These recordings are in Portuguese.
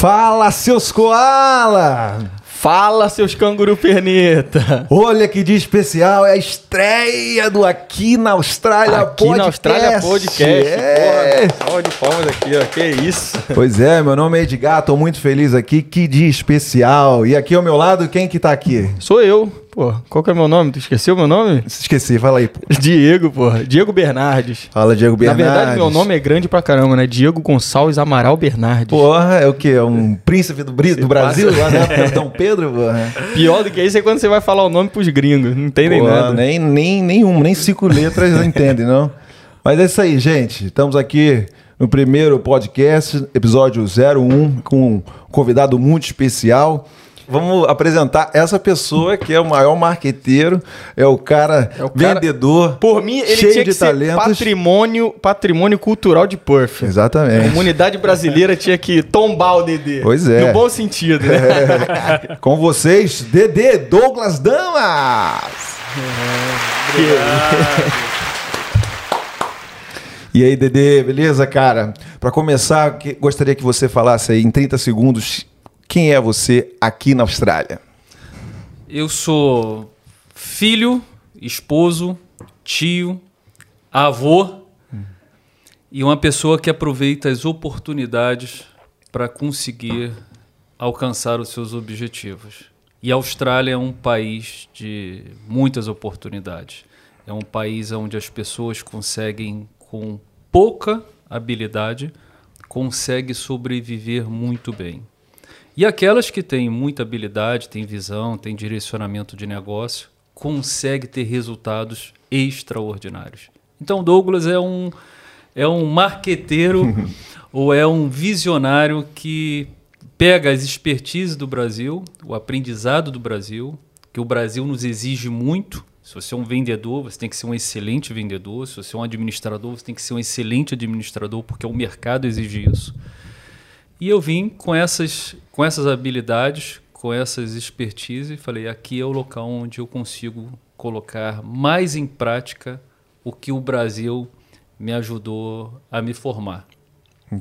Fala, seus koala! Fala, seus canguru perneta! Olha que dia especial, é a estreia do Aqui na Austrália Aqui Podcast. na Austrália Podcast. É. Porra, salva de palmas aqui, ó. Que isso? Pois é, meu nome é Edgar, tô muito feliz aqui, que dia especial. E aqui ao meu lado, quem que tá aqui? Sou eu. Pô, qual que é meu nome? Tu esqueceu meu nome? Esqueci, fala aí. pô. Diego, pô. Diego Bernardes. Fala, Diego Na Bernardes. verdade, meu nome é grande pra caramba, né? Diego Gonçalves Amaral Bernardes. Porra, é o quê? É um príncipe do, do Brasil, lá na Dom Pedro? Porra. Pior do que isso é quando você vai falar o nome pros gringos. Não entendem Porra, nada. Nem, nem, nenhum, nem cinco letras entendem, não? Mas é isso aí, gente. Estamos aqui no primeiro podcast, episódio 01, com um convidado muito especial. Vamos apresentar essa pessoa que é o maior marqueteiro, é o cara, É o cara- vendedor, Por mim, ele cheio tinha de talentos. patrimônio, patrimônio cultural de Perth. A Exatamente. comunidade brasileira tinha que tombar o Dedê. Pois é. No bom sentido, né? Com vocês, Dedê Douglas Damas. E aí, Dedê, beleza, cara? Para começar, que- gostaria que você falasse aí em 30 segundos quem é você aqui na Austrália. Eu sou filho, esposo, tio, avô e uma pessoa que aproveita as oportunidades para conseguir alcançar os seus objetivos. E a Austrália é um país de muitas oportunidades. É um país onde as pessoas conseguem, com pouca habilidade, conseguem sobreviver muito bem. E aquelas que têm muita habilidade, têm visão, têm direcionamento de negócio, conseguem ter resultados extraordinários. Então, Douglas é um, é um marqueteiro ou é um visionário que pega as expertises do Brasil, o aprendizado do Brasil, que o Brasil nos exige muito. Se você é um vendedor, você tem que ser um excelente vendedor. Se você é um administrador, você tem que ser um excelente administrador, porque o mercado exige isso. E eu vim com essas, com essas habilidades, com essas expertise, e falei: aqui é o local onde eu consigo colocar mais em prática o que o Brasil me ajudou a me formar.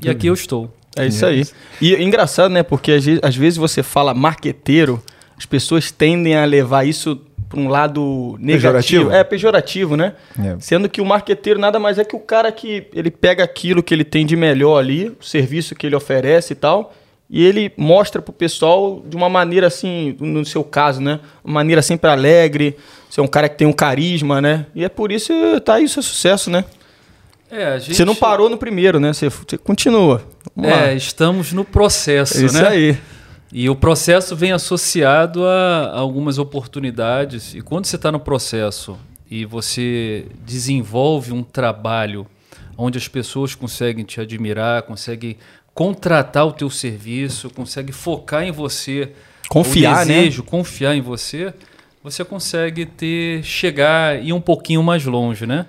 E aqui eu estou. É isso aí. E é engraçado, né? Porque às vezes você fala marqueteiro, as pessoas tendem a levar isso para um lado negativo. Pejorativo? É, pejorativo, né? É. Sendo que o marqueteiro nada mais é que o cara que ele pega aquilo que ele tem de melhor ali, o serviço que ele oferece e tal, e ele mostra pro pessoal de uma maneira assim, no seu caso, né? Uma maneira sempre alegre, você é um cara que tem um carisma, né? E é por isso que tá aí o seu sucesso, né? É, a gente, Você não parou no primeiro, né? Você, você continua. Vamos lá. É, estamos no processo, É isso né? aí. E o processo vem associado a algumas oportunidades. E quando você está no processo e você desenvolve um trabalho onde as pessoas conseguem te admirar, conseguem contratar o teu serviço, conseguem focar em você, Confiar, o né? desejo, confiar em você, você consegue ter chegar e ir um pouquinho mais longe, né?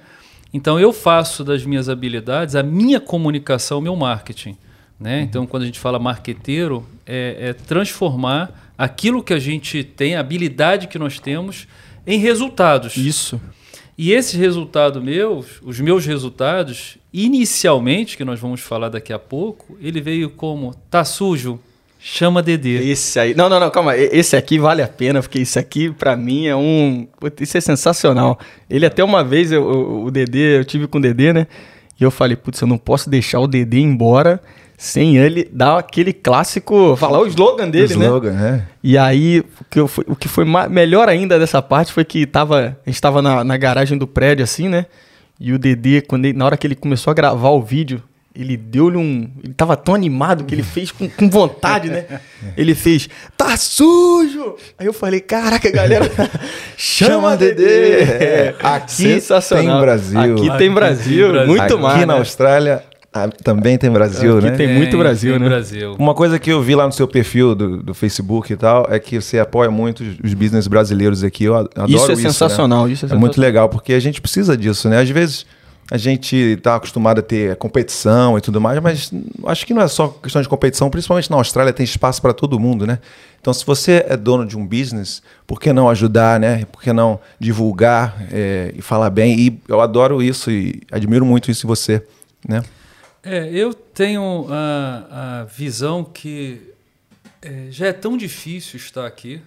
Então eu faço das minhas habilidades a minha comunicação, o meu marketing. Né? Então, quando a gente fala marqueteiro, é, é transformar aquilo que a gente tem, a habilidade que nós temos, em resultados. Isso. E esses resultados meus, os meus resultados, inicialmente, que nós vamos falar daqui a pouco, ele veio como tá sujo, chama Dedê. Esse aí. Não, não, não, calma. Esse aqui vale a pena, porque isso aqui, pra mim, é um. Putz, Isso é sensacional. Ele até uma vez, eu- o, o Dedê, eu tive com o Dedê, né? E eu falei, putz, eu não posso deixar o Dedê embora sem ele dar aquele clássico. Falar o slogan dele, né? slogan, né? E aí, o que, eu o que foi melhor ainda dessa parte foi que tava, a gente tava na, na garagem do prédio, assim, né? E o Dedê, quando ele- na hora que ele começou a gravar o vídeo, ele deu-lhe um. Ele tava tão animado que ele fez com, com vontade, né? Ele fez, tá sujo! Aí eu falei, caraca, galera, chama Dedê! É, aqui Sensacional. tem Brasil. Aqui tem Aqui Brasil, tem Brasil. muito aqui mais. na né? Austrália ah, também tem Brasil, Aqui né? tem muito Brasil, tem né? Brasil. Uma coisa que eu vi lá no seu perfil do, do Facebook e tal é que você apoia muito os- os business brasileiros aqui. Eu a- adoro Isso isso. é né? sensacional, isso é É muito sensacional. legal, porque a gente precisa disso, né? Às vezes a gente está acostumado a ter competição e tudo mais, mas acho que não é só questão de competição, principalmente na Austrália tem espaço para todo mundo, né? Então, se você é dono de um business, por que não ajudar, né? Por que não divulgar é, e falar bem? E eu adoro isso e admiro muito isso em você, né? É, eu tenho a, a visão que É, já é tão difícil estar aqui,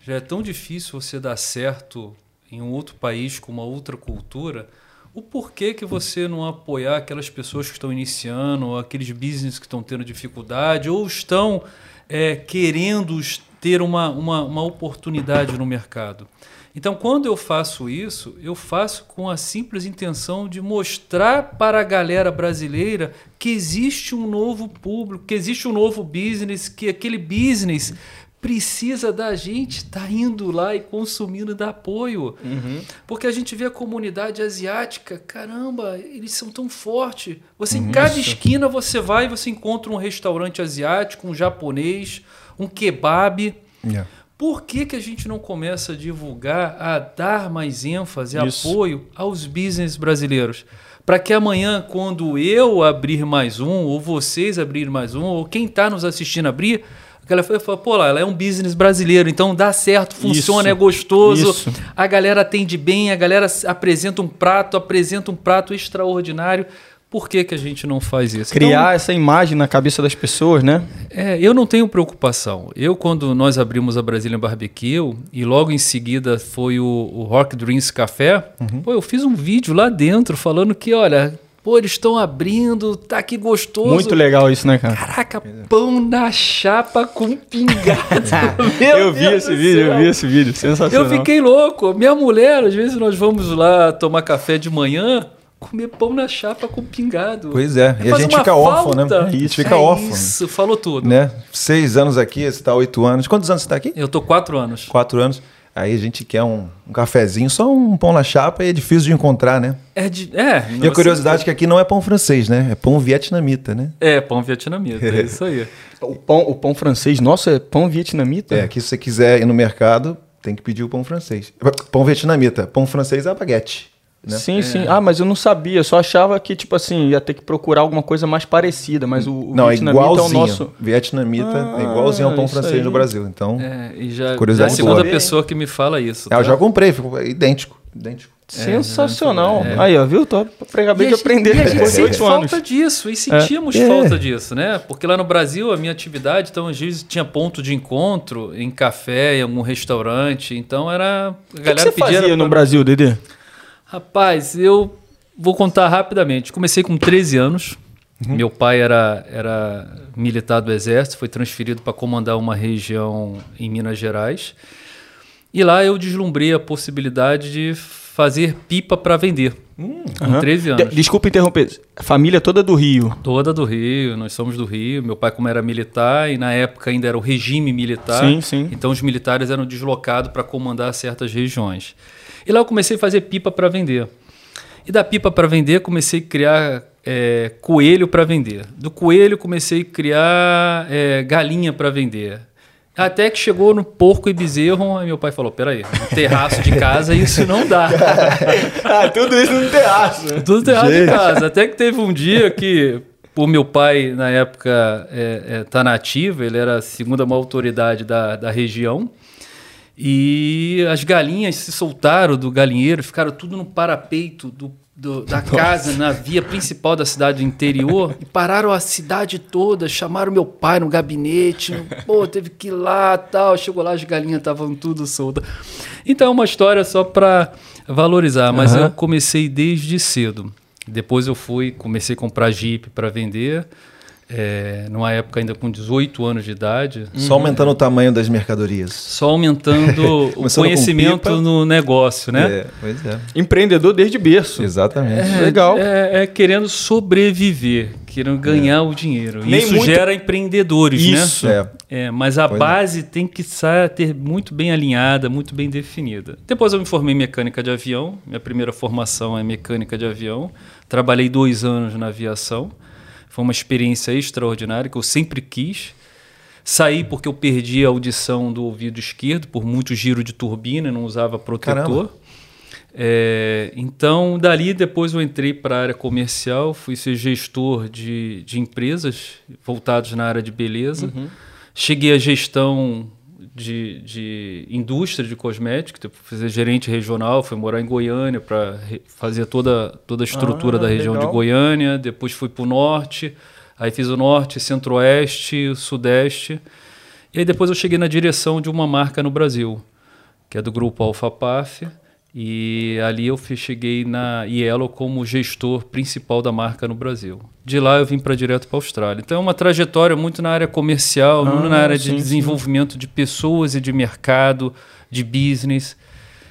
já é tão difícil você dar certo em um outro país com uma outra cultura. O porquê que você não apoiar aquelas pessoas que estão iniciando, aqueles business que estão tendo dificuldade, ou estão é, querendo ter uma, uma, uma oportunidade no mercado? Então, quando eu faço isso, eu faço com a simples intenção de mostrar para a galera brasileira que existe um novo público, que existe um novo business, que aquele business precisa da gente estar tá indo lá e consumindo da apoio. Uhum. Porque a gente vê a comunidade asiática, caramba, eles são tão fortes. Você em cada esquina você vai e você encontra um restaurante asiático, um japonês, um kebab. Yeah. Por que, que a gente não começa a divulgar, a dar mais ênfase, Isso. apoio aos business brasileiros? Para que amanhã, quando eu abrir mais um, ou vocês abrir mais um, ou quem está nos assistindo abrir, aquela foi fala, pô, lá, ela é um business brasileiro, então dá certo, funciona, Isso. é gostoso, Isso. a galera atende bem, a galera apresenta um prato, apresenta um prato extraordinário. Por que, que a gente não faz isso? Criar então, essa imagem na cabeça das pessoas, né? É, eu não tenho preocupação. Eu, quando nós abrimos a Brasília Barbecue e logo em seguida foi o, o Rock Dreams Café, uhum. pô, eu fiz um vídeo lá dentro falando que, olha, Pô, eles estão abrindo, tá aqui gostoso. Muito legal isso, né, cara? Caraca, pão na chapa com pingada. eu vi Deus esse vídeo, céu. eu vi esse vídeo, sensacional. Eu fiquei louco. Minha mulher, às vezes nós vamos lá tomar café de manhã, comer pão na chapa com pingado. Pois é, e a gente fica órfão, né? A gente fica é órfão. Isso, falou tudo. Né? Seis anos aqui, você está oito anos. Quantos anos você está aqui? Eu tô quatro anos. Quatro anos. Aí a gente quer um, um, cafezinho, só um pão na chapa e é difícil de encontrar, né? É, de, é E a curiosidade é que aqui não é pão francês, né? É pão vietnamita, né? É, pão vietnamita, é isso aí. o, pão, o pão francês, nossa, é pão vietnamita? É, aqui se você quiser ir no mercado, tem que pedir o pão francês. Pão vietnamita, pão francês é baguete. Né? Sim, é. sim. Ah, mas eu não sabia. Eu só achava que, tipo assim, ia ter que procurar alguma coisa mais parecida. Mas o, o não, é igualzinho. É o nosso... Vietnamita ah, é igualzinho ao pão francês aí. no Brasil. Então, é, e já, já é a segunda pessoa que me fala isso. Tá? É, eu tá? já comprei, ficou idêntico. idêntico. Sensacional. É, Aí, ó, viu? Tô acabei de aprender. E a gente sente falta disso, e sentíamos é. falta disso, né? Porque lá no Brasil, a minha atividade, então, às vezes tinha ponto de encontro em café, em algum restaurante. Então era. A galera o que você fazia pra... no Brasil, Dedê? Rapaz, eu vou contar rapidamente. Comecei com 13 anos. Uhum. Meu pai era, era militar do Exército, foi transferido para comandar uma região em Minas Gerais. E lá eu deslumbrei a possibilidade de fazer pipa para vender. Hum, com uhum. 13 anos. De desculpa interromper. Família toda do Rio? Toda do Rio, nós somos do Rio. Meu pai, como era militar, e na época ainda era o regime militar. Sim, sim. Então os militares eram deslocados para comandar certas regiões. E lá eu comecei a fazer pipa para vender. E da pipa para vender, comecei a criar é, coelho para vender. Do coelho, comecei a criar é, galinha para vender. Até que chegou no porco e bezerro, aí meu pai falou: peraí, no terraço de casa isso não dá. ah, tudo isso no terraço. Tudo no terraço Gente. de casa. Até que teve um dia que o meu pai, na época, é, é, tá nativa, ele era a segunda maior autoridade da, da região. E as galinhas se soltaram do galinheiro, ficaram tudo no parapeito do, do, da casa, na via principal da cidade do interior, e pararam a cidade toda, chamaram meu pai no gabinete, pô, teve que ir lá tal. Chegou lá, as galinhas estavam tudo soltas. Então é uma história só para valorizar, mas uhum. eu comecei desde cedo. Depois eu fui, comecei a comprar Jeep para vender. É, numa época ainda com 18 anos de idade. Só aumentando o tamanho das mercadorias. Só aumentando o conhecimento no negócio, né? É, pois é. Empreendedor desde berço. Exatamente. É, Legal. É, é, querendo sobreviver, querendo ganhar o dinheiro. Nem Isso muito... gera empreendedores, Isso. né? É. mas a pois é. base tem que ter muito bem alinhada, muito bem definida. Depois eu me formei em mecânica de avião. Minha primeira formação é mecânica de avião. Trabalhei dois anos na aviação. Foi uma experiência extraordinária que eu sempre quis. Saí porque eu perdi a audição do ouvido esquerdo por muito giro de turbina, não usava protetor. É, então, dali depois eu entrei para a área comercial, fui ser gestor de, de empresas voltados na área de beleza. Uhum. Cheguei à gestão de, de indústria de cosméticos, tipo, fazer gerente regional, fui morar em Goiânia para fazer toda, toda a estrutura ah, da região legal. de Goiânia, depois fui para o norte, aí fiz o norte, centro-oeste, sudeste, E aí depois eu cheguei na direção de uma marca no Brasil, que é do grupo Alphapaf, e ali eu cheguei na Yellow como gestor principal da marca no Brasil. De lá eu vim para direto para a Austrália. Então é uma trajetória muito na área comercial, ah, na área sim, de desenvolvimento sim. de pessoas e de mercado, de business.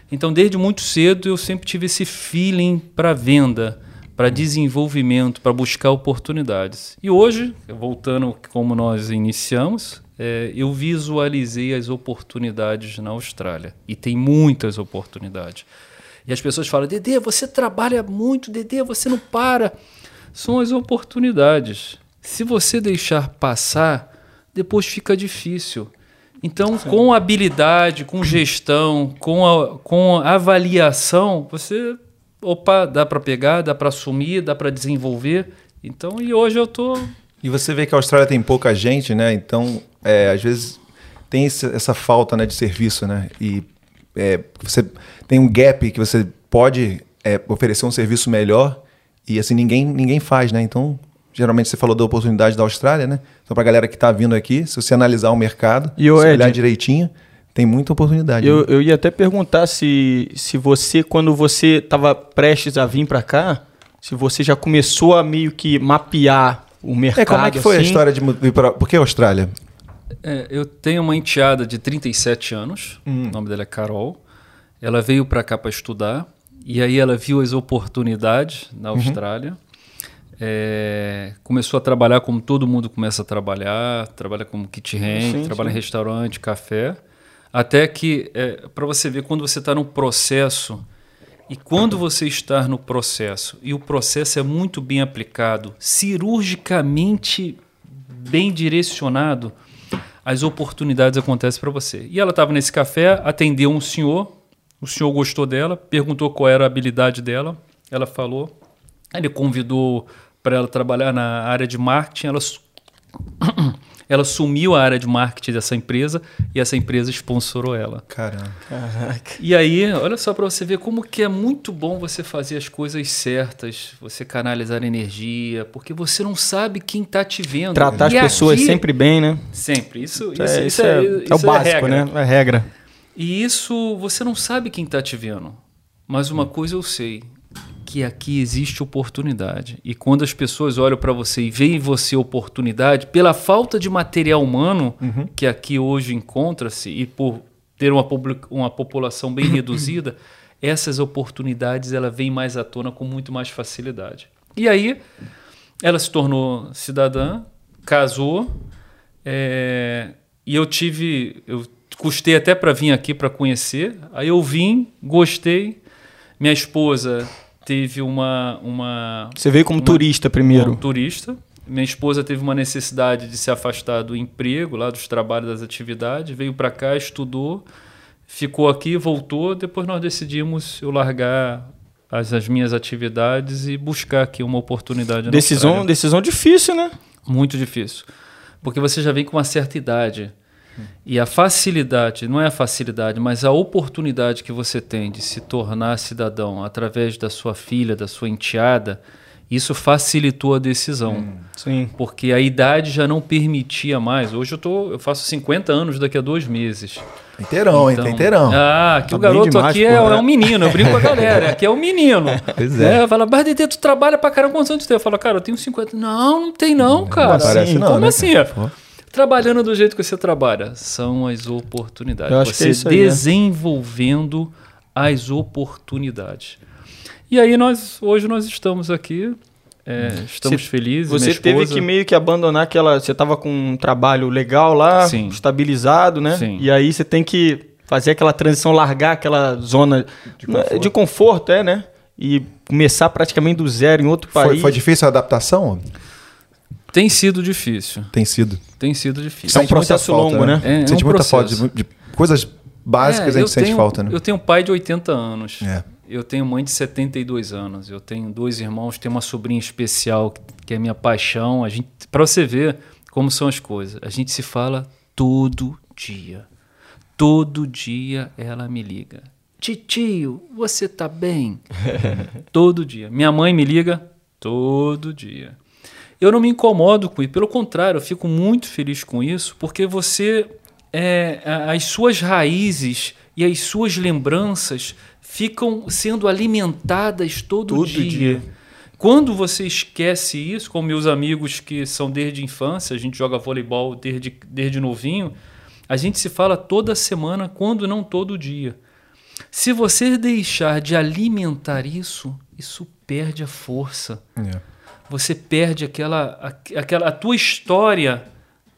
Então desde muito cedo eu sempre tive esse feeling para venda, para desenvolvimento, para buscar oportunidades. E hoje, voltando como nós iniciamos, é, eu visualizei as oportunidades na Austrália. E tem muitas oportunidades. E as pessoas falam: Dedê, você trabalha muito, Dedê, você não para. São as oportunidades. Se você deixar passar, depois fica difícil. Então, Sim. com habilidade, com gestão, com, a, com avaliação, você, opa, dá para pegar, dá para assumir, dá para desenvolver. Então, e hoje eu tô. E você vê que a Austrália tem pouca gente, né? Então, é, às vezes tem esse, essa falta né, de serviço, né? E é, você tem um gap que você pode é, oferecer um serviço melhor e assim ninguém ninguém faz, né? Então geralmente você falou da oportunidade da Austrália, né? Então para galera que está vindo aqui, se você analisar o mercado, e se Ed, olhar direitinho, tem muita oportunidade. Eu, né? eu ia até perguntar se, se você quando você estava prestes a vir para cá, se você já começou a meio que mapear o mercado. É, como é que foi assim? a história de vir para. Por que Austrália? É, eu tenho uma enteada de 37 anos, hum. o nome dela é Carol. Ela veio para cá para estudar e aí ela viu as oportunidades na uhum. Austrália. Uhum. É, começou a trabalhar como todo mundo começa a trabalhar, trabalha como kit hand, trabalha sim. em restaurante, café, até que é, para você ver quando você está no processo e quando você está no processo e o processo é muito bem aplicado, cirurgicamente bem direcionado, as oportunidades acontecem para você. E ela estava nesse café, atendeu um senhor, o senhor gostou dela, perguntou qual era a habilidade dela, ela falou, ele convidou para ela trabalhar na área de marketing, ela ela sumiu a área de marketing dessa empresa e essa empresa sponsorou ela. Caramba. Caraca. E aí, olha só para você ver como que é muito bom você fazer as coisas certas, você canalizar energia, porque você não sabe quem está te vendo. Tratar e as pessoas aqui, sempre bem, né? Sempre. Isso, isso, é, isso, é, é, é o básico, né? É regra. E isso, você não sabe quem está te vendo. Mas uma coisa eu sei, que aqui existe oportunidade. E quando as pessoas olham para você e veem em você oportunidade, pela falta de material humano uhum. que aqui hoje encontra-se e por ter uma, uma população bem reduzida, essas oportunidades ela vem mais à tona com muito mais facilidade. E aí ela se tornou cidadã, casou, é, e eu tive, eu custei até para vir aqui para conhecer. Aí eu vim, gostei. Minha esposa teve uma. uma Você veio como uma, turista primeiro? Como turista. Minha esposa teve uma necessidade de se afastar do emprego, lá dos trabalhos, das atividades, veio para cá, estudou, ficou aqui, voltou. Depois nós decidimos eu largar as, as minhas atividades e buscar aqui uma oportunidade. Decisão, decisão difícil, né? Muito difícil. Porque você já vem com uma certa idade. E a facilidade, não é a facilidade, mas a oportunidade que você tem de se tornar cidadão através da sua filha, da sua enteada, isso facilitou a decisão. Hum, sim. Porque a idade já não permitia mais. Hoje eu, tô, eu faço 50 anos daqui a dois meses. Inteirão, então, hein? Inteirão. Ah, aqui tá o garoto demais, aqui é, é, um menino. Eu brinco com a galera. Aqui é um menino. Pois é. é fala, mas Dede, tu trabalha pra caramba. Quantos anos tu tem? Eu falo, cara, eu tenho 50. Não, não tem não, cara. Não parece não, Como né, assim? Cara? Trabalhando do jeito que você trabalha. São as oportunidades. Eu você é desenvolvendo aí, as oportunidades. E aí nós hoje nós estamos aqui. É, estamos você, felizes. Você teve que meio que abandonar aquela. Você estava com um trabalho legal lá, Sim. estabilizado, né? Sim. E aí você tem que fazer aquela transição, largar aquela zona de conforto, de conforto é, né? E começar praticamente do zero em outro país. Foi, foi difícil a adaptação? Tem sido difícil. Tem sido. Tem sido difícil. É um processo longo, falta, né? né? É, sente é um muita falta de, de, coisas básicas é, a gente sente tenho, falta, né? Eu tenho um pai de 80 anos. É. Eu tenho mãe de 72 anos. Eu tenho dois irmãos, tenho uma sobrinha especial que é minha paixão. A gente, para você ver como são as coisas, a gente se fala todo dia. Todo dia ela me liga. Titio, você tá bem? todo dia. Minha mãe me liga todo dia. Eu não me incomodo com isso, pelo contrário, eu fico muito feliz com isso, porque você é, as suas raízes e as suas lembranças ficam sendo alimentadas todo, Todo dia. dia. Quando você esquece isso, como meus amigos que são desde infância, a gente joga voleibol desde, desde novinho, a gente se fala toda semana, quando não todo dia. Se você deixar de alimentar isso, isso perde a força. É. Você perde aquela, aquela. A tua história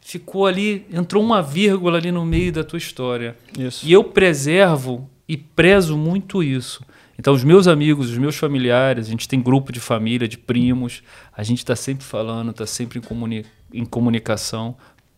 ficou ali, entrou uma vírgula ali no meio da tua história. Isso. E eu preservo e prezo muito isso. Então, os meus amigos, os meus familiares, a gente tem grupo de família, de primos, a gente está sempre falando, está sempre em, comuni em comunicação,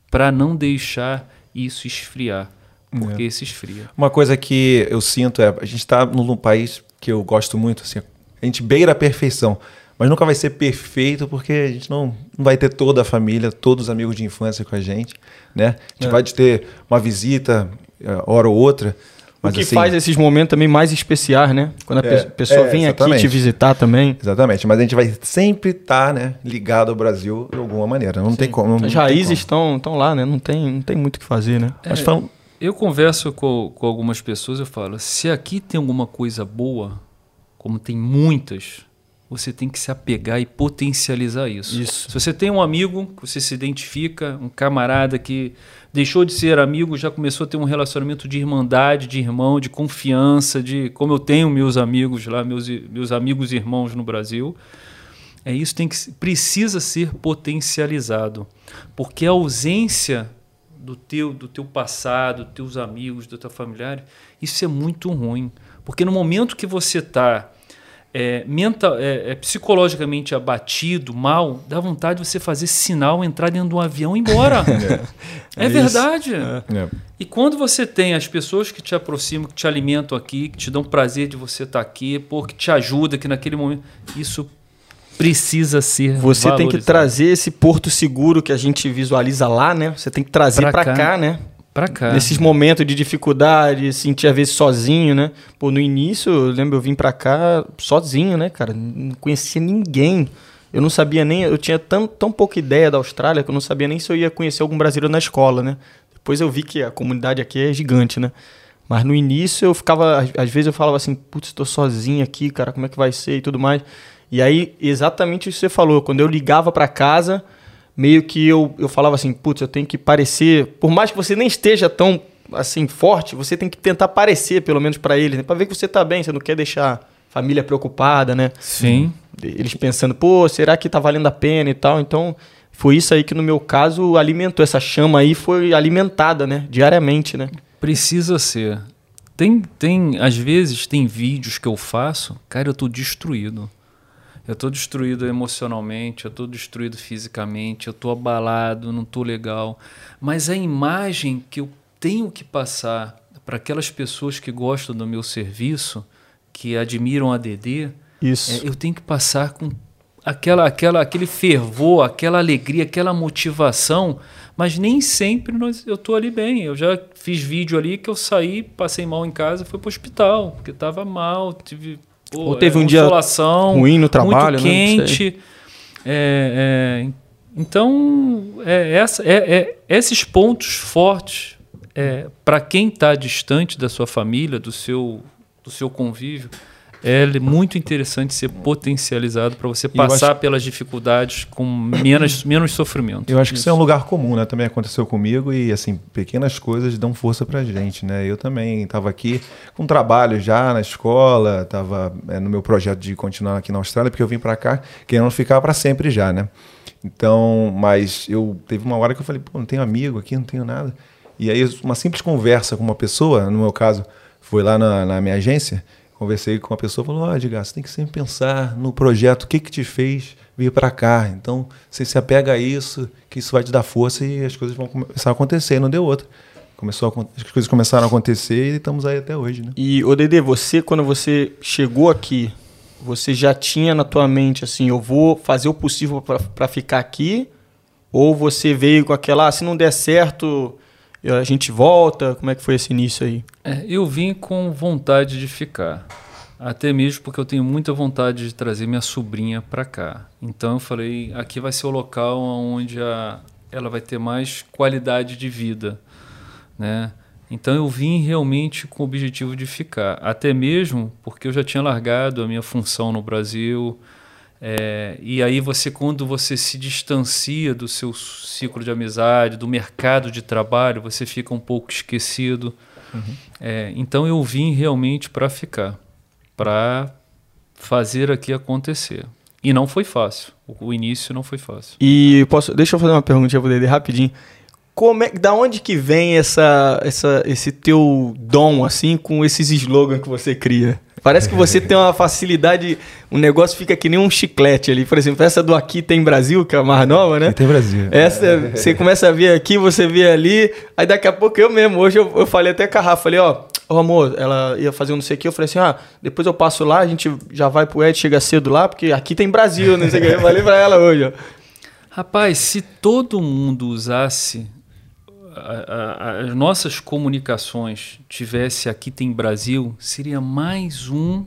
para não deixar isso esfriar. Porque isso esfria. Uma coisa que eu sinto é, a gente está num país que eu gosto muito, assim, a gente beira a perfeição, mas nunca vai ser perfeito porque a gente não, não vai ter toda a família, todos os amigos de infância com a gente, né? A gente É. vai ter uma visita, eh, hora ou outra, O mas que assim, faz esses momentos também mais especiais, né? Quando a É, pe- pessoa é, vem aqui exatamente. te visitar também. Exatamente, mas a gente vai sempre estar, né, ligado ao Brasil de alguma maneira, não tem como. não As tem raízes estão estão lá, né? Não tem, não tem muito o que fazer, né? Mas falam, Eu converso com, com algumas pessoas, eu falo, se aqui tem alguma coisa boa, como tem muitas, você tem que se apegar e potencializar isso. Isso. Se você tem um amigo que você se identifica, um camarada que deixou de ser amigo, já começou a ter um relacionamento de irmandade, de irmão, de confiança, de como eu tenho meus amigos lá, meus, meus amigos irmãos no Brasil, é isso tem que precisa ser potencializado, porque a ausência do teu do teu passado, dos teus amigos, do teu familiar, isso é muito ruim, porque no momento que você está é, mental, é, é, psicologicamente abatido, mal, dá vontade de você fazer sinal, entrar dentro de um avião e ir embora. é, É isso. verdade. é, E quando você tem as pessoas que te aproximam, que te alimentam aqui, que te dão prazer de você estar aqui, pô, que te ajuda, que naquele momento. Isso precisa ser. Você tem que valorizado. trazer esse porto seguro que a gente visualiza lá, né? Você tem que trazer Pra pra cá. cá, né? Pra cá. Nesses momentos de dificuldade, sentir às vezes sozinho, né? Pô, no início, eu lembro eu vim pra cá sozinho, né, cara? Não conhecia ninguém. Eu não sabia nem, eu tinha tão, tão pouca ideia da Austrália que eu não sabia nem se eu ia conhecer algum brasileiro na escola, né? Depois eu vi que a comunidade aqui é gigante, né? Mas no início eu ficava, às, vezes eu falava assim, putz, tô sozinho aqui, cara, como é que vai ser e tudo mais. E aí, exatamente isso que você falou, quando eu ligava pra casa, meio que eu, eu falava assim, putz, eu tenho que parecer, por mais que você nem esteja tão assim forte, você tem que tentar parecer pelo menos pra eles, né? Para ver que você tá bem, você não quer deixar a família preocupada, né? Sim. Eles pensando, pô, será que tá valendo a pena e tal? Então, foi isso aí que no meu caso alimentou essa chama aí foi alimentada, né, diariamente, né? Precisa ser. Tem, tem, às vezes, tem vídeos que eu faço, cara, eu tô destruído. Eu tô destruído emocionalmente, eu tô destruído fisicamente, eu tô abalado, não tô legal. Mas a imagem que eu tenho que passar para aquelas pessoas que gostam do meu serviço, que admiram a DD, Isso. é, eu tenho que passar com aquela, aquela, aquele fervor, aquela alegria, aquela motivação, mas nem sempre nós, eu tô ali bem. Eu já fiz vídeo ali que eu saí, passei mal em casa, fui pro hospital, porque estava mal, tive Ou teve um dia ruim no trabalho, muito né? Quente. É, é, então, é, essa, é, esses pontos fortes, é, para quem está distante da sua família, do seu, do seu convívio, é muito interessante ser potencializado para você passar pelas dificuldades com menos, menos sofrimento. Eu acho que isso é um lugar comum, né? Também aconteceu comigo e, assim, pequenas coisas dão força pra gente, né? Eu também estava aqui com trabalho já na escola, estava no meu projeto de continuar aqui na Austrália, porque eu vim para cá querendo ficar para sempre já, né? Então, mas eu teve uma hora que eu falei, pô, não tenho amigo aqui, não tenho nada. E aí, uma simples conversa com uma pessoa, no meu caso, foi lá na, na minha agência, conversei com uma pessoa, falou, oh, Edgar, você tem que sempre pensar no projeto, o que que te fez vir para cá. Então, você se apega a isso, que isso vai te dar força e as coisas vão começar a acontecer. E não deu outra. Começou a, as coisas começaram a acontecer e estamos aí até hoje, né? E, ô Dede, você, quando você chegou aqui, você já tinha na tua mente, assim, eu vou fazer o possível para ficar aqui? Ou você veio com aquela, ah, se não der certo, a gente volta? Como é que foi esse início aí? É, eu vim com vontade de ficar. Até mesmo porque eu tenho muita vontade de trazer minha sobrinha para cá. Então eu falei, aqui vai ser o local onde a, ela vai ter mais qualidade de vida. né? Então eu vim realmente com o objetivo de ficar, até mesmo porque eu já tinha largado a minha função no Brasil. É, e aí você, quando você se distancia do seu ciclo de amizade, do mercado de trabalho, você fica um pouco esquecido. Uhum. É, então eu vim realmente para ficar, para fazer aqui acontecer. E não foi fácil. O, o, início não foi fácil. E posso, deixa eu fazer uma perguntinha para ele rapidinho como é, da onde que vem essa, essa, esse teu dom, assim, com esses slogans que você cria? Parece que você tem uma facilidade, o negócio fica que nem um chiclete ali. Por exemplo, essa do Aqui Tem Brasil, que é a mais nova, né? Aqui tem Brasil. Essa, você começa a ver aqui, você vê ali, aí daqui a pouco eu mesmo, hoje eu, eu falei até com a Rafa, falei, ó, Ô amor, ela ia fazer um não sei o que, eu falei assim, ah, depois eu passo lá, a gente já vai pro Ed, chega cedo lá, porque aqui tem Brasil, não sei o que. Eu falei pra ela hoje, ó. Rapaz, se todo mundo usasse as nossas comunicações tivesse aqui tem Brasil, seria mais um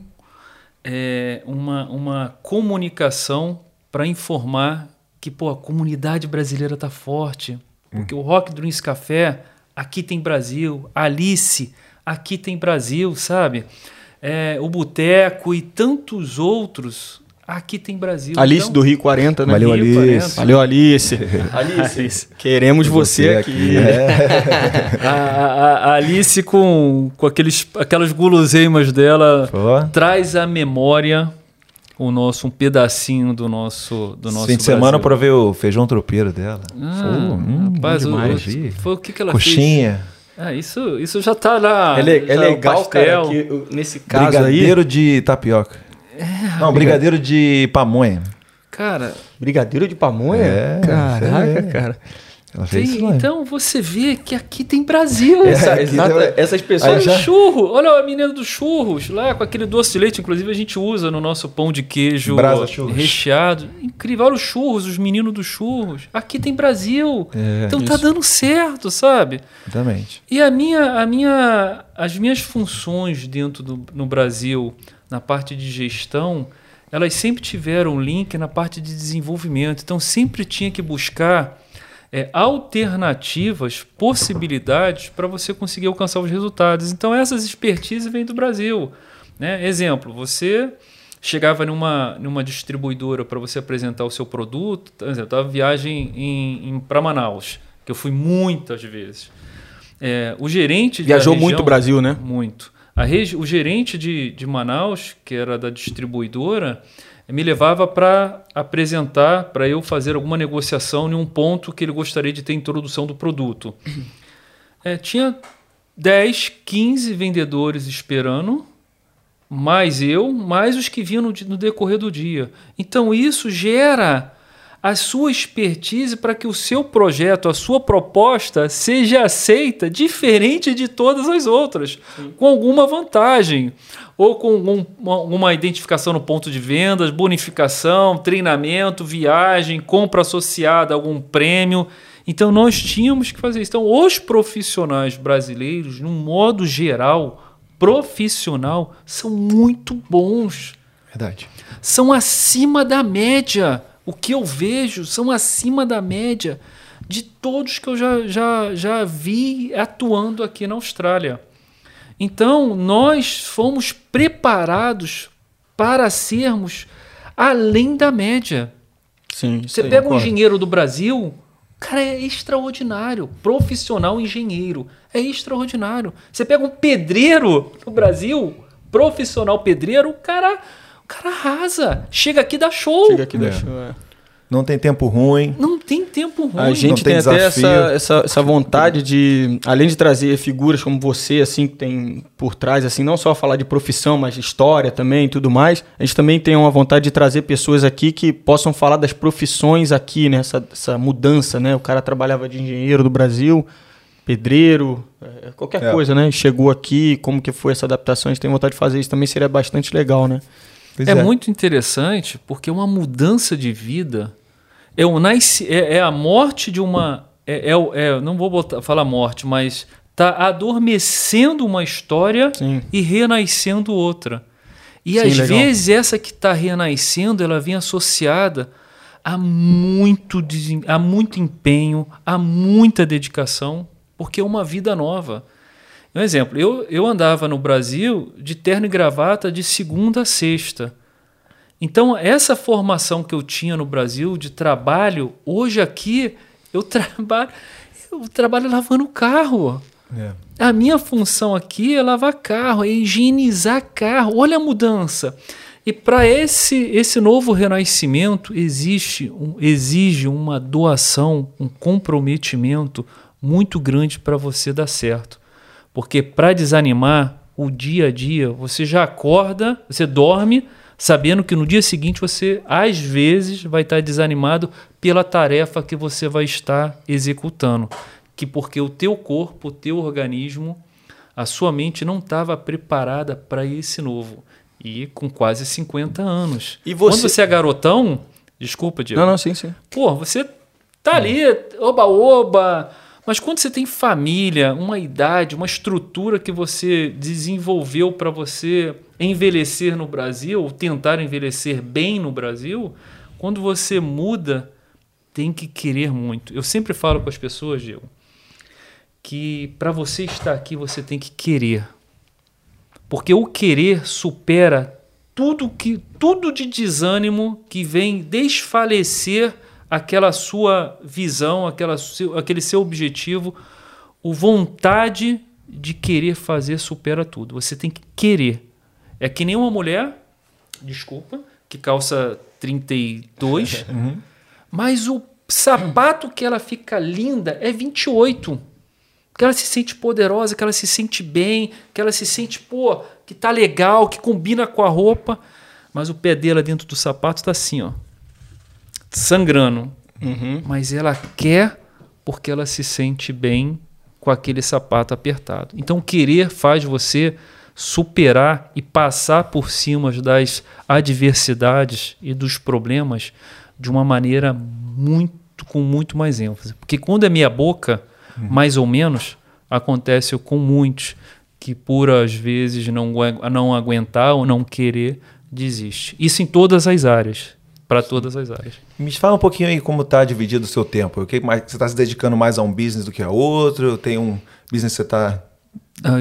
é, uma, uma comunicação para informar que pô, a comunidade brasileira tá forte. Porque hum. o Rock Dreams Café, aqui tem Brasil. Alice, aqui tem Brasil, sabe? É, o Boteco e tantos outros Aqui tem Brasil. Alice então... do Rio 40, né? Valeu, Rio Alice. 40. Valeu, Alice. Alice, queremos você, você aqui. aqui. É. a, a, a, Alice, com, com aqueles, aquelas guloseimas dela, Pô. traz à memória o nosso, um pedacinho do nosso do nosso Fim de semana para ver o feijão tropeiro dela. Ah, Pô, hum, rapaz, o, foi o que, que ela Coxinha. fez? Ah, isso, isso já tá lá. É, é legal, cara, que, nesse caso Brigadeiro aí... de tapioca. É, não, brigadeiro de pamonha. Cara. Brigadeiro de pamonha? É, Caraca, é. cara. Tem, então você vê que aqui tem Brasil. Essa, essas pessoas. Já... churro, olha a menina dos churros lá com aquele doce de leite, inclusive a gente usa no nosso pão de queijo recheado. Incrível, olha os churros, os meninos dos churros. Aqui tem Brasil. É, então tá isso. tá dando certo, sabe? Exatamente. E a minha, a minha, as minhas funções dentro do no Brasil na parte de gestão, elas sempre tiveram link na parte de desenvolvimento. Então, sempre tinha que buscar é, alternativas, possibilidades para você conseguir alcançar os resultados. Então, essas expertises vêm do Brasil. Né? Exemplo, você chegava numa, numa distribuidora para você apresentar o seu produto, por exemplo, a viagem em, em para Manaus, que eu fui muitas vezes. É, o gerente viajou região, muito o Brasil, né? Muito. Regi, o gerente de, de Manaus, que era da distribuidora, me levava para apresentar, para eu fazer alguma negociação em um ponto que ele gostaria de ter introdução do produto. É, tinha 10, 15 vendedores esperando, mais eu, mais os que vinham no, no decorrer do dia. Então isso gera a sua expertise para que o seu projeto, a sua proposta seja aceita diferente de todas as outras, Sim. com alguma vantagem, ou com um, uma, uma identificação no ponto de vendas, bonificação, treinamento, viagem, compra associada a algum prêmio. Então nós tínhamos que fazer isso. Então, os profissionais brasileiros, no modo geral, profissional, são muito bons. Verdade. São acima da média o que eu vejo são acima da média de todos que eu já, já, já vi atuando aqui na Austrália. Então, nós fomos preparados para sermos além da média. Sim, Você pega um engenheiro do Brasil, cara, é extraordinário. Profissional engenheiro, é extraordinário. Você pega um pedreiro no Brasil, profissional pedreiro, o cara cara arrasa. Chega aqui dá show. Chega aqui dá é. show, é. Não tem tempo ruim. Não tem tempo ruim. A gente tem, tem até essa, essa, essa, vontade de, além de trazer figuras como você, assim, que tem por trás, assim, não só falar de profissão, mas de história também e tudo mais. A gente também tem uma vontade de trazer pessoas aqui que possam falar das profissões aqui, né? Essa, essa mudança, né? O cara trabalhava de engenheiro do Brasil, pedreiro, é, qualquer é. coisa, né? Chegou aqui, como que foi essa adaptação? A gente tem vontade de fazer isso também, seria bastante legal, né? É, é, muito interessante porque uma mudança de vida é, o nasce, é, é a morte de uma. É, é, é, não vou botar, falar morte, mas tá adormecendo uma história Sim. e renascendo outra. E Sim, às legal. vezes essa que está renascendo, ela vem associada a muito, a muito empenho, a muita dedicação porque é uma vida nova. Um exemplo, eu, eu andava no Brasil de terno e gravata de segunda a sexta. Então, essa formação que eu tinha no Brasil de trabalho, hoje aqui eu trabalho, eu trabalho lavando carro. É. A minha função aqui é lavar carro, é higienizar carro. Olha a mudança. E para esse, esse novo renascimento existe um, exige uma doação, um comprometimento muito grande para você dar certo. Porque para desanimar o dia a dia, você já acorda, você dorme sabendo que no dia seguinte você às vezes vai estar desanimado pela tarefa que você vai estar executando, que porque o teu corpo, o teu organismo, a sua mente não estava preparada para esse novo e com quase 50 anos. E você- Quando você é garotão, desculpa, Diego. Não, não, sim, sim. Pô, você tá ali, oba-oba. Mas quando você tem família, uma idade, uma estrutura que você desenvolveu para você envelhecer no Brasil, ou tentar envelhecer bem no Brasil, quando você muda, tem que querer muito. Eu sempre falo com as pessoas, Diego, que para você estar aqui você tem que querer. Porque o querer supera tudo que tudo de desânimo que vem desfalecer aquela sua visão, aquela seu, aquele seu objetivo, o vontade de querer fazer supera tudo. Você tem que querer. É que nem uma mulher, desculpa, que calça 32, mas o sapato que ela fica linda é 28 que ela se sente poderosa, que ela se sente bem, que ela se sente, pô, que tá legal, que combina com a roupa, mas o pé dela dentro do sapato tá assim, ó, sangrando. Mas ela quer porque ela se sente bem com aquele sapato apertado. Então, querer faz você superar e passar por cima das adversidades e dos problemas de uma maneira muito com muito mais ênfase. Porque quando é meia boca, mais ou menos, acontece com muitos que por às vezes não, não aguentar ou não querer desiste. Isso em todas as áreas, para todas as áreas. Me fala um pouquinho aí como está dividido o seu tempo. O que mais, você está se dedicando mais a um business do que a outro? Tem um business que você está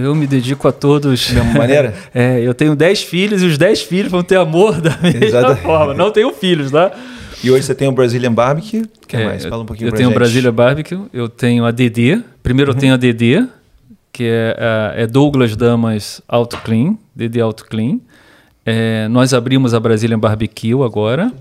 Eu me dedico a todos. da mesma maneira? É, eu tenho 10 filhos e os 10 filhos vão ter amor da mesma Exatamente. forma. Não tenho filhos, tá? E hoje você tem o Brazilian Barbecue. O que É, mais? Fala um pouquinho Eu tenho o. Brasília Barbecue, eu tenho a DD. Primeiro eu tenho a DD, que é, a- é Douglas Damas Auto Clean, DD Auto Clean. É, nós abrimos a Brazilian Barbecue agora.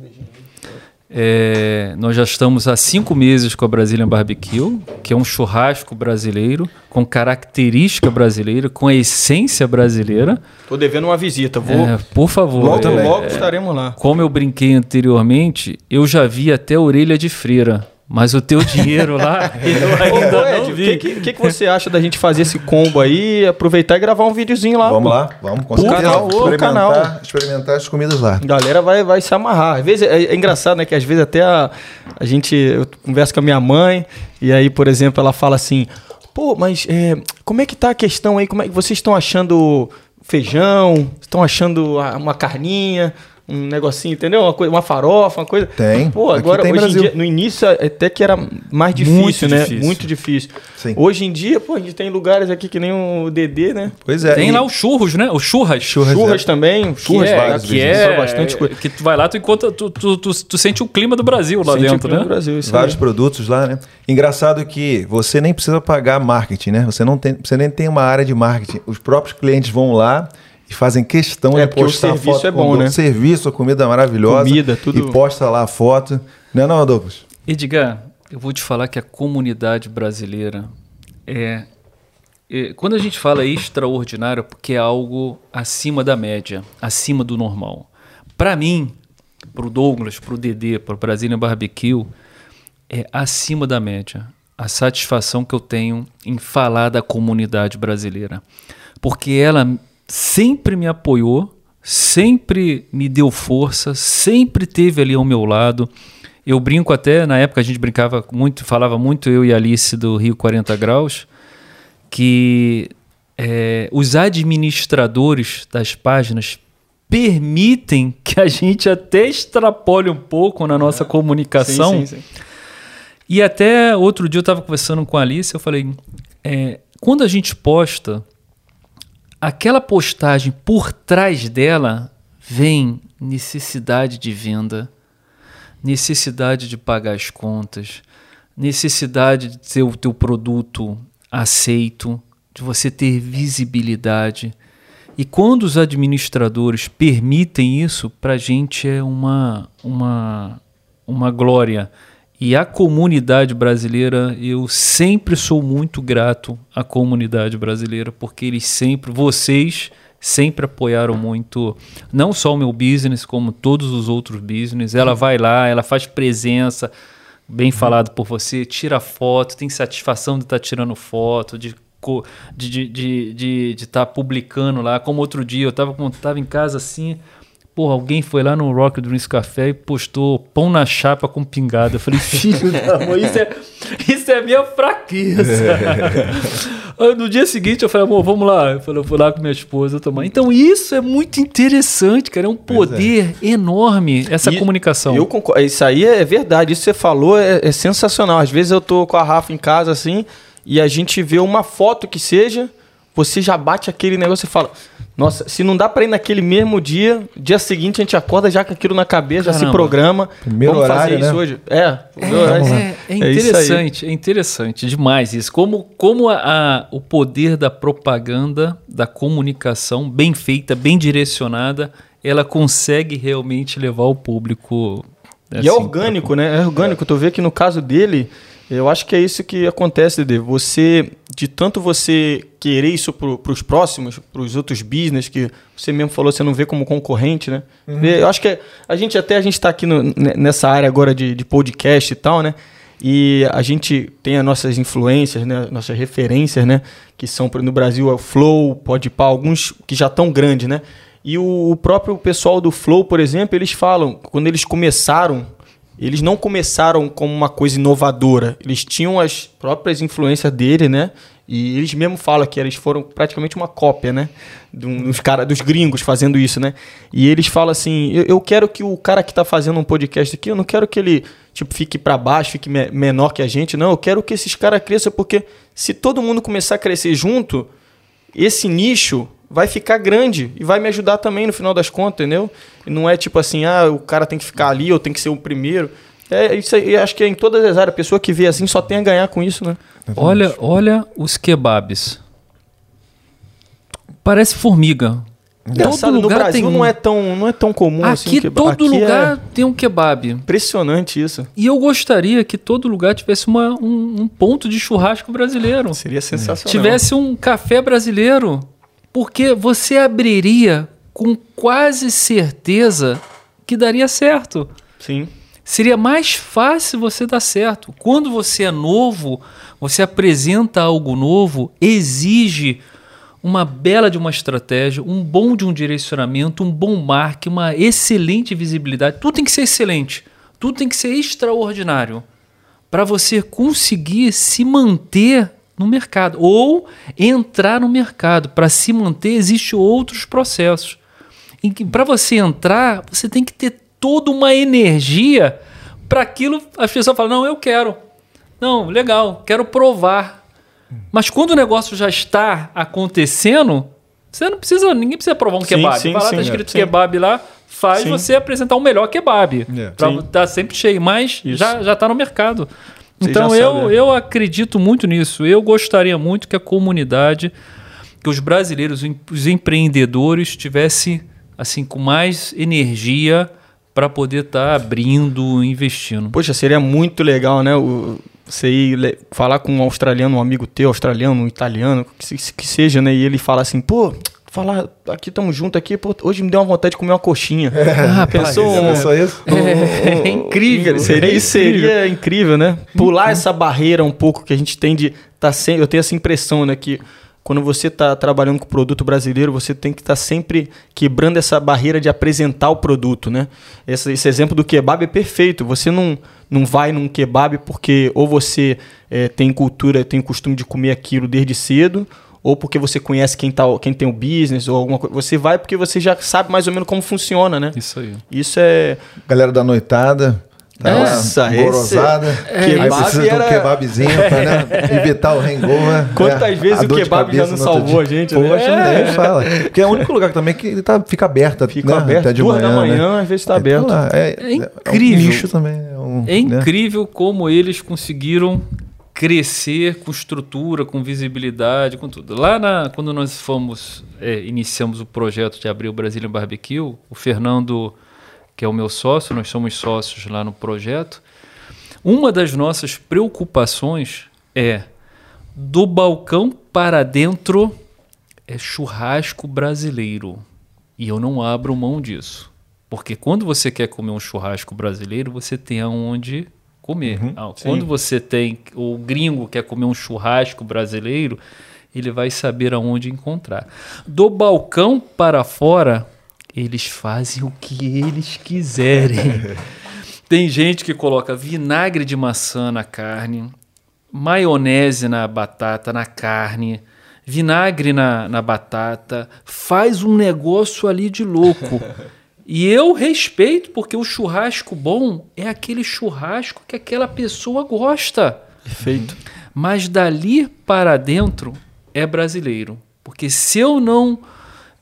É, nós já estamos há cinco meses com a Brazilian Barbecue, que é um churrasco brasileiro, com característica brasileira, com a essência brasileira. Tô devendo uma visita. Vou. É, por favor. logo, é, logo estaremos lá. como eu brinquei anteriormente, eu já vi até a orelha de freira. Mas o teu dinheiro lá, eu ainda Ô, não Ed, o vi. que, que, que que você acha da gente fazer esse combo aí, aproveitar e gravar um videozinho lá? Vamos lá, vamos certeza. canal, experimentar, canal. experimentar as comidas lá. A galera vai, vai se amarrar. Às vezes é, é engraçado, né? Que às vezes até a, a gente. Eu converso com a minha mãe, e aí, por exemplo, ela fala assim: pô, mas é, como é que tá a questão aí? Como é que vocês estão achando feijão? Estão achando a- uma carninha? Um negocinho, entendeu? Uma, coisa, uma farofa, uma coisa. Tem. Pô, agora, tem hoje em Brasil. dia, no início, até que era mais difícil, Muito né? difícil. Muito difícil. Sim. Hoje em dia, pô, a gente tem lugares aqui que nem o DD, né? Pois é. Tem e- lá os churros, né? Os churras. Churras, Churras é. também. Que Churras é, vários que é, bastante coisa. que tu vai lá, tu encontra, tu, tu, tu, tu sente o clima do Brasil lá Sente o dentro, clima né? do Brasil, isso Vários aí. produtos lá, né? Engraçado que você nem precisa pagar marketing, né? Você não tem, você nem tem uma área de marketing. Os próprios clientes vão lá e fazem questão É, de porque o postar serviço foto é com bom, o né? serviço, a comida maravilhosa. Comida, tudo- E posta lá a foto. Não é não, Douglas? Edgar, eu vou te falar que a comunidade brasileira é, é- Quando a gente fala extraordinário, é porque é algo acima da média, acima do normal. Para mim, para o Douglas, para o Dedê, para o Brasília Barbecue, é acima da média a satisfação que eu tenho em falar da comunidade brasileira. Porque ela sempre me apoiou, sempre me deu força, sempre teve ali ao meu lado. Eu brinco até, na época a gente brincava muito, falava muito eu e a Alice do Rio 40 Graus, que é, os administradores das páginas permitem que a gente até extrapole um pouco na nossa comunicação. Sim, sim, sim. E até outro dia eu estava conversando com a Alice, eu falei, é, quando a gente posta, aquela postagem por trás dela vem necessidade de venda, necessidade de pagar as contas, necessidade de ter o teu produto aceito, de você ter visibilidade. E quando os administradores permitem isso, para a gente é uma, uma, uma glória. E a comunidade brasileira, eu sempre sou muito grato à comunidade brasileira, porque eles sempre, vocês sempre apoiaram muito, não só o meu business, como todos os outros business. Ela vai lá, ela faz presença, bem falado por você, tira foto, tem satisfação de estar tá tirando foto, de de estar de, de, de, tá publicando lá. Como outro dia, eu estava tava em casa assim, Porra, alguém foi lá no Rock Drinks Café e postou pão na chapa com pingada. Eu falei, filho da mãe, isso é, isso é minha fraqueza. no dia seguinte eu falei, amor, vamos lá. Eu, falei, eu fui lá com minha esposa tomar. Então isso é muito interessante, cara. É um é. poder é. enorme essa e comunicação. Eu concordo. Isso aí é verdade. Isso que você falou é, é sensacional. Às vezes eu tô com a Rafa em casa assim e a gente vê uma foto que seja, você já bate aquele negócio e fala nossa, se não dá para ir naquele mesmo dia, dia seguinte a gente acorda já com aquilo na cabeça, Caramba. já se programa. Primeiro Vamos horário, fazer isso né? hoje. É, é, é, é interessante, é, é, interessante demais isso. Como, como a, a, o poder da propaganda, da comunicação bem feita, bem direcionada, ela consegue realmente levar o público. Assim, e é assim, orgânico, pra... né? É orgânico. Tu vê que no caso dele, eu acho que é isso que acontece, Dede. Você, de tanto você querer isso para os próximos, para os outros business, que você mesmo falou, você não vê como concorrente, né? Uhum. Eu acho que a gente até a gente está aqui no, nessa área agora de, de podcast e tal, né? E a gente tem as nossas influências, né? nossas referências, né? Que são no Brasil é o Flow, pode para alguns que já estão grandes, né? E o, o próprio pessoal do Flow, por exemplo, eles falam, quando eles começaram eles não começaram como uma coisa inovadora. Eles tinham as próprias influências dele, né? E eles mesmo falam que eles foram praticamente uma cópia, né? Dos, cara, dos gringos fazendo isso, né? E eles falam assim: eu, eu quero que o cara que está fazendo um podcast aqui, eu não quero que ele tipo, fique para baixo, fique me menor que a gente. Não, eu quero que esses caras cresçam, porque se todo mundo começar a crescer junto, esse nicho vai ficar grande e vai me ajudar também no final das contas, entendeu? E não é tipo assim, ah, o cara tem que ficar ali ou tem que ser o primeiro. É isso aí, acho que é em todas as áreas, a pessoa que vê assim só tem a ganhar com isso, né? Olha, olha os kebabs. Parece formiga. Engraçado, todo lugar no Brasil tem não é tão não é tão comum aqui assim, Aqui todo aqui lugar é... tem um kebab. Impressionante isso. E eu gostaria que todo lugar tivesse uma, um, um ponto de churrasco brasileiro. Seria sensacional. Tivesse um café brasileiro. Porque você abriria com quase certeza que daria certo. Sim. Seria mais fácil você dar certo. Quando você é novo, você apresenta algo novo, exige uma bela de uma estratégia, um bom de um direcionamento, um bom marketing, uma excelente visibilidade. Tudo tem que ser excelente. Tudo tem que ser extraordinário para você conseguir se manter no mercado ou entrar no mercado. Para se manter, existem outros processos. Para você entrar, você tem que ter toda uma energia para aquilo. As pessoas falam: não, eu quero. Não, legal, quero provar. Mas quando o negócio já está acontecendo, você não precisa, ninguém precisa provar um sim, kebab. Sim, Vai lá, sim, tá escrito é, kebab lá, faz sim. você apresentar o melhor kebab. É. Para estar tá sempre cheio, mas Isso. já já está no mercado então eu, eu acredito muito nisso. Eu gostaria muito que a comunidade, que os brasileiros, os empreendedores tivessem assim com mais energia para poder estar tá abrindo, investindo. Poxa, seria muito legal, né? O, você ir falar com um australiano, um amigo teu, australiano, um italiano, que, que seja, né? E ele fala assim, pô, falar, aqui estamos juntos aqui, pô, hoje me deu uma vontade de comer uma coxinha. É, ah, pensou um, isso? É, é, incrível, seria, isso seria incrível, né? Pular uhum. essa barreira um pouco que a gente tem de tá sem, eu tenho essa impressão, né, que quando você está trabalhando com produto brasileiro, você tem que estar tá sempre quebrando essa barreira de apresentar o produto, né? Esse, esse, exemplo do kebab é perfeito. Você não, não vai num kebab porque ou você é, tem cultura, tem costume de comer aquilo desde cedo, ou porque você conhece quem, tá, quem tem o business, ou alguma coisa. Você vai porque você já sabe mais ou menos como funciona, né? Isso aí. Isso é. Galera da noitada. Tá Nossa, gorosada. esse- aí kebab precisa de um era- kebabzinho pra né, evitar o hangover. Quantas né, vezes o kebab já não salvou dia. a gente, né? Poxa, É. nem fala. Porque é o único lugar também que ele tá, fica aberto. Fica né, aberto. Até de Duas da manhã, manhã, né? às vezes tá É, aberto. tá É, É É incrível. um nicho também. É, um, É né? incrível como eles conseguiram crescer com estrutura, com visibilidade, com tudo. Lá na, quando nós fomos, é, iniciamos o projeto de abrir o Brazilian Barbecue, o Fernando, que é o meu sócio, nós somos sócios lá no projeto, uma das nossas preocupações é do balcão para dentro é churrasco brasileiro. E eu não abro mão disso. Porque quando você quer comer um churrasco brasileiro, você tem aonde comer. Ah, quando você tem o gringo quer comer um churrasco brasileiro, ele vai saber aonde encontrar. Do balcão para fora, eles fazem o que eles quiserem. Tem gente que coloca vinagre de maçã na carne, maionese na batata, na carne, vinagre na, na batata, faz um negócio ali de louco. E eu respeito, porque o churrasco bom é aquele churrasco que aquela pessoa gosta. Perfeito. Mas dali para dentro é brasileiro. Porque se eu não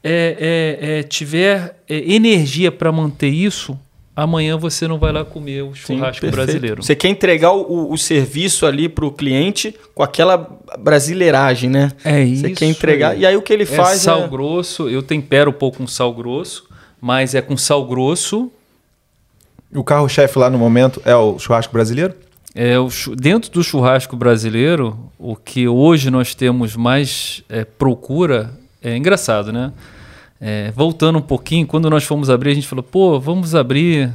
é, é, é, tiver é, energia para manter isso, amanhã você não vai lá comer o Sim, churrasco perfeito. brasileiro. Você quer entregar o, o serviço ali pro cliente com aquela brasileiragem, né? É Você isso. quer entregar. E aí o que ele É faz sal é... grosso, eu tempero um pouco com sal grosso, mas é com sal grosso. O carro-chefe lá no momento é o churrasco brasileiro? É, o dentro do churrasco brasileiro, o que hoje nós temos mais é, procura é engraçado, né? É, voltando um pouquinho, quando nós fomos abrir, a gente falou, pô, vamos abrir.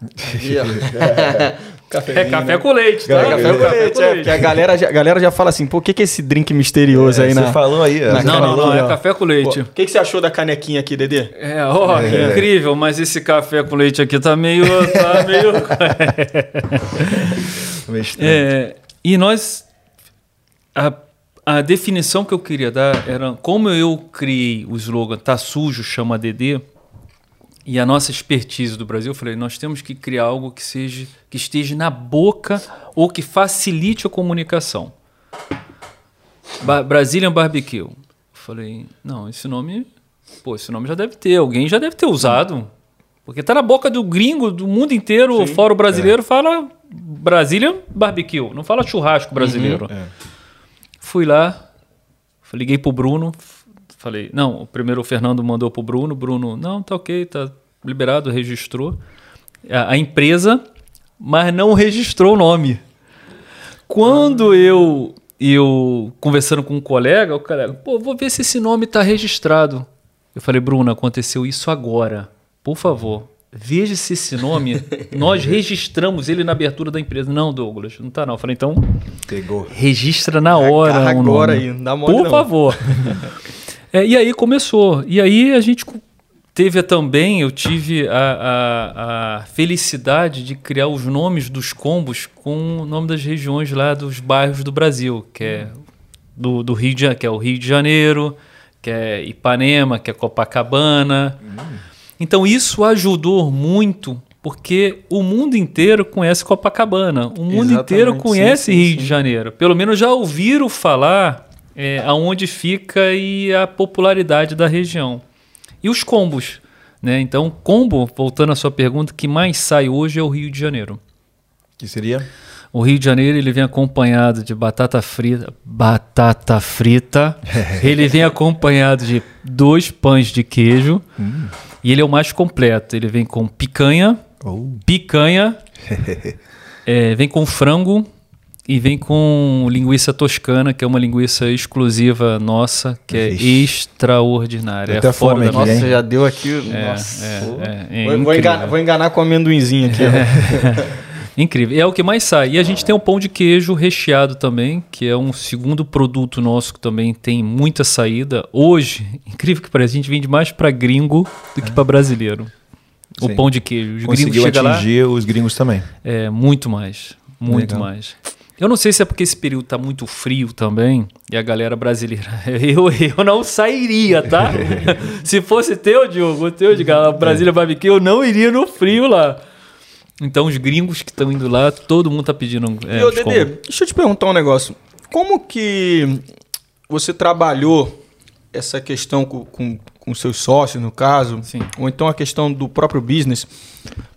É café com leite, tá? É café com leite, é, porque a galera, já, a galera já fala assim, pô, o que, que é esse drink misterioso aí É, na... Você falou aí. na você Não, não, não, é café com leite. O que, que você achou da canequinha aqui, Dedê? É, ó, que incrível, mas esse café com leite aqui tá meio. Tá meio... É, e nós. A, a definição que eu queria dar era como eu criei o slogan Tá sujo, chama DD. E a nossa expertise do Brasil, eu falei, nós temos que criar algo que seja que esteja na boca ou que facilite a comunicação. Ba Brazilian Barbecue. Eu falei, não, esse nome, pô, esse nome já deve ter, alguém já deve ter usado. Porque tá na boca do gringo do mundo inteiro, fora o brasileiro, fala Brazilian Barbecue, não fala churrasco brasileiro. É. Fui lá, liguei pro Bruno, falei, não, o primeiro o Fernando mandou pro Bruno, Bruno, não, tá ok, tá liberado, registrou. A, a empresa, mas não registrou o nome. Quando eu eu conversando com um colega, o colega, pô, vou ver se esse nome tá registrado. Eu falei, Bruno, aconteceu isso agora. Por favor, veja se esse nome nós registramos ele na abertura da empresa. Não, Douglas, não tá não. Eu falei, então Pegou. registra na hora. Agarra agora nome. aí, não dá mole Por não. favor. É, e aí começou. E aí a gente teve também, eu tive a, a- a felicidade de criar os nomes dos combos com o nome das regiões lá dos bairros do Brasil, que é do, do Rio de, que é o Rio de Janeiro, que é Ipanema, que é Copacabana. Então isso ajudou muito, porque o mundo inteiro conhece Copacabana, o mundo Exatamente, inteiro conhece sim, Rio sim. de Janeiro. Pelo menos já ouviram falar é, aonde fica e a popularidade da região. E os combos. Né? Então, combo, voltando à sua pergunta, que mais sai hoje é o Rio de Janeiro. Que seria? O Rio de Janeiro ele vem acompanhado de batata frita, batata frita. ele vem acompanhado de dois pães de queijo e ele é o mais completo. Ele vem com picanha, Oh. picanha, é, vem com frango e vem com linguiça toscana, que é uma linguiça exclusiva nossa, que é Vixe. extraordinária. É até fora fome da aqui, nossa- já deu aqui. É, nossa. é, é, é vou, vou enganar, vou enganar com o amendoinzinho aqui. Incrível. E é o que mais sai. E a gente tem o pão de queijo recheado também, que é um segundo produto nosso que também tem muita saída. Hoje, incrível que pareça, a gente vende mais para gringo do que para brasileiro. O Sim. pão de queijo. Os gringos Conseguiu lá, atingir os gringos também. é muito mais. Muito Legal. mais. Eu não sei se é porque esse período tá muito frio também e a galera brasileira. Eu, eu não sairia, tá? se fosse teu, Diogo, teu, de Brasília Barbecue, eu não iria no frio lá. Então os gringos que estão indo lá, todo mundo tá pedindo. É, e ô, Dedê, deixa eu te perguntar um negócio. Como que você trabalhou essa questão com, com, com seus sócios, no caso, Sim. ou então a questão do próprio business,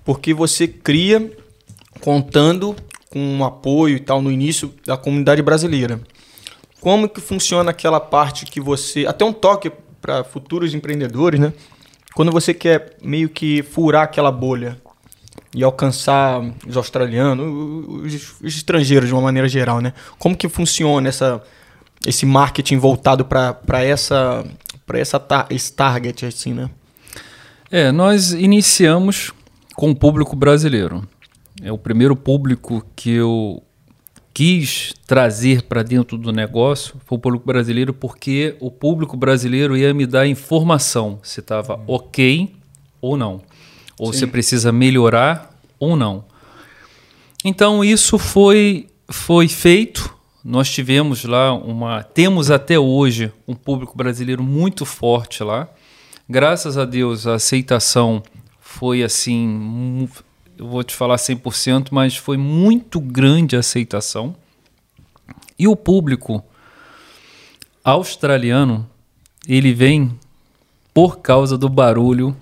porque você cria contando com um apoio e tal no início da comunidade brasileira. Como que funciona aquela parte que você, até um toque para futuros empreendedores, né? Quando você quer meio que furar aquela bolha e alcançar os australianos, os, os estrangeiros de uma maneira geral, né? Como que funciona essa esse marketing voltado para essa para essa esse target assim, né? É, nós iniciamos com o público brasileiro. É o primeiro público que eu quis trazer para dentro do negócio foi o público brasileiro porque o público brasileiro ia me dar informação se estava ok ou não, ou Sim. se precisa melhorar ou não. Então isso foi foi feito. Nós tivemos lá uma, temos até hoje um público brasileiro muito forte lá. Graças a Deus a aceitação foi assim, eu vou te falar 100%, mas foi muito grande a aceitação. E o público australiano, ele vem por causa do barulho.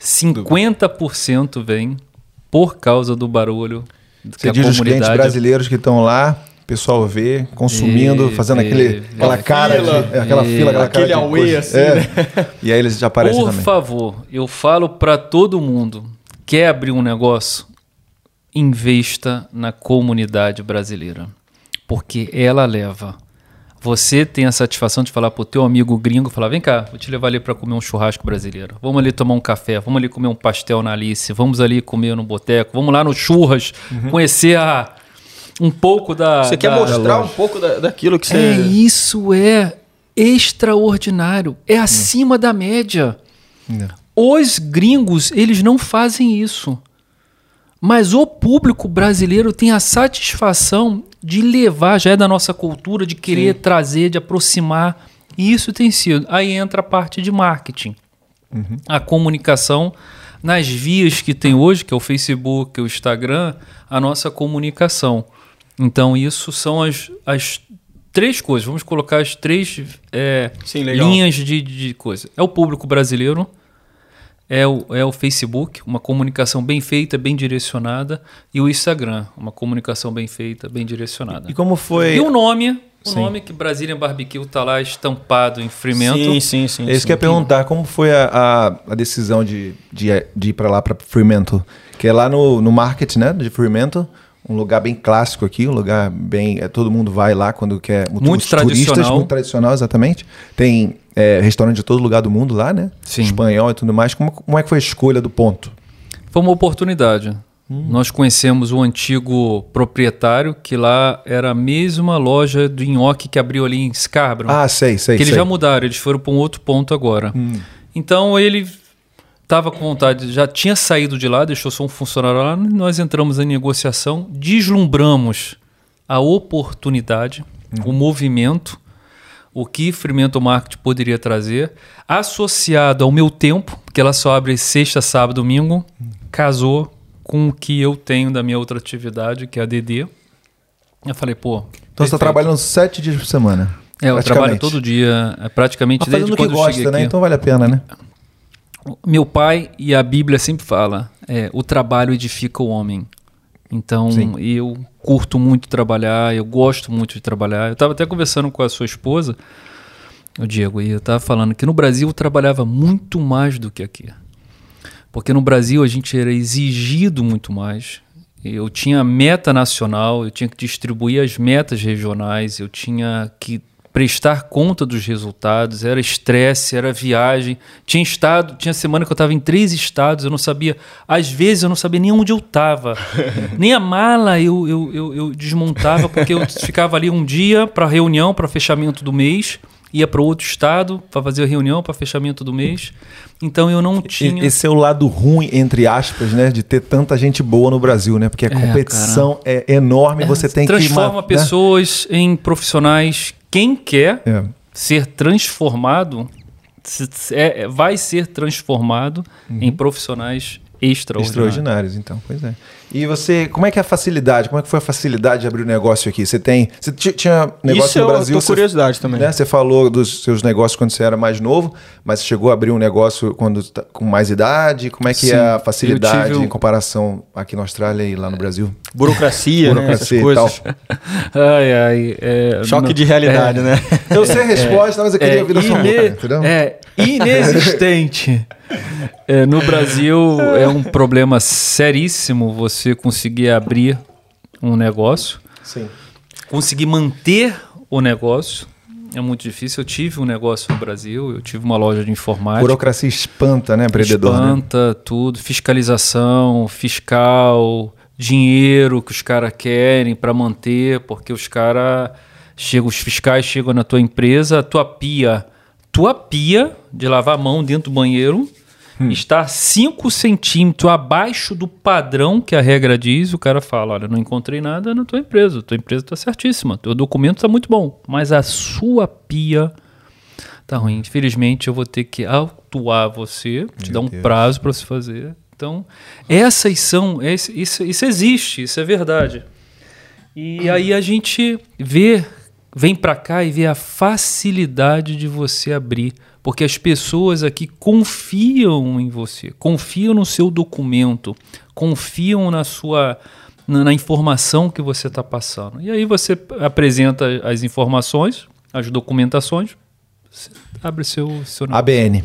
50% vem por causa do barulho Você diz os clientes comunidade brasileiros que estão lá, o pessoal vê, consumindo, E- fazendo e- aquele, aquela e- cara fila. de. é, aquela E- fila, aquela Aquele cara de away, coisa. assim, É. né? E aí eles já aparecem Por também. favor, eu falo para todo mundo: quer abrir um negócio? Investa na comunidade brasileira, porque ela leva. Você tem a satisfação de falar pro teu amigo gringo, falar: "Vem cá, vou te levar ali para comer um churrasco brasileiro. Vamos ali tomar um café, vamos ali comer um pastel na Alice, vamos ali comer no boteco, vamos lá no churras, conhecer a um pouco da Você quer da- mostrar um pouco da, daquilo que você é, isso é extraordinário. É acima da média. É. Os gringos, eles não fazem isso. Mas o público brasileiro tem a satisfação de levar, já é da nossa cultura, de querer trazer, de aproximar. E isso tem sido. Aí entra a parte de marketing. A comunicação nas vias que tem hoje, que é o Facebook, o Instagram, a nossa comunicação. Então, isso são as, as três coisas. Vamos colocar as três é, Sim, linhas de, de coisa. É o público brasileiro, é o, é o Facebook, uma comunicação bem feita, bem direcionada, e o Instagram, uma comunicação bem feita, bem direcionada. E como foi. E o nome, o Sim. nome que Brazilian Barbecue está lá estampado em Fremento. Sim, sim, sim. É isso sim. que eu ia perguntar, como foi a, a, a decisão de, de, de ir para lá, para Fremantle? Que é lá no, no market, né, de Fremantle, um lugar bem clássico aqui, um lugar bem... É, todo mundo vai lá quando quer... Muito os turistas, tradicional. muito tradicional, exatamente. Tem é, restaurante de todo lugar do mundo lá, né? Sim. Espanhol e tudo mais. Como, como é que foi a escolha do ponto? Foi uma oportunidade. Nós conhecemos o antigo proprietário, que lá era a mesma loja do nhoque que abriu ali em Scarborough. Ah, sei, sei, que eles sei. já mudaram, eles foram para um outro ponto agora. Então ele estava com vontade, já tinha saído de lá, deixou só um funcionário lá, nós entramos em negociação, deslumbramos a oportunidade, o movimento, o que Fremantle Market poderia trazer, associado ao meu tempo, porque ela só abre sexta, sábado, domingo, casou com o que eu tenho da minha outra atividade, que é a DD. Eu falei, pô. Então você está perfeito. trabalhando sete dias por semana. É, eu trabalho todo dia, é, praticamente Mas desde o que quando eu gosta, cheguei né? aqui. Então vale a pena, né? Meu pai e a Bíblia sempre fala, é, o trabalho edifica o homem. Então Sim. eu curto muito trabalhar, eu gosto muito de trabalhar. Eu estava até conversando com a sua esposa, o Diego, e eu estava falando que no Brasil eu trabalhava muito mais do que aqui. Porque no Brasil a gente era exigido muito mais. Eu tinha meta nacional, eu tinha que distribuir as metas regionais, eu tinha que prestar conta dos resultados, era estresse, era viagem. Tinha estado, tinha semana que eu estava em três estados, eu não sabia, às vezes eu não sabia nem onde eu estava. nem a mala eu, eu, eu, eu desmontava, porque eu ficava ali um dia para reunião, para fechamento do mês, ia para outro estado para fazer a reunião, para fechamento do mês. Então eu não tinha. Esse é o lado ruim, entre aspas, né? De ter tanta gente boa no Brasil, né? Porque a competição é, enorme, você tem que... transforma ma- né? pessoas em profissionais. Quem quer É. ser transformado é- é- vai ser transformado Uhum. em profissionais extraordinários. Extraordinários, então, pois é. E você, como é que é a facilidade? Como é que foi a facilidade de abrir o um negócio aqui? Você tem, você tinha negócio Isso no Brasil? Isso curiosidade também. Né, você falou dos seus negócios quando você era mais novo, mas você chegou a abrir um negócio quando tá com mais idade? Como é que Sim, é a facilidade tive em comparação aqui na Austrália e lá no Brasil? Burocracia, Burocracia e né? Coisas. Ai, ai. é, Choque não- de realidade, né? Eu sei a resposta, mas eu queria é, ouvir da sua boca, ine- entendeu? é inexistente. É, no Brasil é um problema seríssimo você conseguir abrir um negócio, Sim. conseguir manter o negócio. É muito difícil. Eu tive um negócio no Brasil, eu tive uma loja de informática. Burocracia espanta, né, empreendedor? né? Espanta tudo, fiscalização, fiscal, dinheiro que os caras querem para manter, porque os caras chegam, os fiscais chegam na tua empresa, a tua pia, tua pia de lavar a mão dentro do banheiro está 5 centímetros abaixo do padrão que a regra diz, o cara fala, olha, não encontrei nada na tua empresa, tua empresa está certíssima, teu documento está muito bom, mas a sua pia tá ruim. Infelizmente, eu vou ter que autuar você, te dar um Deus. prazo para você fazer. Então, essas são. Isso, isso existe, isso é verdade. E aí a gente vê, vem para cá e vê a facilidade de você abrir. Porque as pessoas aqui confiam em você, confiam no seu documento, confiam na sua. Na, na informação que você está passando. E aí você apresenta as informações, as documentações, abre seu, seu ABN,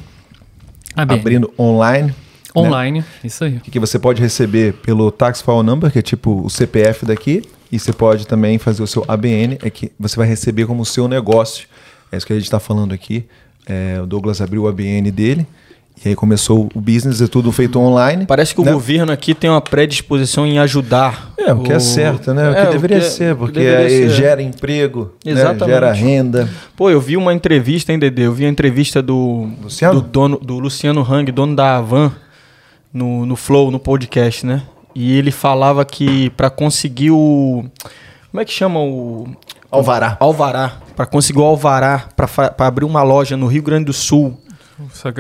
ABN. abrindo online. online. Isso aí. que você pode receber pelo Tax File Number, que é tipo o CPF daqui, e você pode também fazer o seu ABN, é que você vai receber como seu negócio. É isso que a gente está falando aqui. É, o Douglas abriu o ABN dele, e aí começou o business, é tudo feito online. Parece que o né? governo aqui tem uma predisposição em ajudar. É, o que é certo, né? O que É, deveria que- ser, o que porque deveria ser. gera emprego, né? Exatamente. gera renda. Pô, eu vi uma entrevista, hein, Dedê? Eu vi a entrevista do Luciano? do dono do Luciano Hang, dono da Avan, no, no Flow, no podcast, né? E ele falava que para conseguir o como é que chama o Alvará. alvará, para conseguir o alvará para abrir uma loja no Rio Grande do Sul,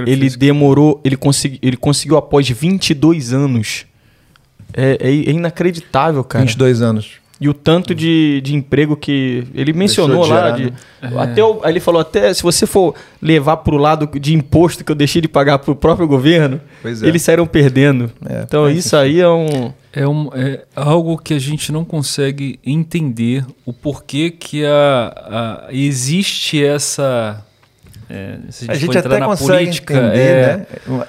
ele demorou, ele, consegui, ele conseguiu após 22 anos. É, é, é inacreditável, cara. 22 anos. E o tanto de, de emprego que ele mencionou de lá. de- né? até o- aí ele falou, até se você for levar pro lado de imposto que eu deixei de pagar pro próprio governo, é. eles saíram perdendo. É, então isso aí é um... É, um, é algo que a gente não consegue entender o porquê que a, a- existe essa. É, se A gente entrar até na consegue política, entender, é, né?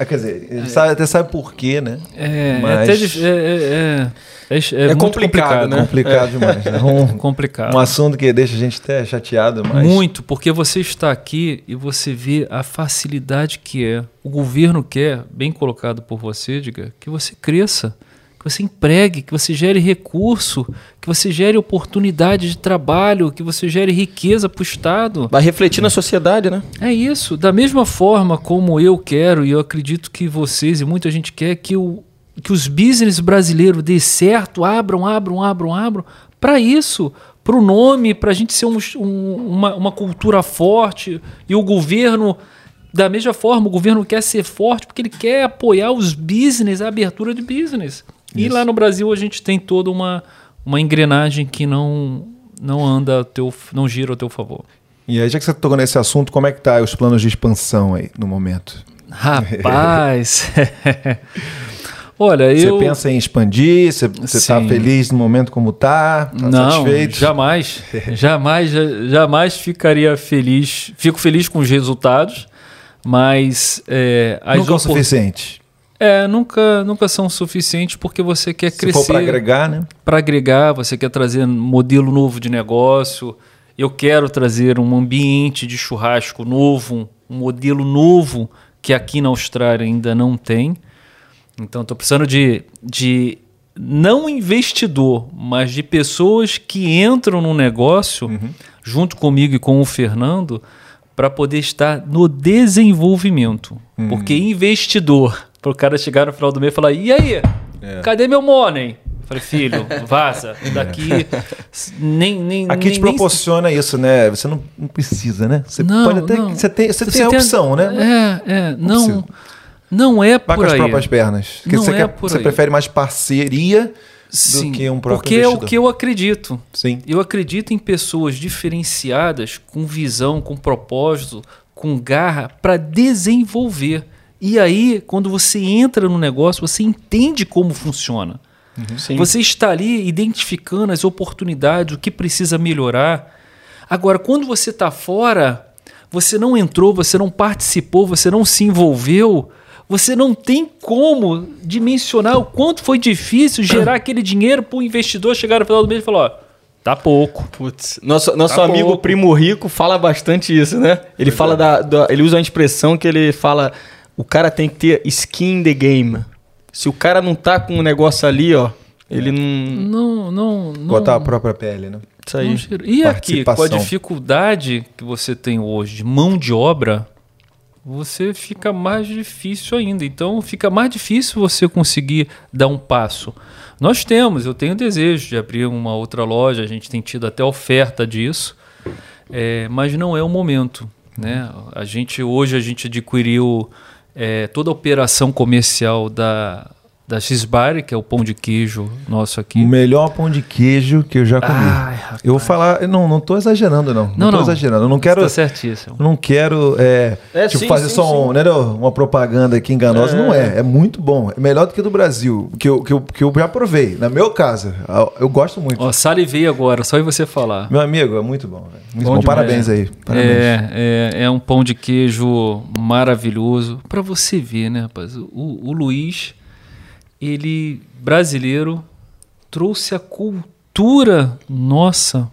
Quer dizer, ele sabe- até sabe por quê, né? É, é Mas- até é, é, é, é, muito complicado, né? Complicado demais. Né? Um, Complicado. um assunto que deixa a gente até chateado, mas... Muito, porque você está aqui e você vê a facilidade que é. O governo quer, bem colocado por você, diga, que você cresça, que você empregue, que você gere recurso, que você gere oportunidade de trabalho, que você gere riqueza para o Estado. Vai refletir na sociedade, né? É isso. Da mesma forma como eu quero, e eu acredito que vocês e muita gente quer, que, o, que os business brasileiros dê certo, abram, abram, abram, abram. Para isso, para o nome, para a gente ser um- um- uma, uma cultura forte. E o governo, da mesma forma, o governo quer ser forte porque ele quer apoiar os business, a abertura de business. E lá no Brasil a gente tem toda uma, uma engrenagem que não, não anda, teu, não gira ao teu favor. E aí, já que você tocou nesse assunto, como é que tá os planos de expansão aí, no momento? Rapaz. Olha, Você eu. pensa em expandir? Você, tá Sim. feliz no momento como tá? Tá não, satisfeito? jamais, jamais, ja- jamais ficaria feliz. Fico feliz com os resultados, mas é, Nunca é o opor- suficiente. É, nunca, nunca são suficientes porque você quer Se crescer. para agregar, né? para agregar, você quer trazer um modelo novo de negócio. Eu quero trazer um ambiente de churrasco novo, um modelo novo que aqui na Austrália ainda não tem. Então, estou precisando de, de não investidor, mas de pessoas que entram no negócio junto comigo e com o Fernando para poder estar no desenvolvimento. Porque investidor, para o cara chegar no final do mês e falar: e aí, cadê meu money? Falei, filho, vaza. Daqui nem, nem, Aqui nem, te nem- proporciona isso, né? Você não, não precisa, né? Você Não, pode até. não. Você tem, você tem a opção, né? É, é, não. precisa. Não é Vai por com as aí. próprias pernas. Porque Não você, é quer- você aí. prefere mais parceria Sim, do que um próprio porque é o investidor. que eu acredito. Sim. Eu acredito em pessoas diferenciadas, com visão, com propósito, com garra, para desenvolver. E aí, quando você entra no negócio, você entende como funciona. Sim. Você está ali identificando as oportunidades, o que precisa melhorar. Agora, quando você está fora, você não entrou, você não participou, você não se envolveu, você não tem como dimensionar o quanto foi difícil gerar aquele dinheiro para o investidor chegar no final do mês e falar: ó, tá pouco. Putz, nosso, nosso Tá amigo pouco. Primo Rico fala bastante isso, né? Ele fala da, da- Ele usa uma expressão que ele fala: o cara tem que ter skin in the game. Se o cara não tá com um negócio ali, ó, ele não. Não, não, não. Botar a própria pele, né? Isso aí. E aqui, com a dificuldade que você tem hoje de mão de obra, você fica mais difícil ainda. Então fica mais difícil você conseguir dar um passo. Nós temos, eu tenho desejo de abrir uma outra loja, a gente tem tido até oferta disso, é, mas não é o momento. Né? A gente hoje a gente adquiriu é, toda a operação comercial da, da X-Bar, que é o pão de queijo nosso aqui. O melhor pão de queijo que eu já comi. Ai, eu vou falar, não, não tô exagerando, não. Não, Não, tô não. exagerando. Eu não quero. Tá certíssimo. não quero é, É, tipo, sim, fazer sim, só sim. um, né, uma propaganda aqui enganosa. Não é. É muito bom. É melhor do que do Brasil. Que eu, que eu, que eu já provei. Na meu caso, eu, gosto muito. Ó, salivei agora, só em você falar. Meu amigo, é muito bom. Muito Bom bom. Parabéns aí. Parabéns. É, é, é um pão de queijo maravilhoso. Pra você ver, né, rapaz? O, o Luiz, ele, brasileiro, trouxe a cultura nossa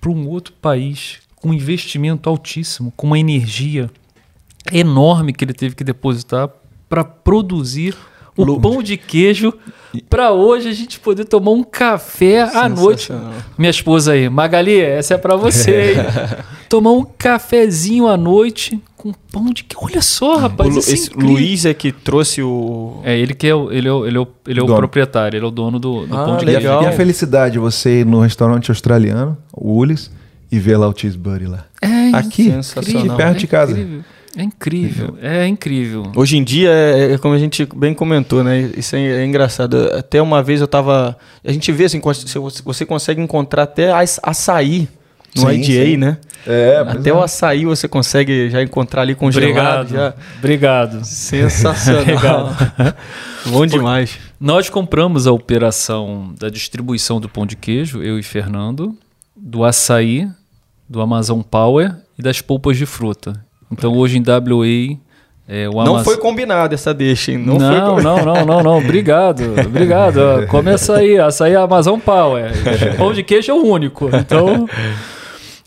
para um outro país com um investimento altíssimo, com uma energia enorme que ele teve que depositar para produzir o Lu- pão de queijo para hoje a gente poder tomar um café à noite. Minha esposa aí, Magali, essa é para você. hein? tomar um cafezinho à noite com pão de queijo. Olha só, O rapaz, Lu- isso é esse incrível. Luiz é que trouxe o. É, ele que é o, ele é o, ele é o, ele é o proprietário, ele é o dono do, do Ah, pão de queijo. E a felicidade de você ir no restaurante australiano, o Ulis, e ver lá o Cheeseburger lá. É Aqui, sensacional. aqui perto de casa. incrível. É incrível, é incrível. Hoje em dia, é, é como a gente bem comentou, né? Isso é, é engraçado. Até uma vez eu tava. A gente vê assim, você você consegue encontrar até aç- açaí no Sim, IDA, sim. né? É, Até é. o açaí você consegue já encontrar ali congelado. Obrigado. Já. Obrigado. Sensacional. Bom demais. Nós compramos a operação da distribuição do pão de queijo, eu e Fernando, do açaí, do Amazon Power e das polpas de fruta. Então hoje em WA é, o Não Amazon... foi combinado essa deixa, hein? Não, Não, foi não, não, não, não, Obrigado, obrigado. Ó, Come açaí, açaí é Amazon Power. Pão de queijo é o único. Então,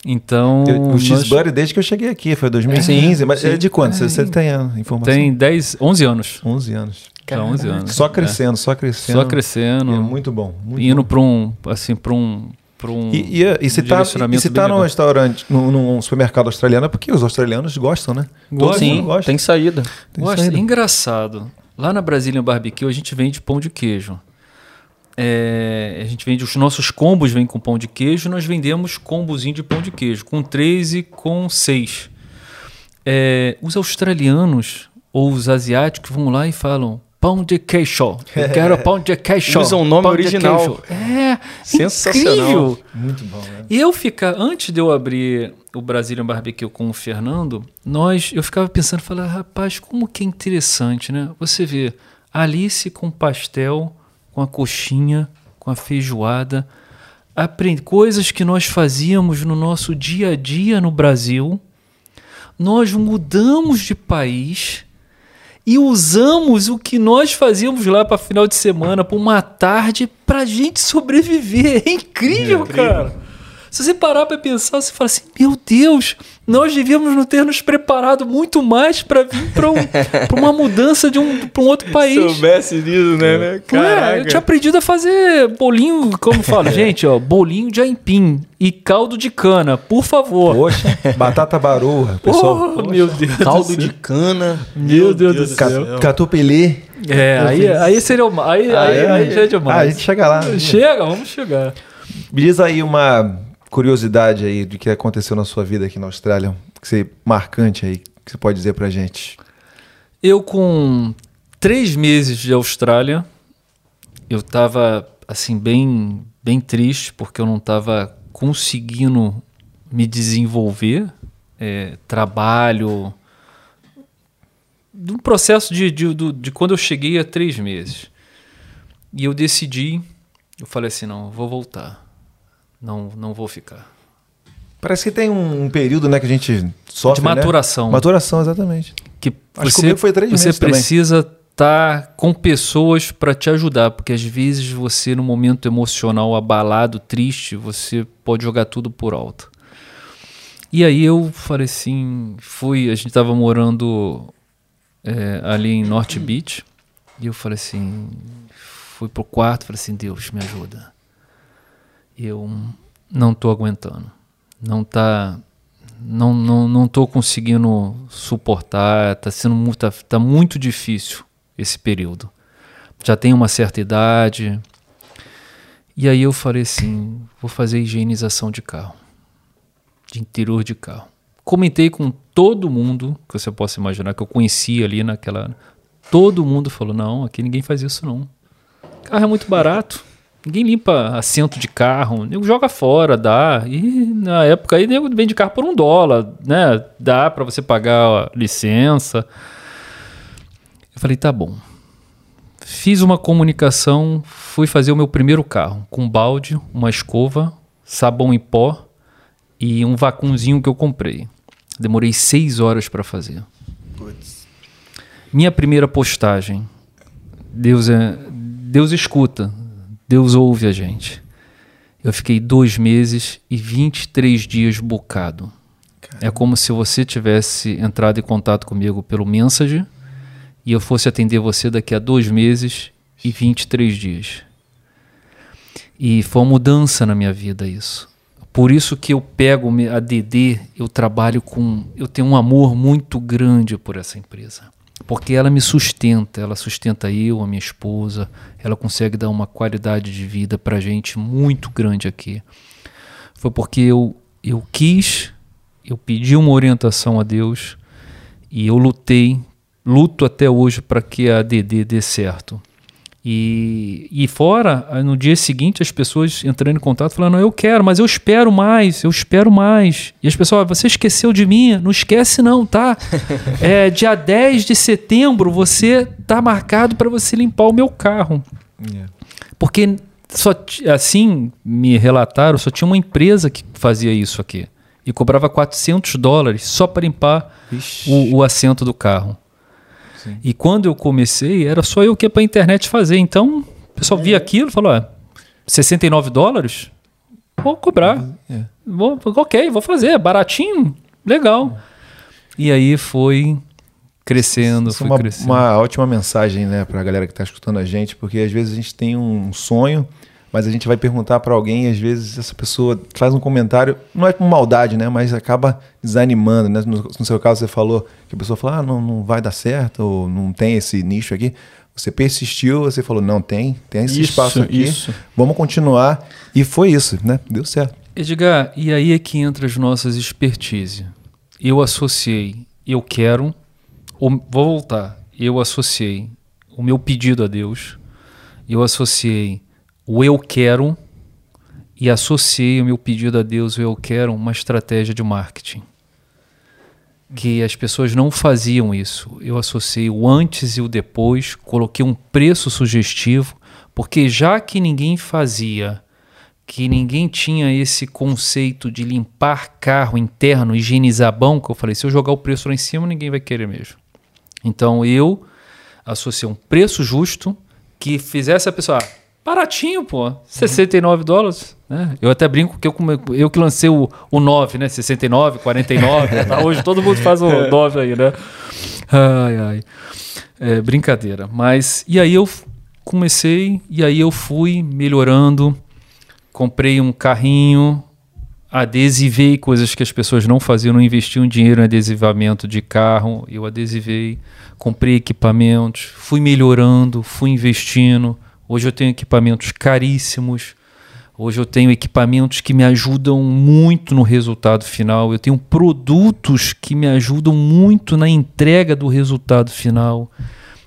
então Eu- O nós- Cheeseburger desde que eu cheguei aqui, foi 2015. mas sim. é de quanto? Você, você tem a informação? tem 10, 11 anos. 11 anos. Tá, 11 anos. Só crescendo, só É. crescendo. Só crescendo. É muito bom. Muito indo para um, assim, para um, para um E, e, e se um tá, e tá num restaurante, num, num supermercado australiano, é porque os australianos gostam, né? Gosta. Sim, gosta. tem saída. Tem Gosta. saída. Engraçado. Lá na Brasília Barbecue a gente vende pão de queijo. É, a gente vende os nossos combos vêm com pão de queijo, nós vendemos combozinho de pão de queijo com três e com seis. É, os australianos ou os asiáticos vão lá e falam pão de queijo. Eu quero pão de queijo. Usam o nome pão de original. queijo." É Sensacional. incrível. Muito bom, né? E eu ficar, antes de eu abrir o Brazilian Barbecue com o Fernando, nós, eu ficava pensando, falando, rapaz, como que é interessante, né? Você vê Alice com pastel, com a coxinha, com a feijoada, aprende coisas que nós fazíamos no nosso dia a dia no Brasil. Nós mudamos de país e usamos o que nós fazíamos lá para final de semana, para uma tarde, para gente sobreviver. É incrível, cara. Se você parar para pensar, você fala assim: meu Deus, nós devíamos não ter nos preparado muito mais para vir para um, pra uma mudança de um, pra um outro país. Soubesse disso, né? né? Ué, eu tinha aprendido a fazer bolinho, como fala, gente, ó, bolinho de aipim e caldo de cana, por favor. Poxa, batata baroa, pessoal. Oh, meu Deus. Caldo do céu. de cana. Meu Deus do Ca- céu. Catupelê. É, aí, aí seria uma. Aí, aí, aí já é Ah, a demais. gente chega lá. Chega, vamos chegar. Me diz aí uma curiosidade aí do que aconteceu na sua vida aqui na Austrália, que você marcante aí, que você pode dizer pra gente. Eu com três meses de Austrália, eu estava assim bem bem triste porque eu não estava conseguindo me desenvolver, é, trabalho, do processo de, de, de, de quando eu cheguei a três meses. E eu decidi, eu falei assim, não, vou voltar, não, não vou ficar. Parece que tem um, período, né, que a gente sofre, de maturação. Né? Maturação, exatamente. Que Acho você, que foi três você meses precisa estar tá com pessoas para te ajudar, porque às vezes você no momento emocional abalado, triste, você pode jogar tudo por alto. E aí eu falei assim, fui, a gente estava morando é, ali em North Beach, e eu falei assim, fui pro quarto, falei assim, Deus, me ajuda. Eu não tô aguentando. Não tá não não não tô conseguindo suportar, tá sendo muito tá, tá muito difícil esse período. Já tenho uma certa idade. E aí eu falei assim, vou fazer higienização de carro de interior de carro. Comentei com todo mundo que você possa imaginar, que eu conhecia ali naquela. Todo mundo falou: não, aqui ninguém faz isso não. Carro é muito barato. Ninguém limpa assento de carro, nego joga fora, dá. E na época aí nego vende carro por um dólar, né? Dá para você pagar a licença. Eu falei, tá bom. Fiz uma comunicação, fui fazer o meu primeiro carro com um balde, uma escova, sabão em pó e um vacunzinho que eu comprei. Demorei seis horas para fazer. Puts. Minha primeira postagem. Deus é, Deus escuta, Deus ouve a gente. Eu fiquei dois meses e 23 dias bocado. Caramba. É como se você tivesse entrado em contato comigo pelo Messenger e eu fosse atender você daqui a dois meses e 23 dias. E foi uma mudança na minha vida isso. Por isso que eu pego a DD, eu trabalho com. Eu tenho um amor muito grande por essa empresa. Porque ela me sustenta, ela sustenta eu, a minha esposa, ela consegue dar uma qualidade de vida para gente muito grande aqui. Foi porque eu, eu quis, eu pedi uma orientação a Deus e eu lutei, luto até hoje para que a DD dê certo. E, e fora, no dia seguinte, as pessoas entrando em contato falando: Eu quero, mas eu espero mais, eu espero mais. E as pessoas: Você esqueceu de mim? Não esquece, não, tá? é, dia 10 de setembro, você tá marcado para você limpar o meu carro. Yeah. Porque só assim me relataram, só tinha uma empresa que fazia isso aqui. E cobrava 400 dólares só para limpar o, o assento do carro. E quando eu comecei, era só eu que ia para a internet fazer. Então, o pessoal via aquilo e falou: ah, 69 dólares? Vou cobrar. É. Vou, ok, vou fazer. É baratinho, legal. E aí foi crescendo, Isso é foi uma, crescendo. Uma ótima mensagem, né, para a galera que está escutando a gente, porque às vezes a gente tem um sonho mas a gente vai perguntar para alguém e às vezes essa pessoa faz um comentário, não é com maldade, né? Mas acaba desanimando, né? No, no seu caso você falou que a pessoa falou, ah, não, não vai dar certo, ou não tem esse nicho aqui. Você persistiu, você falou, não, tem, tem esse isso, espaço aqui, isso. vamos continuar. E foi isso, né? Deu certo. Edgar, e aí é que entra as nossas expertise. Eu associei, eu quero, vou voltar, eu associei o meu pedido a Deus, eu associei o eu quero e associei o meu pedido a Deus, o eu quero, uma estratégia de marketing. Que as pessoas não faziam isso. Eu associei o antes e o depois, coloquei um preço sugestivo, porque já que ninguém fazia, que ninguém tinha esse conceito de limpar carro interno, higienizar banco, eu falei, se eu jogar o preço lá em cima, ninguém vai querer mesmo. Então eu associei um preço justo que fizesse a pessoa, ah, Baratinho, pô. 69 dólares. Né? Eu até brinco que eu, eu que lancei o, o 9, né? 69, 49. tá? Hoje todo mundo faz o 9 aí, né? Ai, ai. É, brincadeira. Mas, e aí eu comecei, e aí eu fui melhorando. Comprei um carrinho, adesivei coisas que as pessoas não faziam, não investiam dinheiro em adesivamento de carro. Eu adesivei, comprei equipamentos, fui melhorando, fui investindo Hoje eu tenho equipamentos caríssimos, Hoje eu tenho equipamentos que me ajudam muito no resultado final. Eu tenho produtos que me ajudam muito na entrega do resultado final.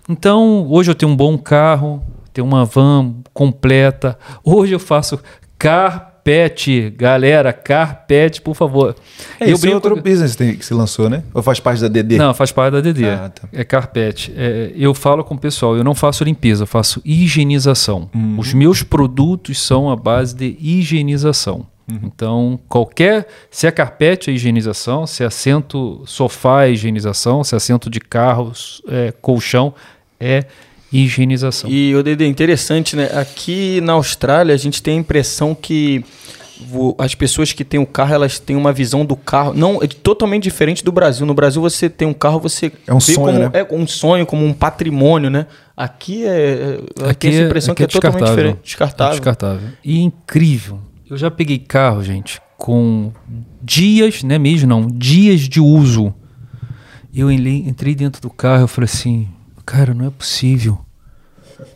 Então, hoje eu tenho um bom carro, tenho uma van completa. Hoje eu faço carpete, galera, carpete, por favor. É, eu brinco... outro business que se lançou, né? Ou faz parte da DD? Não, faz parte da DD. Ah, tá. É carpete. É, eu falo com o pessoal, eu não faço limpeza, eu faço higienização. Uhum. Os meus produtos são a base de higienização. Uhum. Então, qualquer. Se é carpete, é higienização. Se é assento, sofá, é higienização. Se é assento de carro, é, colchão, é higienização. E o Dede, interessante, né? Aqui na Austrália, a gente tem a impressão que as pessoas que têm o carro, elas têm uma visão do carro não é totalmente diferente do Brasil. No Brasil você tem um carro, você é um sonho, como, né? é um sonho, como um patrimônio, né? Aqui é, é aqui essa impressão aqui que é, é totalmente diferente, descartável. É descartável. E incrível. Eu já peguei carro, gente, com dias, né mesmo não, dias de uso. Eu entrei dentro do carro, eu falei assim, cara, não é possível.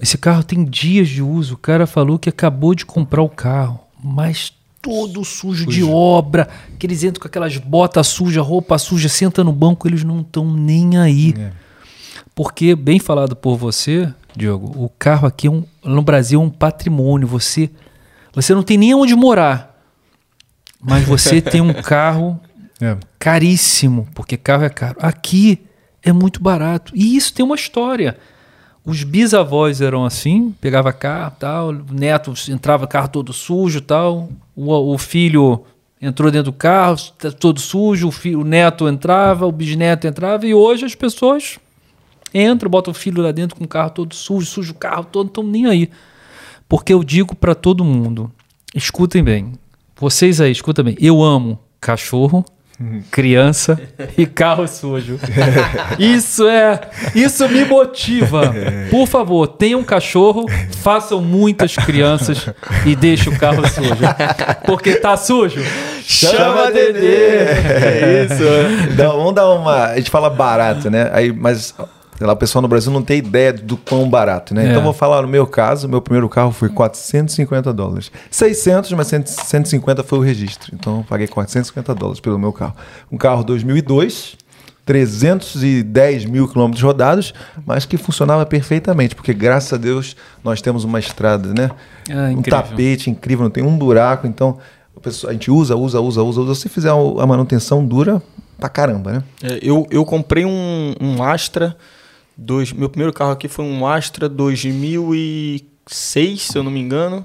Esse carro tem dias de uso. O cara falou que acabou de comprar o carro, mas todo sujo, sujo. de obra, que eles entram com aquelas botas sujas, roupa suja, senta no banco, eles não estão nem aí. É. Porque, bem falado por você, Diogo, o carro aqui é um, no Brasil é um patrimônio. Você, você não tem nem onde morar, mas você tem um carro é. caríssimo, porque carro é caro. Aqui é muito barato. E isso tem uma história. Os bisavós eram assim, pegava carro, tal, neto entrava carro todo sujo, tal, o, o filho entrou dentro do carro todo sujo, o, filho, o neto entrava, o bisneto entrava e hoje as pessoas entram, botam o filho lá dentro com o carro todo sujo, sujo o carro todo, não nem aí. Porque eu digo para todo mundo, escutem bem, vocês aí, escutem bem, eu amo cachorro, criança e carro sujo. Isso é, isso me motiva. Por favor, tenham um cachorro, façam muitas crianças e deixem o carro sujo. Porque tá sujo. Chama Dedê. É isso. Então, vamos dar uma, a gente fala barato, né? Aí, mas Sei lá, o pessoal no Brasil não tem ideia do quão barato, né? É. Então vou falar no meu caso, meu primeiro carro foi 450 dólares. 600, mas 150 foi o registro. Então eu paguei 450 dólares pelo meu carro. Um carro 2002, 310 mil quilômetros rodados, mas que funcionava perfeitamente, porque graças a Deus nós temos uma estrada, né? É, um tapete incrível, não tem um buraco, então a, pessoa, a gente usa, usa, usa, usa, usa. Se fizer a manutenção dura pra caramba, né? É, eu, eu comprei um, um Astra Dois, meu primeiro carro aqui foi um Astra 2006, se eu não me engano.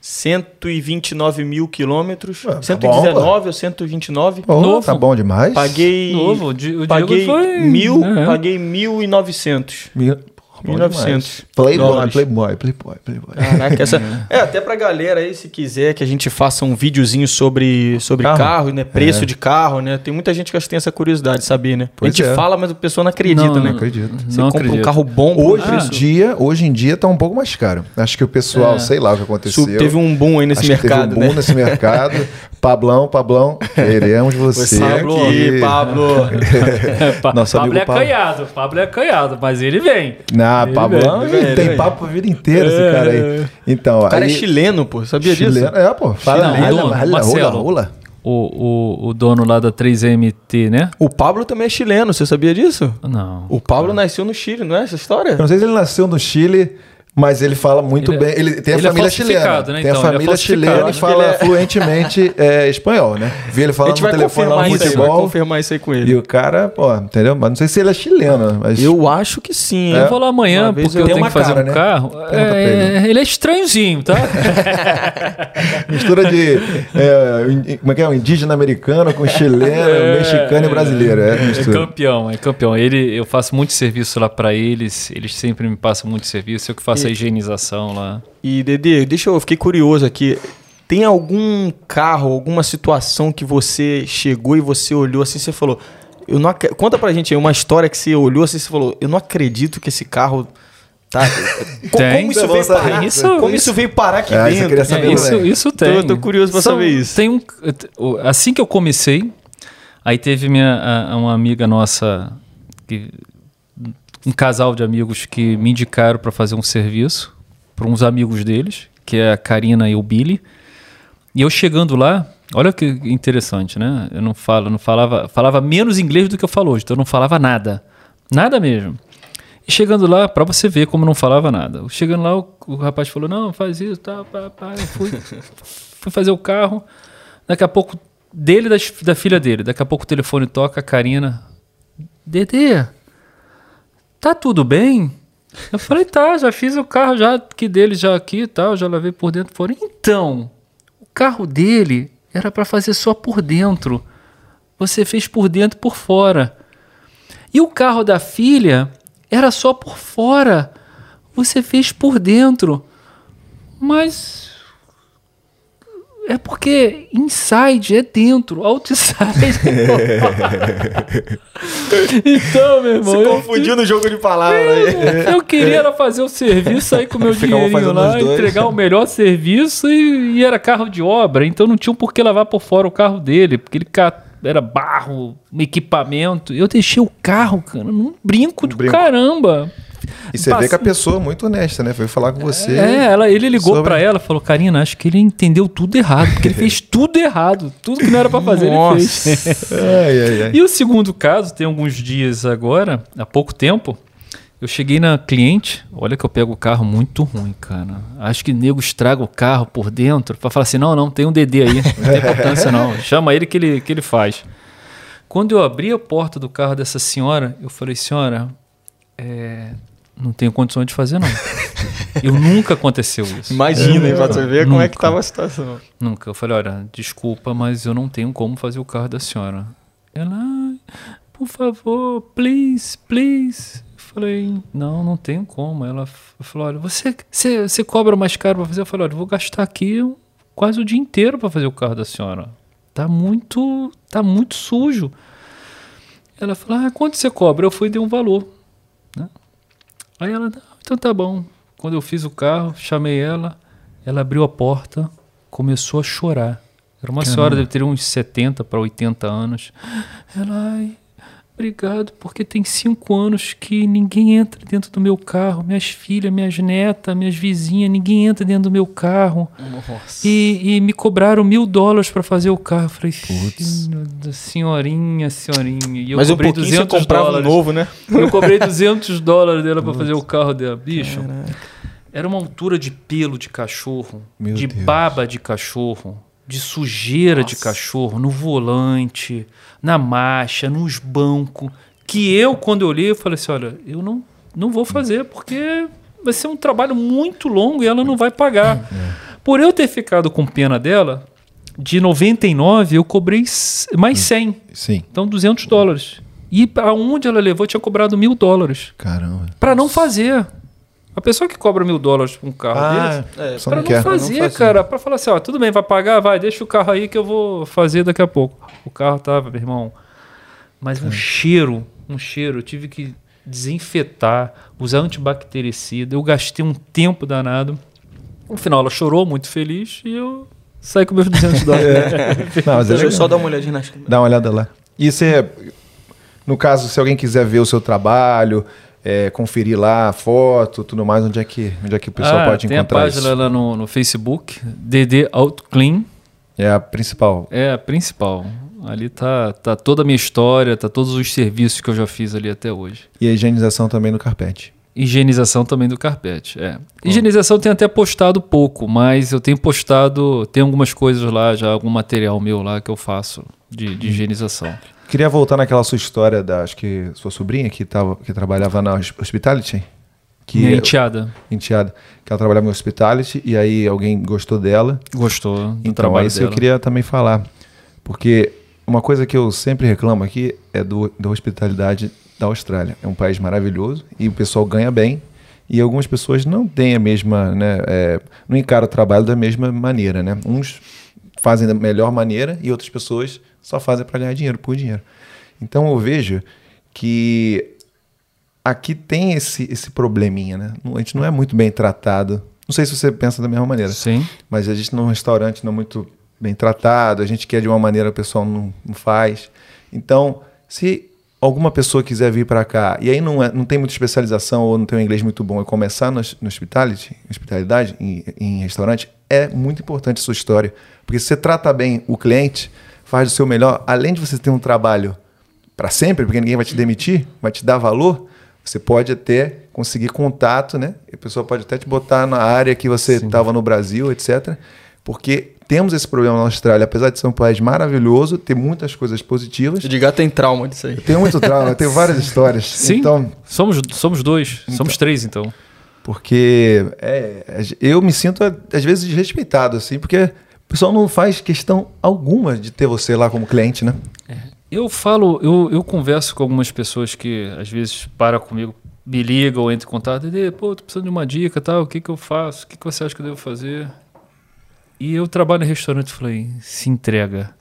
129 mil quilômetros. Ué, 119 tá bom, ou 129. Pô, Novo. Tá bom demais. Paguei. Novo. O paguei foi... mil, é. paguei 1.900. Mil... 1900. Playboy, Playboy, Playboy, Playboy. Caraca, essa... é, até pra galera aí, se quiser que a gente faça um videozinho sobre, sobre carro, carro né? Preço é. de carro, né? Tem muita gente que acho que tem essa curiosidade de saber, né? Pois a gente é. fala, mas a pessoa não acredita, não, né? Não acredita. Você não compra acredito. um carro bom hoje em dia Hoje em dia tá um pouco mais caro. Acho que o pessoal, é. sei lá o que aconteceu. Teve um boom aí nesse acho mercado, teve um boom né? nesse mercado. Pablão, Pablão, queremos você Pablo, aqui. Pablo. Nosso Pablo é Pablo. canhado, Pablo é canhado, mas ele vem. Não, Pablão tem papo a vida inteira esse cara aí. Então, o cara é aí, é chileno, pô, sabia chileno, disso? É, pô. Fala, Não, dono, O, o, o dono lá da 3MT, né? O Pablo também é chileno, você sabia disso? Não. O Pablo nasceu no Chile, não é essa história? Eu não sei se ele nasceu no Chile mas ele fala muito ele, é- bem. Ele tem a ele é família é chilena. Né, tem então, a família é chilena e fala é... fluentemente é, espanhol, né? Vi ele falando no telefone lá no futebol. Vai confirmar isso aí com ele. E o cara, pô, entendeu? Mas não sei se ele é chileno. Mas... Eu acho que sim. Eu vou lá amanhã, porque eu tenho que fazer cara, um né? carro. Ele. ele. é estranhozinho, tá? Mistura de. como é que é? Um indígena americano com chileno, mexicano e brasileiro. É, é campeão, é campeão. Ele, eu faço muito serviço lá para eles. Eles sempre me passam muito serviço. Eu que faço essa higienização lá. E, Dede, deixa eu, eu fiquei curioso aqui. Tem algum carro, alguma situação que você chegou e você olhou assim, você falou, eu não ac... conta pra gente aí uma história que você olhou assim, você falou, eu não acredito que esse carro tá tem. Como isso veio parar? Isso, como isso, isso veio parar aqui é, dentro? É, isso, isso tem. Tô, tô curioso para saber isso. Tem um, assim que eu comecei, aí teve minha uma amiga nossa que um casal de amigos que me indicaram para fazer um serviço para uns amigos deles, que é a Karina e o Billy. E eu chegando lá, olha que interessante, né? Eu não falo, não falava, falava menos inglês do que eu falo hoje, então eu não falava nada. Nada mesmo. E chegando lá, para você ver como não falava nada. Chegando lá, o, o rapaz falou: "Não, faz isso, tá, pá, pá. Eu fui, fui fazer o carro. Daqui a pouco dele da, da filha dele. Daqui a pouco o telefone toca, a Karina. Dedê, tá tudo bem? Eu falei, tá, já fiz o carro já aqui dele já aqui e tal, já lavei por dentro fora. Então, o carro dele era para fazer só por dentro. Você fez por dentro por fora. E o carro da filha era só por fora. Você fez por dentro. Mas é porque inside é dentro, outside é Então, meu irmão. Se confundiu no jogo de palavras. Eu, eu queria era fazer o serviço aí com o meu dinheirinho lá, entregar o melhor serviço e, e, era carro de obra, então não tinha por que lavar por fora o carro dele, porque ele era barro, equipamento. Eu deixei o carro, cara, num brinco um do brinco. caramba. E você vê que a pessoa é muito honesta, né? Foi falar com você. É, ela, ele ligou sobre... para ela falou: Karina, acho que ele entendeu tudo errado, porque ele fez tudo errado. Tudo que não era para fazer, Nossa. ele fez. ai, ai, ai. E o segundo caso, tem alguns dias agora, há pouco tempo, eu cheguei na cliente, olha que eu pego o carro muito ruim, cara. Acho que nego estraga o carro por dentro para falar assim: não, não, tem um DD aí, não tem importância não. Chama ele que ele, que ele faz. Quando eu abri a porta do carro dessa senhora, eu falei: senhora, é, não tenho condições de fazer, não. eu nunca aconteceu isso. Imagina, hein, pra você ver como é que tava a situação. Nunca. Eu falei, olha, desculpa, mas eu não tenho como fazer o carro da senhora. Ela, por favor, please, please. Eu falei, não, não tenho como. Ela falou, olha, você, você, você cobra mais caro para fazer? Eu falei, olha, eu vou gastar aqui quase o dia inteiro para fazer o carro da senhora. Tá muito, tá muito sujo. Ela falou, ah, quanto você cobra? Eu fui e dei um valor. Aí ela, então tá bom. Quando eu fiz o carro, chamei ela, ela abriu a porta, começou a chorar. Era uma Caramba. senhora, deve ter uns 70 para 80 anos. Ela, ai, Obrigado, porque tem cinco anos que ninguém entra dentro do meu carro. Minhas filhas, minhas netas, minhas vizinhas, ninguém entra dentro do meu carro. Nossa. E, e me cobraram mil dólares para fazer o carro. Eu falei, senhorinha, senhorinha. E eu Mas cobrei um 200 você comprava dólares. novo, né? Eu cobrei 200 dólares dela para fazer o carro dela. Bicho, Caraca. era uma altura de pelo de cachorro, meu de Deus. baba de cachorro de sujeira Nossa. de cachorro no volante, na marcha, nos bancos, que eu, quando eu olhei, eu falei assim, olha, eu não, não vou fazer, porque vai ser um trabalho muito longo e ela não vai pagar. É. Por eu ter ficado com pena dela, de 99 eu cobrei mais 100. Sim. Então 200 dólares. E aonde ela levou, tinha cobrado mil dólares. Caramba. Para não fazer. A pessoa que cobra mil dólares por um carro ah, dele, é, pra não, não fazer, não cara, para falar assim, ó, tudo bem, vai pagar, vai, deixa o carro aí que eu vou fazer daqui a pouco. O carro tava, meu irmão, mas um é. cheiro, um cheiro, eu tive que desinfetar, usar antibactericida, eu gastei um tempo danado. No final ela chorou, muito feliz, e eu saí com meus 200 dólares. é. não, mas Deixa eu só dar uma olhadinha nas... Dá uma olhada lá. E você, no caso, se alguém quiser ver o seu trabalho, é, conferir lá a foto, tudo mais, onde é que, onde é que o pessoal ah, pode encontrar Tem a página isso? lá no, no Facebook, DD Auto Clean. É a principal. É a principal. Ali tá, tá toda a minha história, tá todos os serviços que eu já fiz ali até hoje. E a higienização também no carpete. Higienização também do carpete, é. Higienização tem até postado pouco, mas eu tenho postado, tem algumas coisas lá, já algum material meu lá que eu faço de, de higienização. Queria voltar naquela sua história da, acho que sua sobrinha que, tava, que trabalhava na Hospitality. Que Minha enteada. Enteada. Que ela trabalhava em Hospitality e aí alguém gostou dela. Gostou do então, trabalho isso dela. eu queria também falar. Porque uma coisa que eu sempre reclamo aqui é do, da hospitalidade da Austrália. É um país maravilhoso e o pessoal ganha bem. E algumas pessoas não têm a mesma, né, é, não encaram o trabalho da mesma maneira, né? Uns fazem da melhor maneira e outras pessoas só fazem para ganhar dinheiro por dinheiro. Então eu vejo que aqui tem esse, esse probleminha, né? A gente não é muito bem tratado. Não sei se você pensa da mesma maneira. Sim. Mas a gente num restaurante não é muito bem tratado, a gente quer de uma maneira, o pessoal não, não faz. Então, se alguma pessoa quiser vir para cá e aí não, é, não tem muita especialização ou não tem um inglês muito bom e começar no, no hospitality, hospitalidade, em, em restaurante, é muito importante a sua história. Porque se você trata bem o cliente, faz o seu melhor, além de você ter um trabalho para sempre, porque ninguém vai te demitir, vai te dar valor, você pode até conseguir contato, né? A pessoa pode até te botar na área que você estava no Brasil, etc. Porque temos esse problema na Austrália, apesar de ser um país maravilhoso, ter muitas coisas positivas. Edgar tem trauma disso aí. Tem muito trauma, tem várias histórias. Sim, Então, somos, somos dois, somos três então. Porque é, eu me sinto, às vezes, desrespeitado, assim, porque o pessoal não faz questão alguma de ter você lá como cliente, né? Eu falo, eu, eu converso com algumas pessoas que às vezes param comigo, me ligam ou entram em contato, e pô, tô precisando de uma dica, tal, o que que eu faço? O que que você acha que eu devo fazer? E eu trabalho em restaurante e falei, se entrega.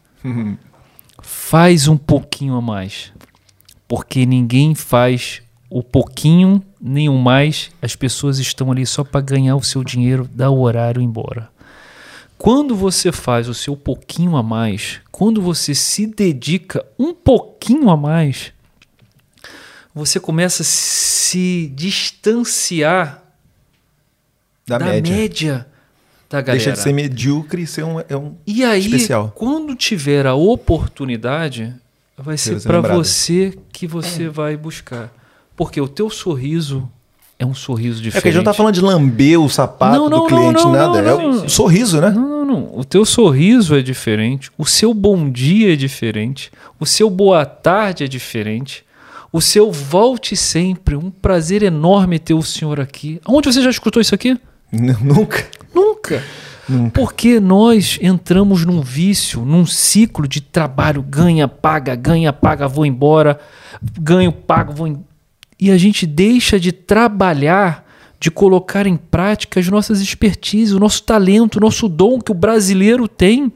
Faz um pouquinho a mais. Porque ninguém faz o pouquinho nem o mais. As pessoas estão ali só para ganhar o seu dinheiro, dar o horário e ir embora. Quando você faz o seu pouquinho a mais, quando você se dedica um pouquinho a mais, você começa a se distanciar Da, da, média. média. da galera. Deixa de ser medíocre e ser um, é um E aí, especial. quando tiver a oportunidade, vai ser para você que você vai buscar. Porque o teu sorriso é um sorriso É diferente. que a gente não tá falando de lamber o sapato Não, não, do cliente, não, nada. é o sorriso, né? Não, não, não. O teu sorriso é diferente. O seu bom dia é diferente. O seu boa tarde é diferente. O seu volte sempre. Um prazer enorme ter o senhor aqui. Onde você já escutou isso aqui? N- Nunca. Nunca. Porque nós entramos num vício, num ciclo de trabalho, ganha, paga, ganha, paga, vou embora, ganho, pago, vou embora. E a gente deixa de trabalhar, de colocar em prática as nossas expertises, o nosso talento, o nosso dom que o brasileiro tem.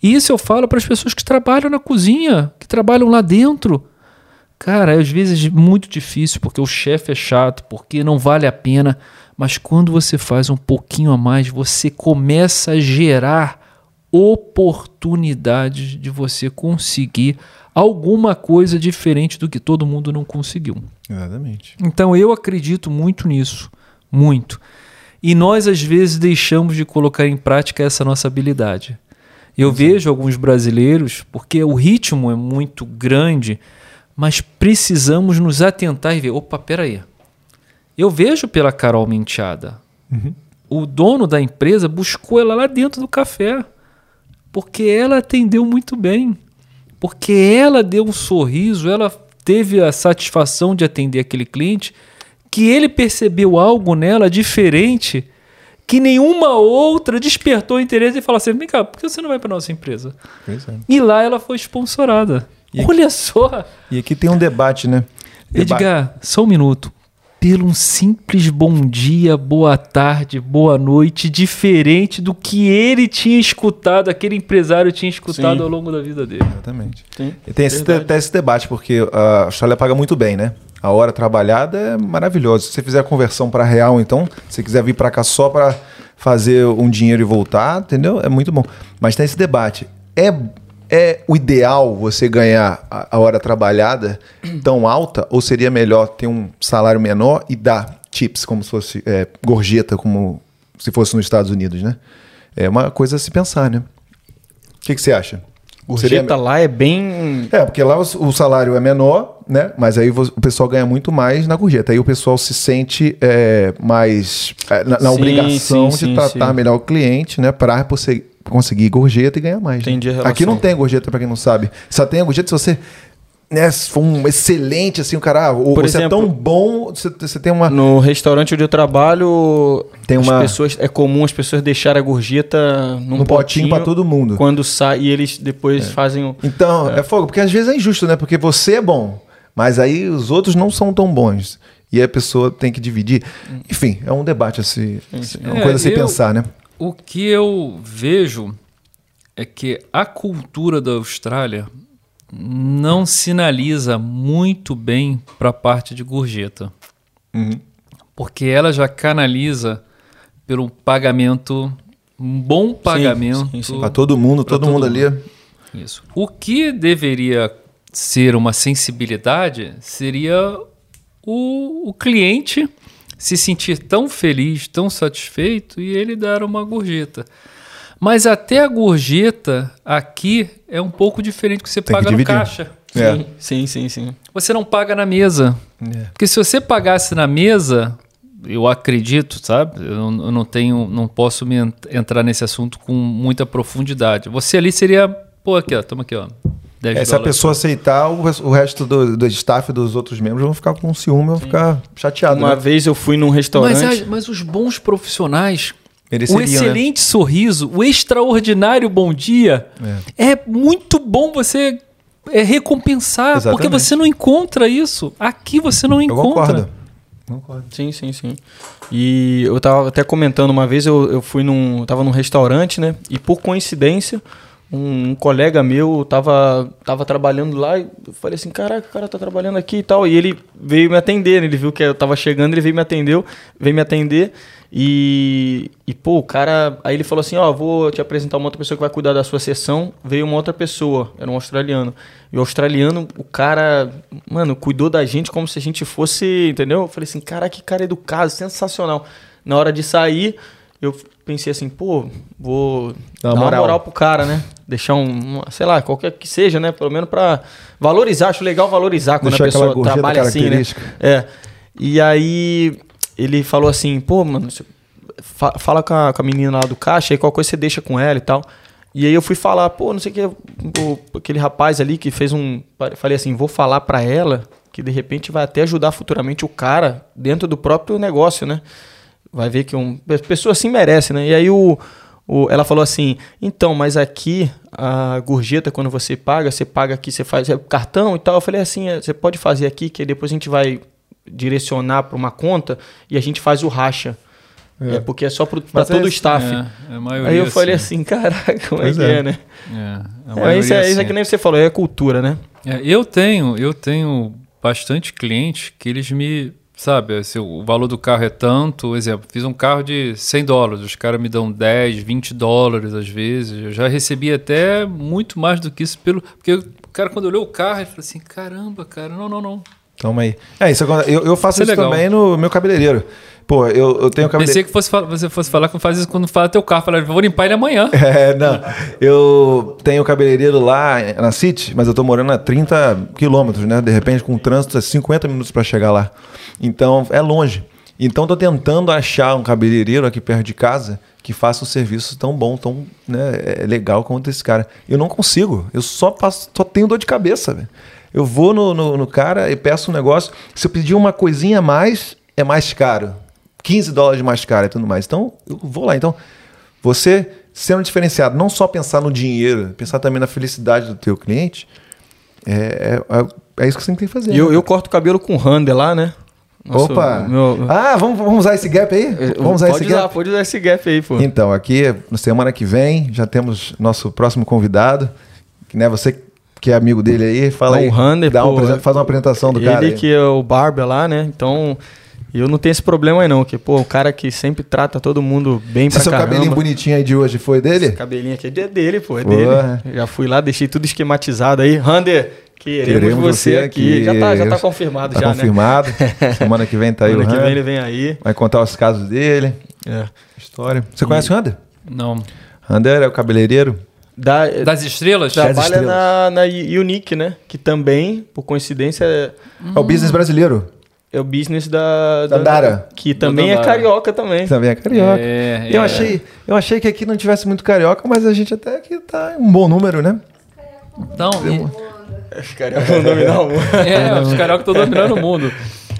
E isso eu falo para as pessoas que trabalham na cozinha, que trabalham lá dentro. Cara, às vezes é muito difícil porque o chefe é chato, porque não vale a pena. Mas quando você faz um pouquinho a mais, você começa a gerar oportunidades de você conseguir alguma coisa diferente do que todo mundo não conseguiu. Exatamente. Então eu acredito muito nisso, muito. E nós às vezes deixamos de colocar em prática essa nossa habilidade. Eu vejo alguns brasileiros, porque o ritmo é muito grande, mas precisamos nos atentar e ver, opa, peraí. Eu vejo pela Carol Menteada. O dono da empresa buscou ela lá dentro do café, porque ela atendeu muito bem. Porque ela deu um sorriso, ela teve a satisfação de atender aquele cliente, que ele percebeu algo nela diferente, que nenhuma outra despertou interesse e falou assim: vem cá, por que você não vai para nossa empresa? É. E lá ela foi sponsorada. E- Olha só! E aqui tem um debate, né? Deba- Edgar, só um minuto. Pelo um simples bom dia, boa tarde, boa noite, diferente do que ele tinha escutado, aquele empresário tinha escutado Sim. ao longo da vida dele. Exatamente. Sim, E tem esse, tem esse debate, porque a Austrália paga muito bem, né? A hora trabalhada é maravilhosa. Se você fizer a conversão para real, então, se você quiser vir para cá só para fazer um dinheiro e voltar, entendeu? É muito bom. Mas tem esse debate. É, é o ideal você ganhar a, hora trabalhada tão alta ou seria melhor ter um salário menor e dar tips, como se fosse é, gorjeta, como se fosse nos Estados Unidos, né? É uma coisa a se pensar, né? O que, que você acha? Seria- Gorjeta lá é bem. é, porque lá o, salário é menor, né? Mas aí o pessoal ganha muito mais na gorjeta. Aí o pessoal se sente é, mais é, na, na Sim, obrigação sim, de sim, tratar melhor o cliente, né? Para você conseguir gorjeta e ganhar mais. né? Entendi a relação. Aqui não tem gorjeta, para quem não sabe. Só tem a gorjeta se você né, for um excelente, assim, o cara, ah, ou Por você exemplo- é tão bom, você, você tem uma. No restaurante onde eu trabalho, Tem as uma- pessoas, é comum as pessoas deixarem a gorjeta num, Um potinho pra todo mundo. Quando sai, e eles depois fazem o. Então, é. fogo, porque às vezes é injusto, né? Porque você é bom, mas aí os outros não são tão bons. E a pessoa tem que dividir. Enfim, é um debate a se. É uma É, coisa a se eu- pensar, né? O que eu vejo é que a cultura da Austrália não sinaliza muito bem para a parte de gorjeta. Uhum. Porque ela já canaliza pelo pagamento, um bom pagamento. Pra todo mundo, todo, todo mundo, mundo. ali. Isso. O que deveria ser uma sensibilidade seria o, o cliente se sentir tão feliz, tão satisfeito e ele dar uma gorjeta. Mas até a gorjeta aqui é um pouco diferente do que você Tem que paga no dividir. caixa. É. Sim, sim, sim, sim. Você não paga na mesa. É. Porque se você pagasse na mesa, eu acredito, sabe? Eu não, eu não tenho, não posso me ent- entrar nesse assunto com muita profundidade. Você ali seria, pô, aqui, ó, toma aqui, ó. 10 É, se a pessoa aceitar, o, res- o resto do, do staff e dos outros membros vão ficar com ciúme, vão ficar chateados. Uma né? vez eu fui num restaurante. Mas, mas os bons profissionais, o né? excelente sorriso, o extraordinário bom dia, é, muito bom você é, recompensar, porque Exatamente. você não encontra isso. Aqui você não Eu encontra. concordo. Concordo. Sim, sim, sim. E eu tava até comentando uma vez, eu, eu fui num. eu tava num restaurante, né? E por coincidência, um, colega meu tava, tava trabalhando lá e eu falei assim, caraca, o cara tá trabalhando aqui e tal. E ele veio me atender, né? ele viu que eu tava chegando, ele veio me atendeu, veio me atender. E, e pô, o cara. Aí ele falou assim: Ó, vou te apresentar uma outra pessoa que vai cuidar da sua sessão. Veio uma outra pessoa, era um australiano. E o australiano, o cara, mano, cuidou da gente como se a gente fosse, entendeu? Eu falei assim: cara, que cara educado, sensacional. Na hora de sair, eu pensei assim: pô, vou Dá dar uma uma moral. moral pro cara, né? Deixar um, sei lá, qualquer que seja, né? Pelo menos pra valorizar. Acho legal valorizar quando Deixar a pessoa trabalha assim, né? É. E aí ele falou assim, pô, mano, fa- fala com a, com a menina lá do caixa, aí qualquer coisa você deixa com ela e tal. E aí eu fui falar, pô, não sei o que, o- aquele rapaz ali que fez um. Falei assim, vou falar pra ela que de repente vai até ajudar futuramente o cara dentro do próprio negócio, né? Vai ver que um. pe- Pessoa assim merece, né? E aí o, o- ela falou assim: então, mas aqui a gorjeta, quando você paga, você paga aqui, você faz é, cartão e tal. Eu falei assim: é, você pode fazer aqui, que depois a gente vai direcionar para uma conta e a gente faz o racha. É, porque é só para todo é- o staff. É, é aí eu falei sim. assim: caraca, como é que é. é, né? É, É, isso, é, isso é sim. que nem você falou, é cultura, né? É, eu tenho, eu tenho bastante cliente que eles me, sabe, assim, o valor do carro é tanto, exemplo, fiz um carro de 100 dólares, os caras me dão 10, 20 dólares às vezes, eu já recebi até muito mais do que isso pelo, porque o cara quando olhou o carro, ele falou assim, caramba, cara, não, não, não. Toma aí. É, isso eu, eu faço Isso é isso também no meu cabeleireiro. Pô, eu, eu tenho cabeleireiro. Pensei que fosse, você fosse falar que faz isso quando fala teu carro, falar, vou limpar ele amanhã. É, não. Eu tenho cabeleireiro lá na City, mas eu tô morando a 30 quilômetros, né? De repente, com o trânsito, é 50 minutos para chegar lá. Então, é longe. Então, tô tentando achar um cabeleireiro aqui perto de casa que faça um serviço tão bom, tão né, é, legal quanto esse cara. Eu não consigo. Eu só, passo, só tenho dor de cabeça, velho. Eu vou no, no, no cara e peço um negócio. Se eu pedir uma coisinha a mais, é mais caro. 15 dólares mais caro e tudo mais. Então, eu vou lá. Então, você sendo diferenciado, não só pensar no dinheiro, pensar também na felicidade do teu cliente, é, é, é isso que você tem que fazer. E eu, né? eu corto o cabelo com Rander lá, né? Nossa, Opa! meu- Ah, vamos, vamos usar esse gap aí? Vamos usar pode esse usar, gap? pode usar esse gap aí, pô. Então, aqui, na semana que vem, já temos nosso próximo convidado, que né, você que é amigo dele aí, fala Não, aí, o Rander, dá pô, apresen- faz uma apresentação do Ele cara aí. que é o barber lá, né? Então, eu não tenho esse problema aí não, que pô, o cara que sempre trata todo mundo bem Esse pra seu caramba. cabelinho bonitinho aí de hoje foi dele? Esse cabelinho aqui é dele, pô, é Porra. dele. Já fui lá, deixei tudo esquematizado aí. Rander, queremos, Queremos você, aqui. aqui. Já tá, já tá confirmado Tá já, confirmado. Semana que vem tá aí né? o Semana que vem ele vem aí. Vai contar os casos dele, É. história. Você conhece o Rander? Não. Rander é o cabeleireiro. Da, Das estrelas? Das trabalha estrelas. na, na Unique, né? Que também, por coincidência, é, É o business brasileiro. É o business da... Da Dara. Que também é carioca também. Também é carioca. É, eu, é. achei, eu achei que aqui não tivesse muito carioca, mas a gente até que tá em um bom número, né? Então, e- Os carioca vão dominar o mundo. É, os carioca estão dominando o mundo.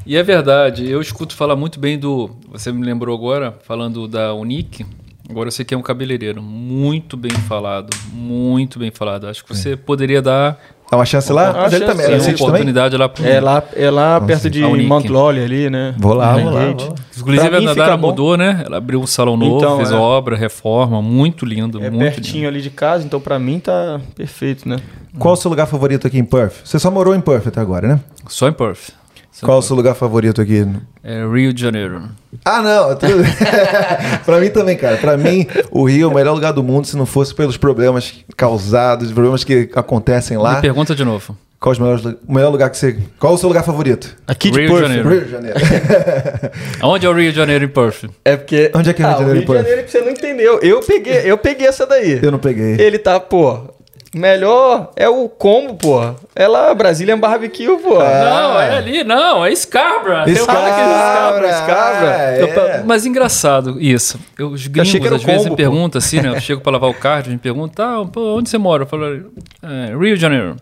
E é verdade, eu escuto falar muito bem do. Você me lembrou agora, falando da Unique. Agora eu sei que é um cabeleireiro. Muito bem falado. Muito bem falado. Acho que você poderia dar Dá uma chance lá? Uma Mas ele também era uma também? oportunidade lá pro. É lá, é lá perto de a Unique. Mount Lolly ali, né? Vou lá, vou lá, Highgate. vou lá. Inclusive a bom. mudou, né? Ela abriu um salão novo, Então, fez é. obra, reforma. Muito lindo, É muito pertinho lindo. ali de casa, então pra mim tá perfeito, né? Qual o seu lugar favorito aqui em Perth? Você só morou em Perth até agora, né? Só em Perth. Em Qual o Perth. seu lugar favorito aqui? É Rio de Janeiro. Ah, não. Tudo... pra mim também, cara. Pra mim, o Rio é o melhor lugar do mundo se não fosse pelos problemas causados, problemas que acontecem lá. Me pergunta de novo. Qual os melhores, lu- o melhor lugar que você. Qual o seu lugar favorito? Aqui de Rio de Perth. Janeiro. Rio de Janeiro. Onde é o Rio de Janeiro em Perth? É porque. Onde é que é Rio de Ah, o Janeiro, Rio de Janeiro você não entendeu. Eu peguei, eu peguei essa daí. Eu não peguei. Ele tá, pô. Melhor é o combo, pô. É lá, Brazilian Barbecue, pô. Não, é ali, não, é Scarborough. Tem um cara que Escabra, Escabra. é. Eu pa- Mas engraçado isso. Eu, os gringos às vezes combo, me perguntam assim, né? Eu chego pra lavar o carro, me perguntam, ah, pô, onde você mora? Eu falo, "É, Rio de Janeiro.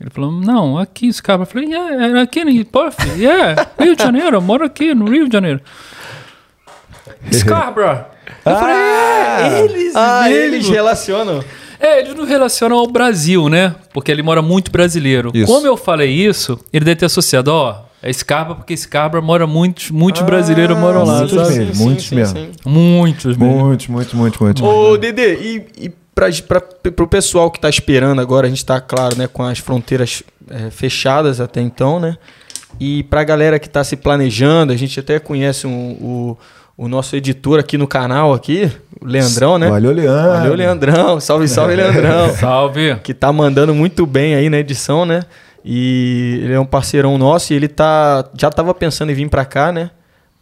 Ele falou, não, aqui, esse cara. Eu falei, yeah, é aqui em Perth. Yeah, Rio de Janeiro, eu moro aqui no Rio de Janeiro. Scarborough. Eu falei, é, eles Ah, eles relacionam. É, eles não relacionam ao Brasil, né? Porque ele mora muito brasileiro. Isso. Como eu falei isso, ele deve ter associado, ó, é Scarborough porque Scarborough mora muitos, muitos brasileiros moram lá, muitos sabe? mesmo, muitos mesmo. Muitos, mesmo. Muitos, muitos, muitos, muitos. Ô, Dedê, e, e pra, pra, pro pessoal que tá esperando agora, a gente tá, claro, né, com as fronteiras é, fechadas até então, né? E pra galera que tá se planejando, a gente até conhece um- o, o nosso editor aqui no canal, aqui, o Leandrão, né? Valeu, Leandro. Valeu, Leandrão. Salve, salve, Leandrão. Salve. que tá mandando muito bem aí na edição, né? E ele é um parceirão nosso e ele tá já tava pensando em vir pra cá, né?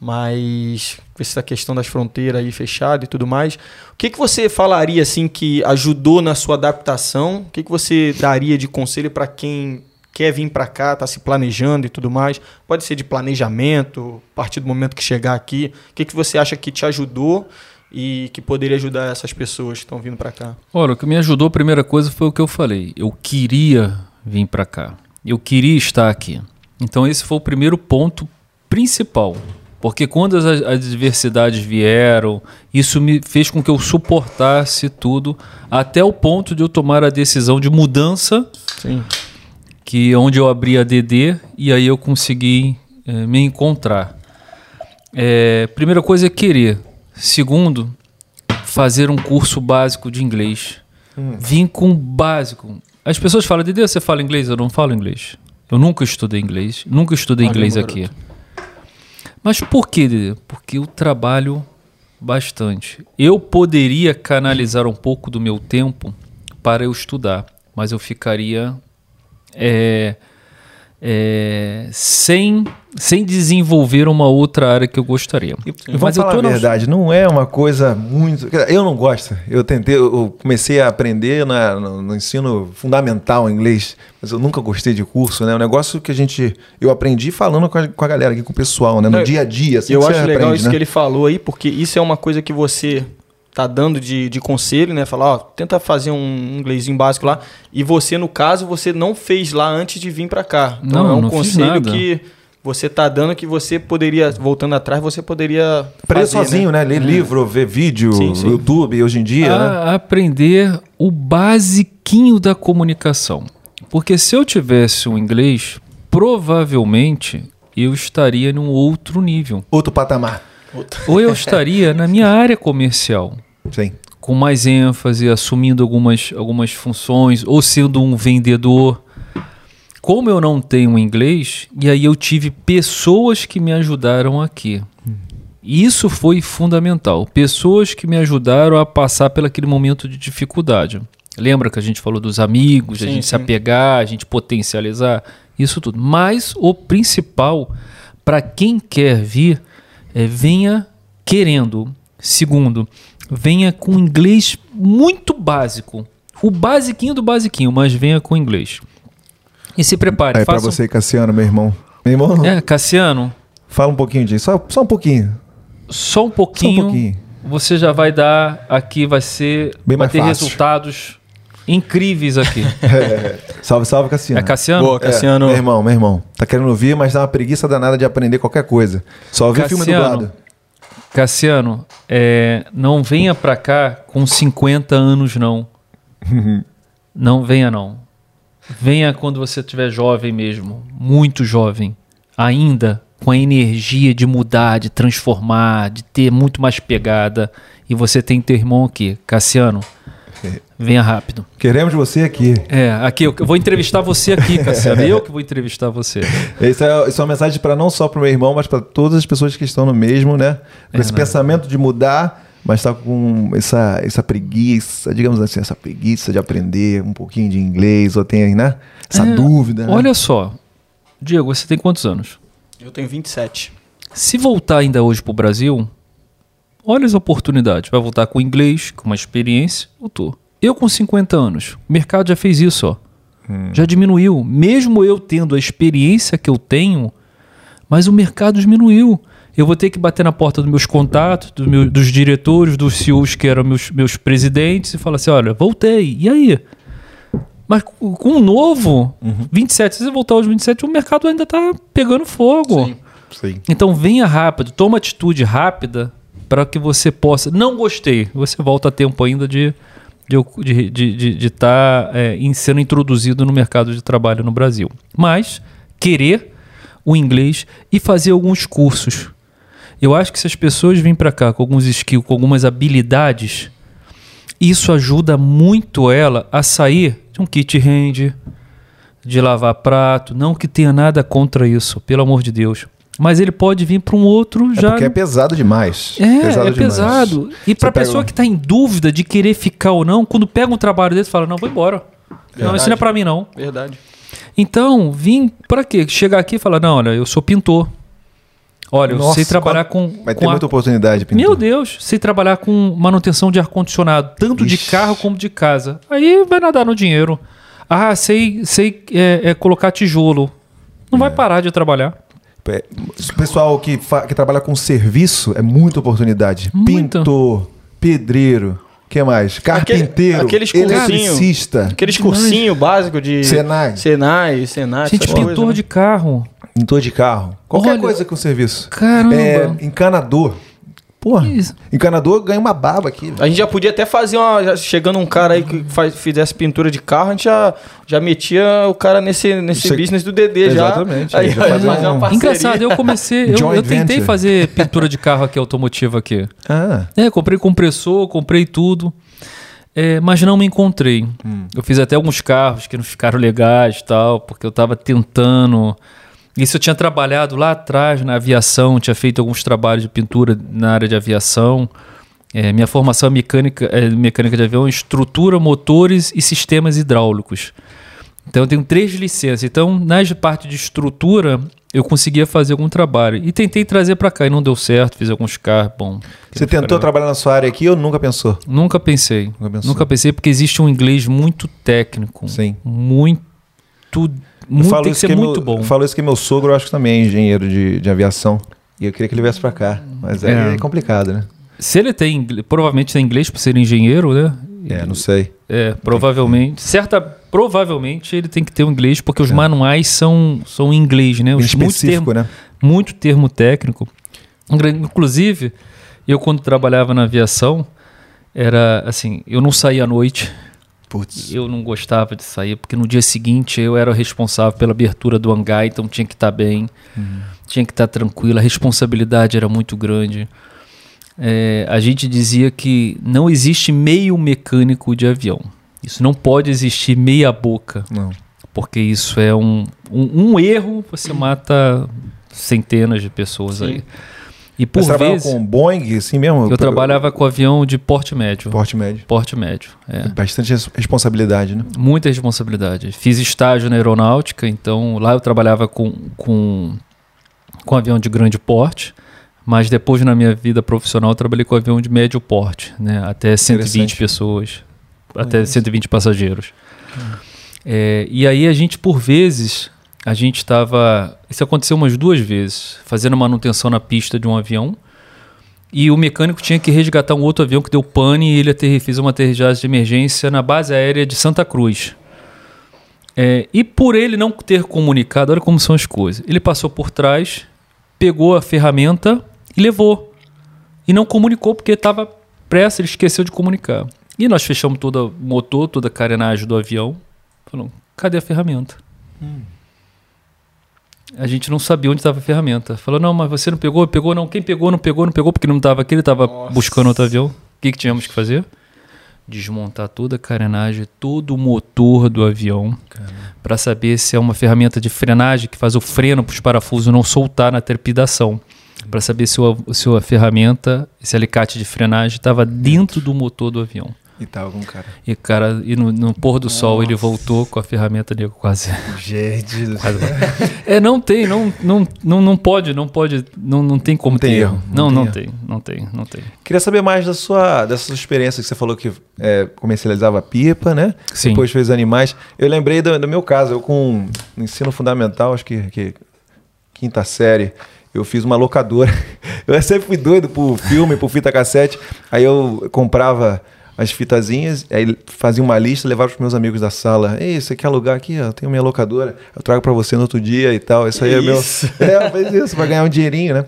Mas com essa questão das fronteiras aí fechada e tudo mais, o que que você falaria assim que ajudou na sua adaptação? O que que você daria de conselho pra quem quer vir pra cá, tá se planejando e tudo mais? Pode ser de planejamento, a partir do momento que chegar aqui. O que que você acha que te ajudou e que poderia ajudar essas pessoas que estão vindo pra cá? Olha, o que me ajudou, a primeira coisa foi o que eu falei. Eu queria vir pra cá. Eu queria estar aqui. Então esse foi o primeiro ponto principal. Porque quando as adversidades vieram, isso me fez com que eu suportasse tudo até o ponto de eu tomar a decisão de mudança Sim. Que é onde eu abri a DD e aí eu consegui eh, me encontrar. Eh, primeira coisa é querer. Segundo, fazer um curso básico de inglês. Vim com o básico. As pessoas falam, Dede, você fala inglês? Eu não falo inglês. Eu nunca estudei inglês. Nunca estudei inglês aqui. Mas por quê, Dede? Porque eu trabalho bastante. Eu poderia canalizar um pouco do meu tempo para eu estudar, mas eu ficaria é, é, sem, sem desenvolver uma outra área que eu gostaria. E Mas eu falar tô a na- verdade, não é uma coisa muito. Eu não gosto. Eu tentei, eu comecei a aprender na- no, no ensino fundamental em inglês, mas eu nunca gostei de curso, né? É um negócio que a gente. Eu aprendi falando com a, com a galera aqui, com o pessoal, né? No dia a dia. Assim eu acho legal aprende, isso né? que ele falou aí, porque isso é uma coisa que você tá dando de, de conselho, né? Falar, ó, tenta fazer um inglesinho básico lá. E você, no caso, você não fez lá antes de vir pra cá. Então Não, é um não fiz conselho nada. que você tá dando que você poderia, voltando atrás, você poderia Aprender fazer, sozinho, né? Ler livro, ver vídeo, Sim, sim. YouTube hoje em dia, né? a aprender o basiquinho da comunicação. Porque se eu tivesse o inglês, provavelmente eu estaria num outro nível. Outro patamar. Ou eu estaria na minha área comercial, Sim. com mais ênfase, assumindo algumas, algumas funções, ou sendo um vendedor. Como eu não tenho inglês, e aí eu tive pessoas que me ajudaram aqui. Isso foi fundamental. Pessoas que me ajudaram a passar pelo aquele momento de dificuldade. Lembra que a gente falou dos amigos, a Sim, gente se sim. apegar, a gente potencializar, isso tudo. Mas o principal, para quem quer vir, é venha querendo. Segundo, venha com inglês muito básico. O basiquinho do basiquinho, mas venha com inglês. E se prepare. Faça um- você, Cassiano, meu irmão. Meu irmão, É, Cassiano, fala um pouquinho disso. Só, só um pouquinho. só um Só um pouquinho. pouquinho. Você já vai dar aqui, vai ser. Bem vai mais ter fácil. resultados incríveis aqui. Salve, salve, Cassiano. É Cassiano? Boa, Cassiano. É, meu irmão, meu irmão. Tá querendo ouvir, mas dá uma preguiça danada de aprender qualquer coisa. Só ouvir filme Cassiano. dublado. Cassiano, é, não venha pra cá com 50 anos, não. não venha, não. Venha quando você estiver jovem mesmo, muito jovem, ainda com a energia de mudar, de transformar, de ter muito mais pegada. E você tem teu irmão aqui, Cassiano. Venha rápido. Queremos você aqui. É, aqui eu vou entrevistar você aqui, Cassiano. Eu que vou entrevistar você. Isso é, isso é uma mensagem para não só para o meu irmão, mas para todas as pessoas que estão no mesmo, né? Com esse né? pensamento de mudar, mas está com essa, essa preguiça, digamos assim, essa preguiça de aprender um pouquinho de inglês, ou tem, né? Essa É, dúvida. né? Olha só, Diego, você tem quantos anos? Eu tenho 27. Se voltar ainda hoje pro Brasil, olha as oportunidades. Vai voltar com inglês, com uma experiência. Voltou. Eu com 50 anos, o mercado já fez isso, ó. Já diminuiu. Mesmo eu tendo a experiência que eu tenho, mas o mercado diminuiu. Eu vou ter que bater na porta dos meus contatos, dos, meus- dos diretores, dos CEOs que eram meus, meus presidentes e falar assim: olha, voltei. E aí? Mas com o novo, 27, se você voltar aos 27, o mercado ainda tá pegando fogo. Sim. Sim. Então venha rápido, toma atitude rápida para que você possa. Não gostei, você volta a tempo ainda de de, de, de, de tá, é, em- sendo introduzido no mercado de trabalho no Brasil. Mas querer o inglês e fazer alguns cursos. Eu acho que se as pessoas vêm para cá com alguns skills, com algumas habilidades, isso ajuda muito ela a sair de um kit hand, de lavar prato. Não que tenha nada contra isso, pelo amor de Deus. Mas ele pode vir para um outro É já. porque é pesado demais. É, pesado é demais. pesado. E para pega pessoa que está em dúvida de querer ficar ou não, quando pega um trabalho desse, fala: Não, vou embora. Não, Verdade. isso não é para mim, não. Verdade. Então, vim para quê? Chegar aqui e falar: Não, olha, eu sou pintor. Olha, eu Nossa, sei trabalhar quando- com. Vai com ter ar- muita oportunidade, pintor. Meu Deus, sei trabalhar com manutenção de ar-condicionado, tanto de Ixi. carro como de casa. Aí vai nadar no dinheiro. Ah, sei, sei é, é, colocar tijolo. Não vai parar de trabalhar. É, O pessoal que, que trabalha com serviço é muita oportunidade. Muita. Pintor, pedreiro, que mais? Carpinteiro, aqueles cursinho. eletricista, Aqueles cursinhos básicos de. Senai, Senai, Senai. Gente, pintor coisas, né? de carro. pintor de carro. Qualquer Olha, coisa com serviço. caramba. É, encanador. Porra, Isso. encanador ganha uma baba aqui. A gente já podia até fazer uma. já chegando um cara aí que faz, fizesse pintura de carro, a gente já, já metia o cara nesse, nesse Che- business do DD já. Exatamente, Aí, aí já faz fazer um- uma. Engraçado, eu comecei. Eu, eu tentei fazer pintura de carro aqui, automotiva aqui. Ah, É, comprei compressor, comprei tudo. É, mas não me encontrei. Eu fiz até alguns carros que não ficaram legais e tal, porque eu tava tentando. Isso eu tinha trabalhado lá atrás na aviação, tinha feito alguns trabalhos de pintura na área de aviação. É, minha formação é mecânica, é mecânica de avião, estrutura, motores e sistemas hidráulicos. Então eu tenho três licenças. Então, na parte de estrutura, eu conseguia fazer algum trabalho. E tentei trazer para cá e não deu certo, fiz alguns carros, bom. você tentou trabalhar na sua área aqui ou nunca pensou? Nunca pensei. Nunca pensou. Nunca pensei porque existe um inglês muito técnico. Sim. Muito. Eu muito falo tem que isso ser que muito meu, bom. eu falo isso que meu sogro, eu acho que também é engenheiro de, de aviação. E eu queria que ele viesse pra cá. Mas É. é, complicado, né? Se ele tem, provavelmente tem inglês por ser engenheiro, né? É, não sei. É, provavelmente. Certa, provavelmente ele tem que ter o inglês, porque os É. manuais são, são em inglês, né? Os, muito, específico, termo, né? muito termo técnico. Inclusive, eu quando trabalhava na aviação, era assim, eu não saía à noite, Putz. Eu não gostava de sair, porque no dia seguinte eu era responsável pela abertura do hangar, então tinha que estar bem, tinha que estar tranquilo, a responsabilidade era muito grande. É, a gente dizia que não existe meio mecânico de avião. Isso não pode existir meia boca, Não. porque isso é um, um, um erro, você mata centenas de pessoas Sim. aí. E por você trabalhava vezes, com Boeing, assim mesmo? eu trabalhava com avião de porte médio. Porte médio. Porte médio, é. Bastante res- responsabilidade, né? Muita responsabilidade. Fiz estágio na aeronáutica, então lá eu trabalhava com, com, com avião de grande porte, mas depois na minha vida profissional eu trabalhei com avião de médio porte, né? até 120 Interessante. pessoas, até 120 passageiros. É, e aí a gente, por vezes, a gente estava. Isso aconteceu umas duas vezes, fazendo manutenção na pista de um avião. E o mecânico tinha que resgatar um outro avião que deu pane e ele fez uma aterrissagem de emergência na base aérea de Santa Cruz. É, e por ele não ter comunicado, olha como são as coisas. Ele passou por trás, pegou a ferramenta e levou. E não comunicou porque estava pressa, ele esqueceu de comunicar. E nós fechamos todo o motor, toda a carenagem do avião. Falamos, cadê a ferramenta? A gente não sabia onde estava a ferramenta. Falou, não, mas você não pegou? Pegou não. Quem pegou, não pegou, não pegou, porque não estava aqui, ele estava buscando outro avião. O que, que tínhamos que fazer? Desmontar toda a carenagem, todo o motor do avião, para saber se é uma ferramenta de frenagem que faz o freno para os parafusos não soltar na trepidação. para saber se, o, se a ferramenta, esse alicate de frenagem, estava dentro do motor do avião. E tava com cara. E cara, e no, no pôr do sol ele voltou com a ferramenta dele quase. Gente do quase é, não tem, não, não, não, não pode, não pode, não, não tem como Não tem ter erro, não Não, tem não tem, não tem. Queria saber mais da sua, dessa sua experiência que você falou que é, comercializava pipa, né? Sim. Depois fez animais. Eu lembrei do, do meu caso, eu com no ensino fundamental, acho que, que quinta série, eu fiz uma locadora. Eu sempre fui doido por filme, por fita cassete. Aí eu comprava as fitazinhas, aí fazia uma lista, levava para meus amigos da sala. Ei, você quer alugar aqui? Eu tenho minha locadora, eu trago para você no outro dia e tal. Isso aí é meu. É, fez isso, pra ganhar um dinheirinho, né?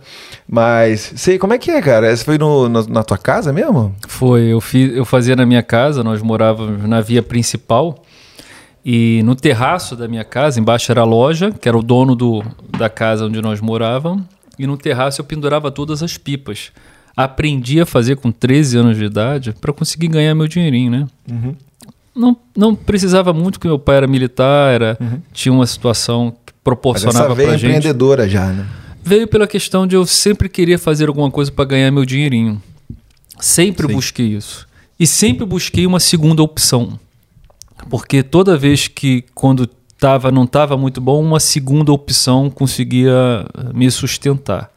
Mas, sei, como é que é, cara? Essa foi no, no- na tua casa mesmo? Foi, eu, fiz, eu fazia na minha casa, nós morávamos na via principal. E no terraço da minha casa, embaixo era a loja, que era o dono do, da casa onde nós morávamos. E no terraço eu pendurava todas as pipas. Aprendi a fazer com 13 anos de idade para conseguir ganhar meu dinheirinho, né? Uhum. Não, não precisava muito, porque meu pai era militar, era, tinha uma situação que proporcionava veio pra gente. empreendedora já, né? Veio pela questão de eu sempre querer fazer alguma coisa para ganhar meu dinheirinho. Sempre Sim. busquei isso. E sempre busquei uma segunda opção. Porque toda vez que quando tava, não estava muito bom, uma segunda opção conseguia me sustentar.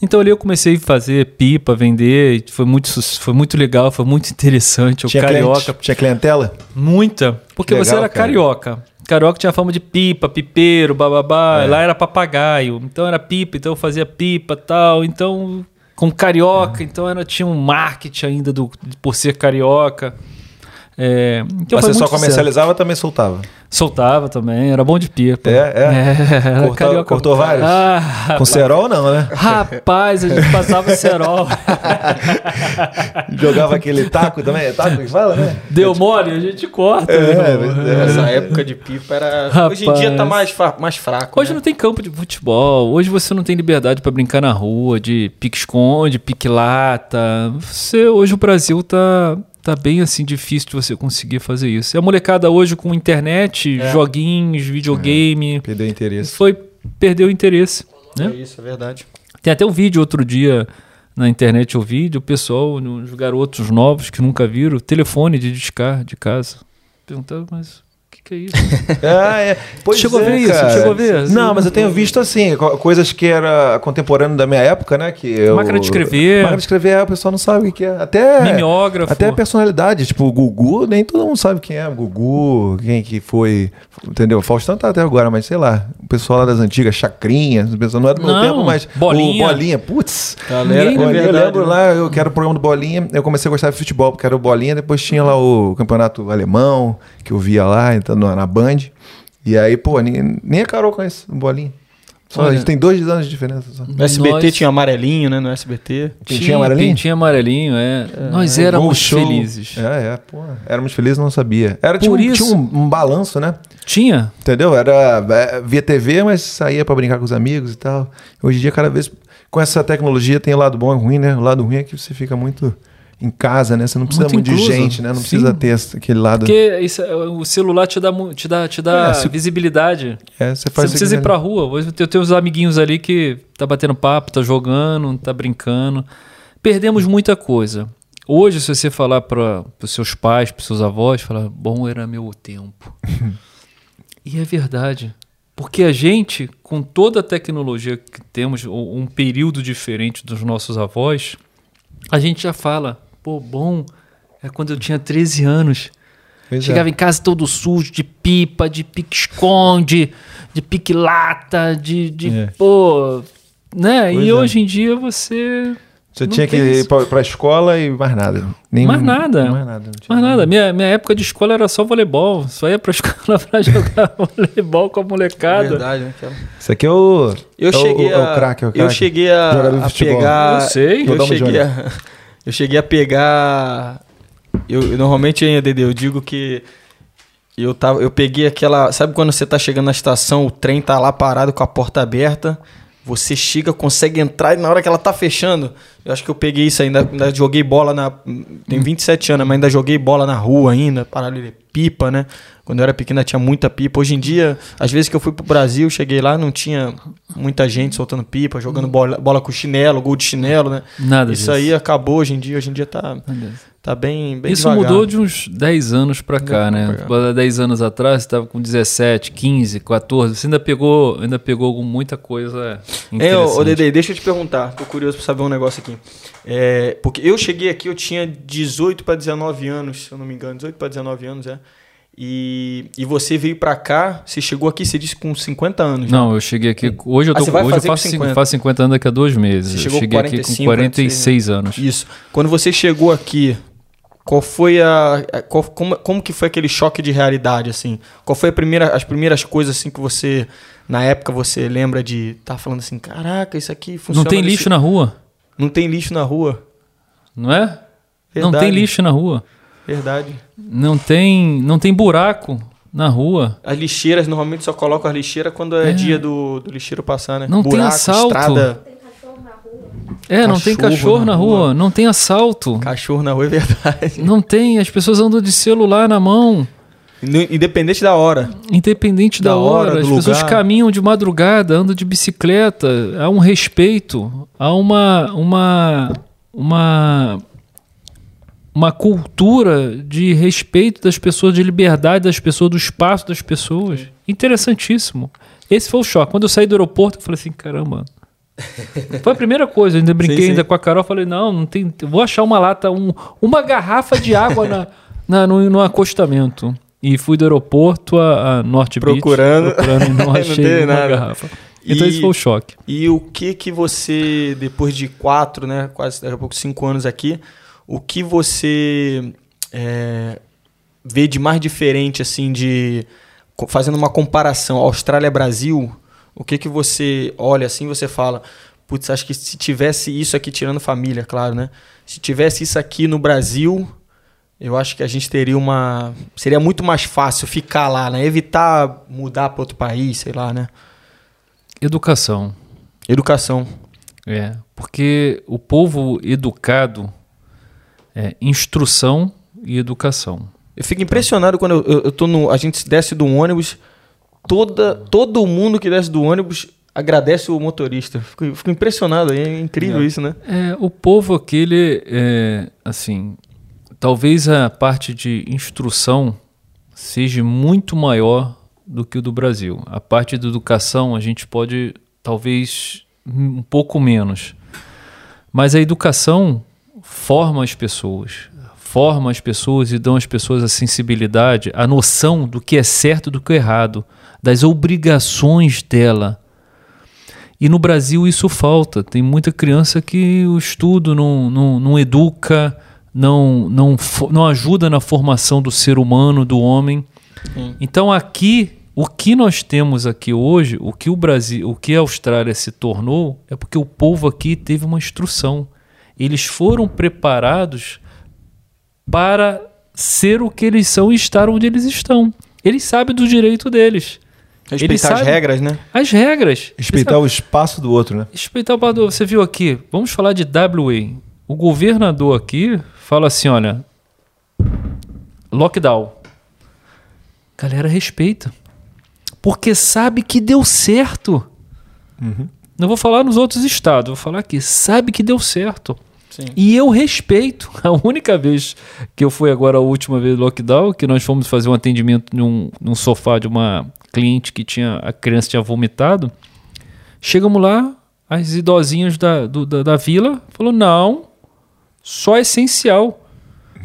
Então ali eu comecei a fazer pipa, vender, foi muito, foi muito legal, foi muito interessante. O Tinha, carioca cliente, tinha clientela? Muita. Porque Que você legal, era cara. carioca. Carioca tinha fama de pipa, pipeiro, bababá. Lá era papagaio. Então era pipa, então eu fazia pipa tal. Então, como carioca, então era, tinha um marketing ainda do, por ser carioca. É, então Mas você só comercializava também soltava? Soltava também, era bom de pipa. É, é. era Cortou- cortou vários? Ah, Com cerol não, né? rapaz, a gente passava cerol. Jogava aquele taco também, é taco que fala, né? Deu mole, a gente corta. É, meu é, é. Essa época de pipa era. Rapaz. Hoje em dia tá mais, mais fraco. Hoje né? não tem campo de futebol. Hoje você não tem liberdade pra brincar na rua, de pique-esconde, pique-lata. Você, hoje o Brasil tá, tá bem assim difícil de você conseguir fazer isso. E a molecada hoje com internet, É. joguinhos, videogame, Perdeu interesse. foi perdeu o interesse, É né? isso, é verdade. Tem até um vídeo outro dia na internet eu vi do pessoal, os garotos novos que nunca viram, telefone de discar de casa. Perguntava, mas que, é isso? Ah, é. Pois Chegou a é, ver isso? cara. Chegou a ver? Não, mas eu tenho visto assim, co- coisas que era contemporâneo da minha época, né? Que eu... Máquina de escrever. Máquina de escrever, é, o pessoal não sabe o que é. Até. Mimeógrafo. Até a personalidade, tipo, o Gugu, nem todo mundo sabe quem é o Gugu, quem que foi, entendeu? Faustão tá até agora, mas sei lá, o pessoal lá das antigas, o pessoal não é do meu Não, tempo, mas Bolinha. o Bolinha, putz. Galera, é Bolinha, verdade, eu lembro né? lá, eu quero o programa do Bolinha, eu comecei a gostar de futebol, porque era o Bolinha, depois tinha lá o campeonato alemão, que eu via lá, então, na na Band, e aí, pô, nem, nem a Carol conhece o Bolinha. Só, a Olha. gente tem dois anos de diferença só. No SBT Nós- tinha amarelinho, né? No SBT. Tinha, tinha amarelinho? Tinha amarelinho, é. Nós éramos felizes. É, é, pô. Éramos felizes, não sabia. Era, tinha, Por um, isso- tinha um, um balanço, né? Tinha. Entendeu? Era é, via TV, mas saía pra brincar com os amigos e tal. Hoje em dia, cada vez com essa tecnologia tem o lado bom e ruim, né? O lado ruim é que você fica muito em casa, né? Você não precisa Muito muito, de gente, né? Não Sim. precisa ter aquele lado. Porque isso, é, o celular te dá, te dá, te dá É, se- visibilidade. É, você Você faz não precisa ir pra rua. Eu tenho uns amiguinhos ali que tá batendo papo, tá jogando, tá brincando. Perdemos muita coisa. Hoje, se você falar para os seus pais, para seus avós, falar, bom era meu tempo. e é verdade. Porque a gente, com toda a tecnologia que temos, um período diferente dos nossos avós, a gente já fala, pô, bom é quando eu tinha 13 anos. Pois é. Chegava em casa todo sujo, de pipa, de pique-esconde, de pique-lata, de, de É. pô... Né? Pois e é. hoje em dia você... Você não tinha que ir pra, pra escola e mais nada. Nem, Mais nada. Mais nada. não tinha Mais nada. Minha, minha época de escola era só voleibol. Só ia pra escola pra jogar voleibol com a molecada. Verdade, né? Isso aqui é o. Eu é o- cheguei é a. o craque, é o eu cheguei a, a futebol. pegar. Eu sei. Eu cheguei a, eu cheguei a pegar. Eu, eu normalmente, hein, Dede, eu digo que. Eu, tava, eu peguei aquela. Sabe quando você tá chegando na estação, o trem tá lá parado com a porta aberta? você chega, consegue entrar e na hora que ela tá fechando, eu acho que eu peguei isso ainda, ainda joguei bola na. Tem 27 anos, mas ainda joguei bola na rua ainda, paralelo pipa, né? Quando eu era pequena tinha muita pipa. Hoje em dia, às vezes que eu fui pro Brasil, cheguei lá, não tinha muita gente soltando pipa, jogando bola, bola com chinelo, gol de chinelo, né? Nada Isso disso. aí acabou hoje em dia. Hoje em dia tá, tá bem, bem Isso devagar. mudou de uns 10 anos pra cá, né? cá. Há 10 anos atrás, você tava com 17, 15, 14. Você ainda pegou, ainda pegou muita coisa É, interessante. ô, ô Dede, deixa eu te perguntar. Tô curioso pra saber um negócio aqui. É, porque eu cheguei aqui, eu tinha 18 para 19 anos, se eu não me engano. 18 para 19 anos, é. E, e você veio pra cá, você chegou aqui, você disse com 50 anos. né? Não, eu cheguei aqui. Hoje eu, Ah, tô, vai hoje eu faço, 50. faço 50 anos daqui a dois meses. Você eu chegou com cheguei aqui 45, com 46 anos. Isso. Quando você chegou aqui, qual foi a. a- qual- como, como que foi aquele choque de realidade, assim? Qual foi a primeira, as primeiras coisas assim que você, na época, você lembra de estar tá falando assim, caraca, isso aqui funciona. Não tem desse- lixo na rua, Não tem lixo na rua. não é? Não Verdade. tem lixo na rua. Verdade. Não tem, não tem buraco na rua. As lixeiras, normalmente só colocam as lixeiras quando é, É. dia do, do lixeiro passar, né? Não tem assalto. estrada, É, não tem Cachorro na rua. rua, não tem assalto. cachorro na rua, é verdade. Não tem, as pessoas andam de celular na mão. Independente da hora. Independente da, Da hora, hora, as pessoas lugar. caminham de madrugada, andam de bicicleta, há um respeito, há uma uma uma uma cultura de respeito das pessoas, de liberdade das pessoas, do espaço das pessoas. Interessantíssimo. Esse foi o choque. Quando eu saí do aeroporto, eu falei assim, caramba. Foi a primeira coisa, eu ainda brinquei Sim, sim. ainda com a Carol, falei, não, não tem, vou achar uma lata, um, uma garrafa de água na, na- no, no acostamento. E fui do aeroporto a, a Norte Procurando. Beach, procurando e não Não achei tem uma garrafa. Então E- esse foi o choque. E o que que você, depois de quatro, né, quase daqui a pouco cinco anos aqui, o que você é, vê de mais diferente, assim, de fazendo uma comparação Austrália-Brasil, o que que você olha assim, e você fala, putz, acho que se tivesse isso aqui, tirando família, claro, né, se tivesse isso aqui no Brasil, eu acho que a gente teria uma, seria muito mais fácil ficar lá, né, evitar mudar para outro país, sei lá, né, Educação. educação. É, porque o povo educado é instrução e educação. Eu fico impressionado quando eu, eu, eu tô no. A gente desce do ônibus, toda, todo mundo que desce do ônibus agradece o motorista. Fico, fico impressionado, é incrível isso, né? É, o povo aquele, é, assim, talvez a parte de instrução seja muito maior do que o do Brasil. A parte da educação a gente pode, talvez, um pouco menos. Mas a educação forma as pessoas, forma as pessoas e dão às pessoas a sensibilidade, a noção do que é certo e do que é errado, das obrigações dela. E no Brasil isso falta. Tem muita criança que o estudo não, não, não educa, não, não, não ajuda na formação do ser humano, do homem. Sim. Então aqui, o que nós temos aqui hoje, o que o Brasil, o que a Austrália se tornou, é porque o povo aqui teve uma instrução. Eles foram preparados para ser o que eles são e estar onde eles estão. Eles sabem do direito deles. Respeitar as regras, né? as regras. Respeitar o espaço do outro, né? Respeitar o padrão. Você viu aqui, vamos falar de WA. O governador aqui fala assim: olha, lockdown. Galera, respeita. Porque sabe que deu certo. Não vou falar nos outros estados, vou falar aqui. Sabe que deu certo. Sim. E eu respeito. A única vez que eu fui agora, a última vez do lockdown, que nós fomos fazer um atendimento num, num sofá de uma cliente que tinha a criança tinha vomitado. Chegamos lá, as idosinhas da, do- da, da vila falou não, só essencial.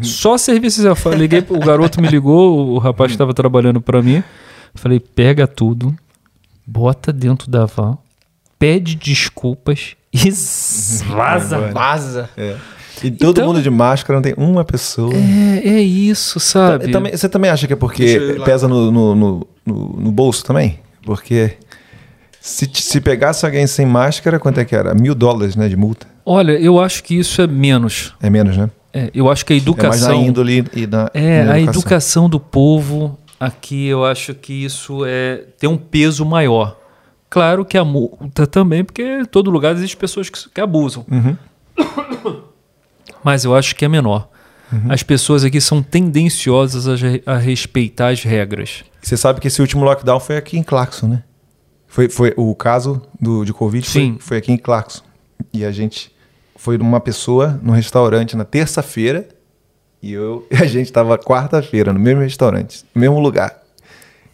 Só serviço essencial. Falei, Liguei, o garoto me ligou, o rapaz que estava trabalhando para mim. Falei, pega tudo, bota dentro da van, pede desculpas e vaza. Vai. Vaza. É. E todo Então- mundo de máscara, não tem uma pessoa. É, é isso, sabe? E também- você também acha que é porque pesa no, no, no, no- no bolso também? Porque se, se pegasse alguém sem máscara, quanto é que era? Mil dólares né, de multa. Olha, eu acho que isso é menos. É menos, né? É, eu acho que a É mais na educação. índole e na, É, na a educação do povo aqui, eu acho que isso é tem um peso maior. Claro que a multa também, porque em todo lugar existem pessoas que, que abusam. Uhum. Mas eu acho que é menor. As pessoas aqui são tendenciosas a, a respeitar as regras. Você sabe que esse último lockdown foi aqui em Clarkson, né? Foi, foi o caso do, de Covid foi- Sim. Foi, aqui em Clarkson. E a gente foi uma pessoa no restaurante na terça-feira e eu e a gente estava quarta-feira no mesmo restaurante, no mesmo lugar.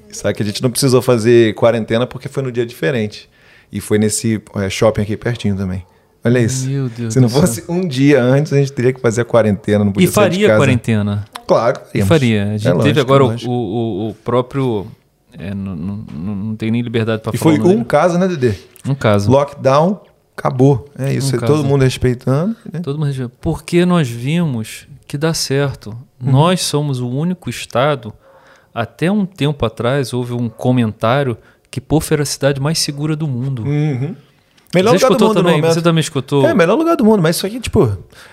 Só que a gente não precisou fazer quarentena porque foi no dia diferente. E foi nesse é, shopping aqui pertinho também. Olha isso. Meu Deus Se não do céu. fosse um dia antes, a gente teria que fazer a quarentena. Não E podia de faria casa. quarentena. Claro, E faria. A gente É lógico, teve agora é o, lógico. o, o próprio. é, não, não, não tem nem liberdade para E falar. foi o nome um caso, né, Dedê? um caso. Lockdown, acabou. É isso. Um é caso. todo mundo respeitando. né? Todo mundo diz, porque nós vimos que dá certo. Uhum. Nós somos o único estado. Até um tempo atrás houve um comentário que Pofo era a cidade mais segura do mundo. Uhum. Melhor Você lugar do mundo também? momento. Você também escutou? É, melhor lugar do mundo, mas isso aqui, tipo.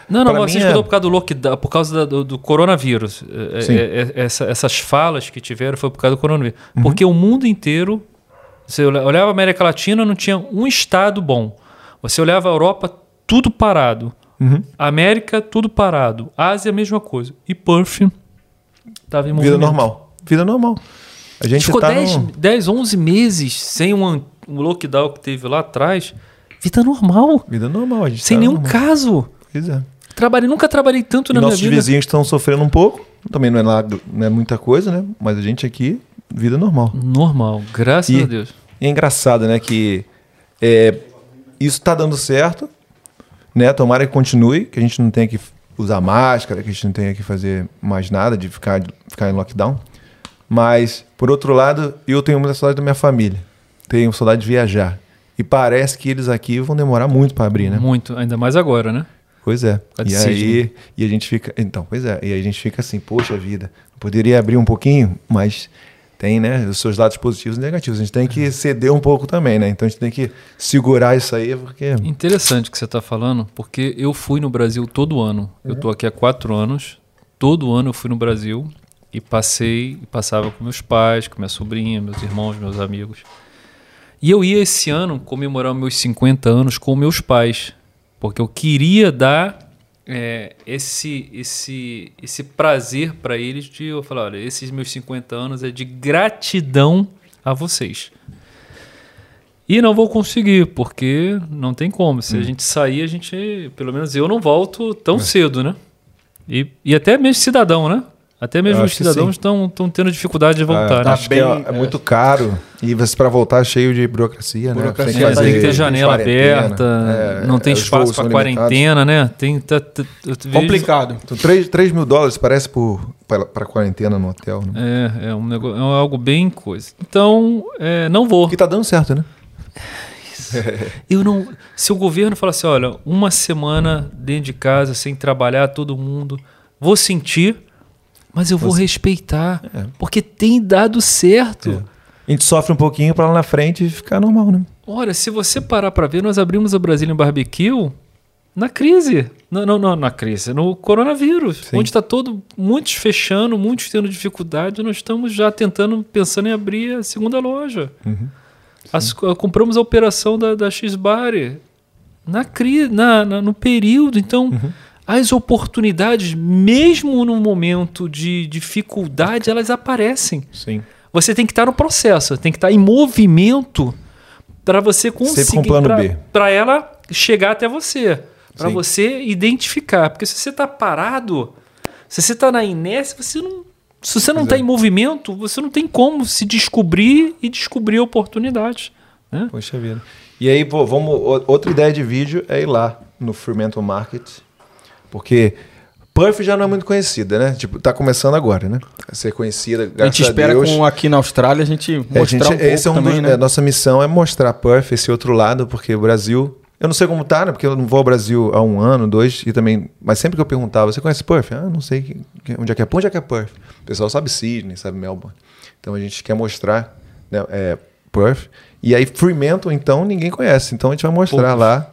Não, não, mas você mim escutou é- por causa do lockdown, por causa da- do, do coronavírus. É, é, é, essa- essas falas que tiveram foi por causa do coronavírus. Uhum. Porque o mundo inteiro, você olha- olhava a América Latina, não tinha um estado bom. Você olhava a Europa, tudo parado. Uhum. América, tudo parado. Ásia, mesma coisa. E Perth estava em Vida movimento. normal. Vida normal. A gente Ficou tá 10, no... 10, 11 meses sem um, um lockdown que teve lá atrás. Vida normal. Vida normal. A gente Sem tá nenhum normal. caso. Pois é. Trabalhei, nunca trabalhei tanto E na minha nossos vida. vizinhos estão sofrendo um pouco. Também não é, nada, não é muita coisa, né? Mas a gente aqui, vida normal. Normal, graças E- a Deus. E é engraçado, né? Que é, isso tá dando certo, né? Tomara que continue, que a gente não tenha que usar máscara, que a gente não tenha que fazer mais nada de ficar, ficar em lockdown. Mas, por outro lado, eu tenho muita saudade da minha família. Tenho saudade de viajar. E parece que eles aqui vão demorar muito para abrir, né? Muito, ainda mais agora, né? Pois é. causa E aí, e a gente fica. Então, pois é. E aí a gente fica assim, poxa vida, poderia abrir um pouquinho, mas tem, né, os seus lados positivos e negativos. A gente tem que ceder um pouco também, né? Então a gente tem que segurar isso aí, porque. Interessante o que você está falando, porque eu fui no Brasil todo ano. Eu estou aqui há quatro anos. Todo ano eu fui no Brasil e passei, e passava com meus pais, com minha sobrinha, meus irmãos, meus amigos. E eu ia esse ano comemorar meus 50 anos com meus pais, porque eu queria dar é, esse, esse, esse prazer para eles de eu falar, olha, esses meus 50 anos é de gratidão a vocês. E não vou conseguir, porque não tem como. Se a gente sair, a gente, pelo menos eu não volto tão cedo, né? E, e até mesmo cidadão, né? Até mesmo os que sim. estão tendo dificuldade de voltar, Ah, né? acho que é, bem, é muito caro. E você para voltar é cheio de burocracia, Burocracia, né? É, tem que ter janela aberta, É, não tem é, espaço para limitados. quarentena, né? Tem, tá, tá, vejo- Complicado. Então, 3, 3 mil dólares parece por, para quarentena no hotel. Né? É, é, um negócio, é algo bem coisa. Então, é, não vou. Que tá dando certo, né? Eu não. Se o governo falar assim, olha, uma semana dentro de casa, sem trabalhar, todo mundo, vou sentir, mas eu vou respeitar. É. Porque tem dado certo. A gente sofre um pouquinho para lá na frente ficar normal, né? Olha, se você parar para ver, nós abrimos a Brasília em Barbecue na crise. Não, não, não na crise, no coronavírus. Sim. Onde está todo, muitos fechando, muitos tendo dificuldade, nós estamos já tentando, pensando em abrir a segunda loja. Uhum. As- compramos a operação da, da X-Bar na, cri- na, na- no período. Então, Uhum. As oportunidades, mesmo no momento de dificuldade, elas aparecem. Sim. Você tem que estar no processo, tem que estar em movimento para você conseguir com plano B. para ela chegar até você, para você identificar, porque se você está parado, se você está na inércia, você não se você não está é. em movimento, você não tem como se descobrir e descobrir oportunidades. Né? Poxa vida. E aí, pô, vamos. Outra ideia de vídeo é ir lá no Fremantle Market. Porque Perth já não é muito conhecida, né? Tipo, tá começando agora, né? A ser conhecida, A graças gente a, espera Deus. com aqui na Austrália a gente É, a mostrar gente- um pouco esse é um também, dos, né? é, nossa missão é mostrar Perth, esse outro lado, porque o Brasil. Eu não sei como tá, né? Porque eu não vou ao Brasil há um ano, dois, e também. Mas sempre que eu perguntava, você conhece Perth? Ah, não sei que- que- onde é que é. Onde é que é Perth? O pessoal sabe Sydney, sabe Melbourne. Então a gente quer mostrar né, é, Perth. E aí Fremantle, então, ninguém conhece. Então a gente vai mostrar Poucos. lá,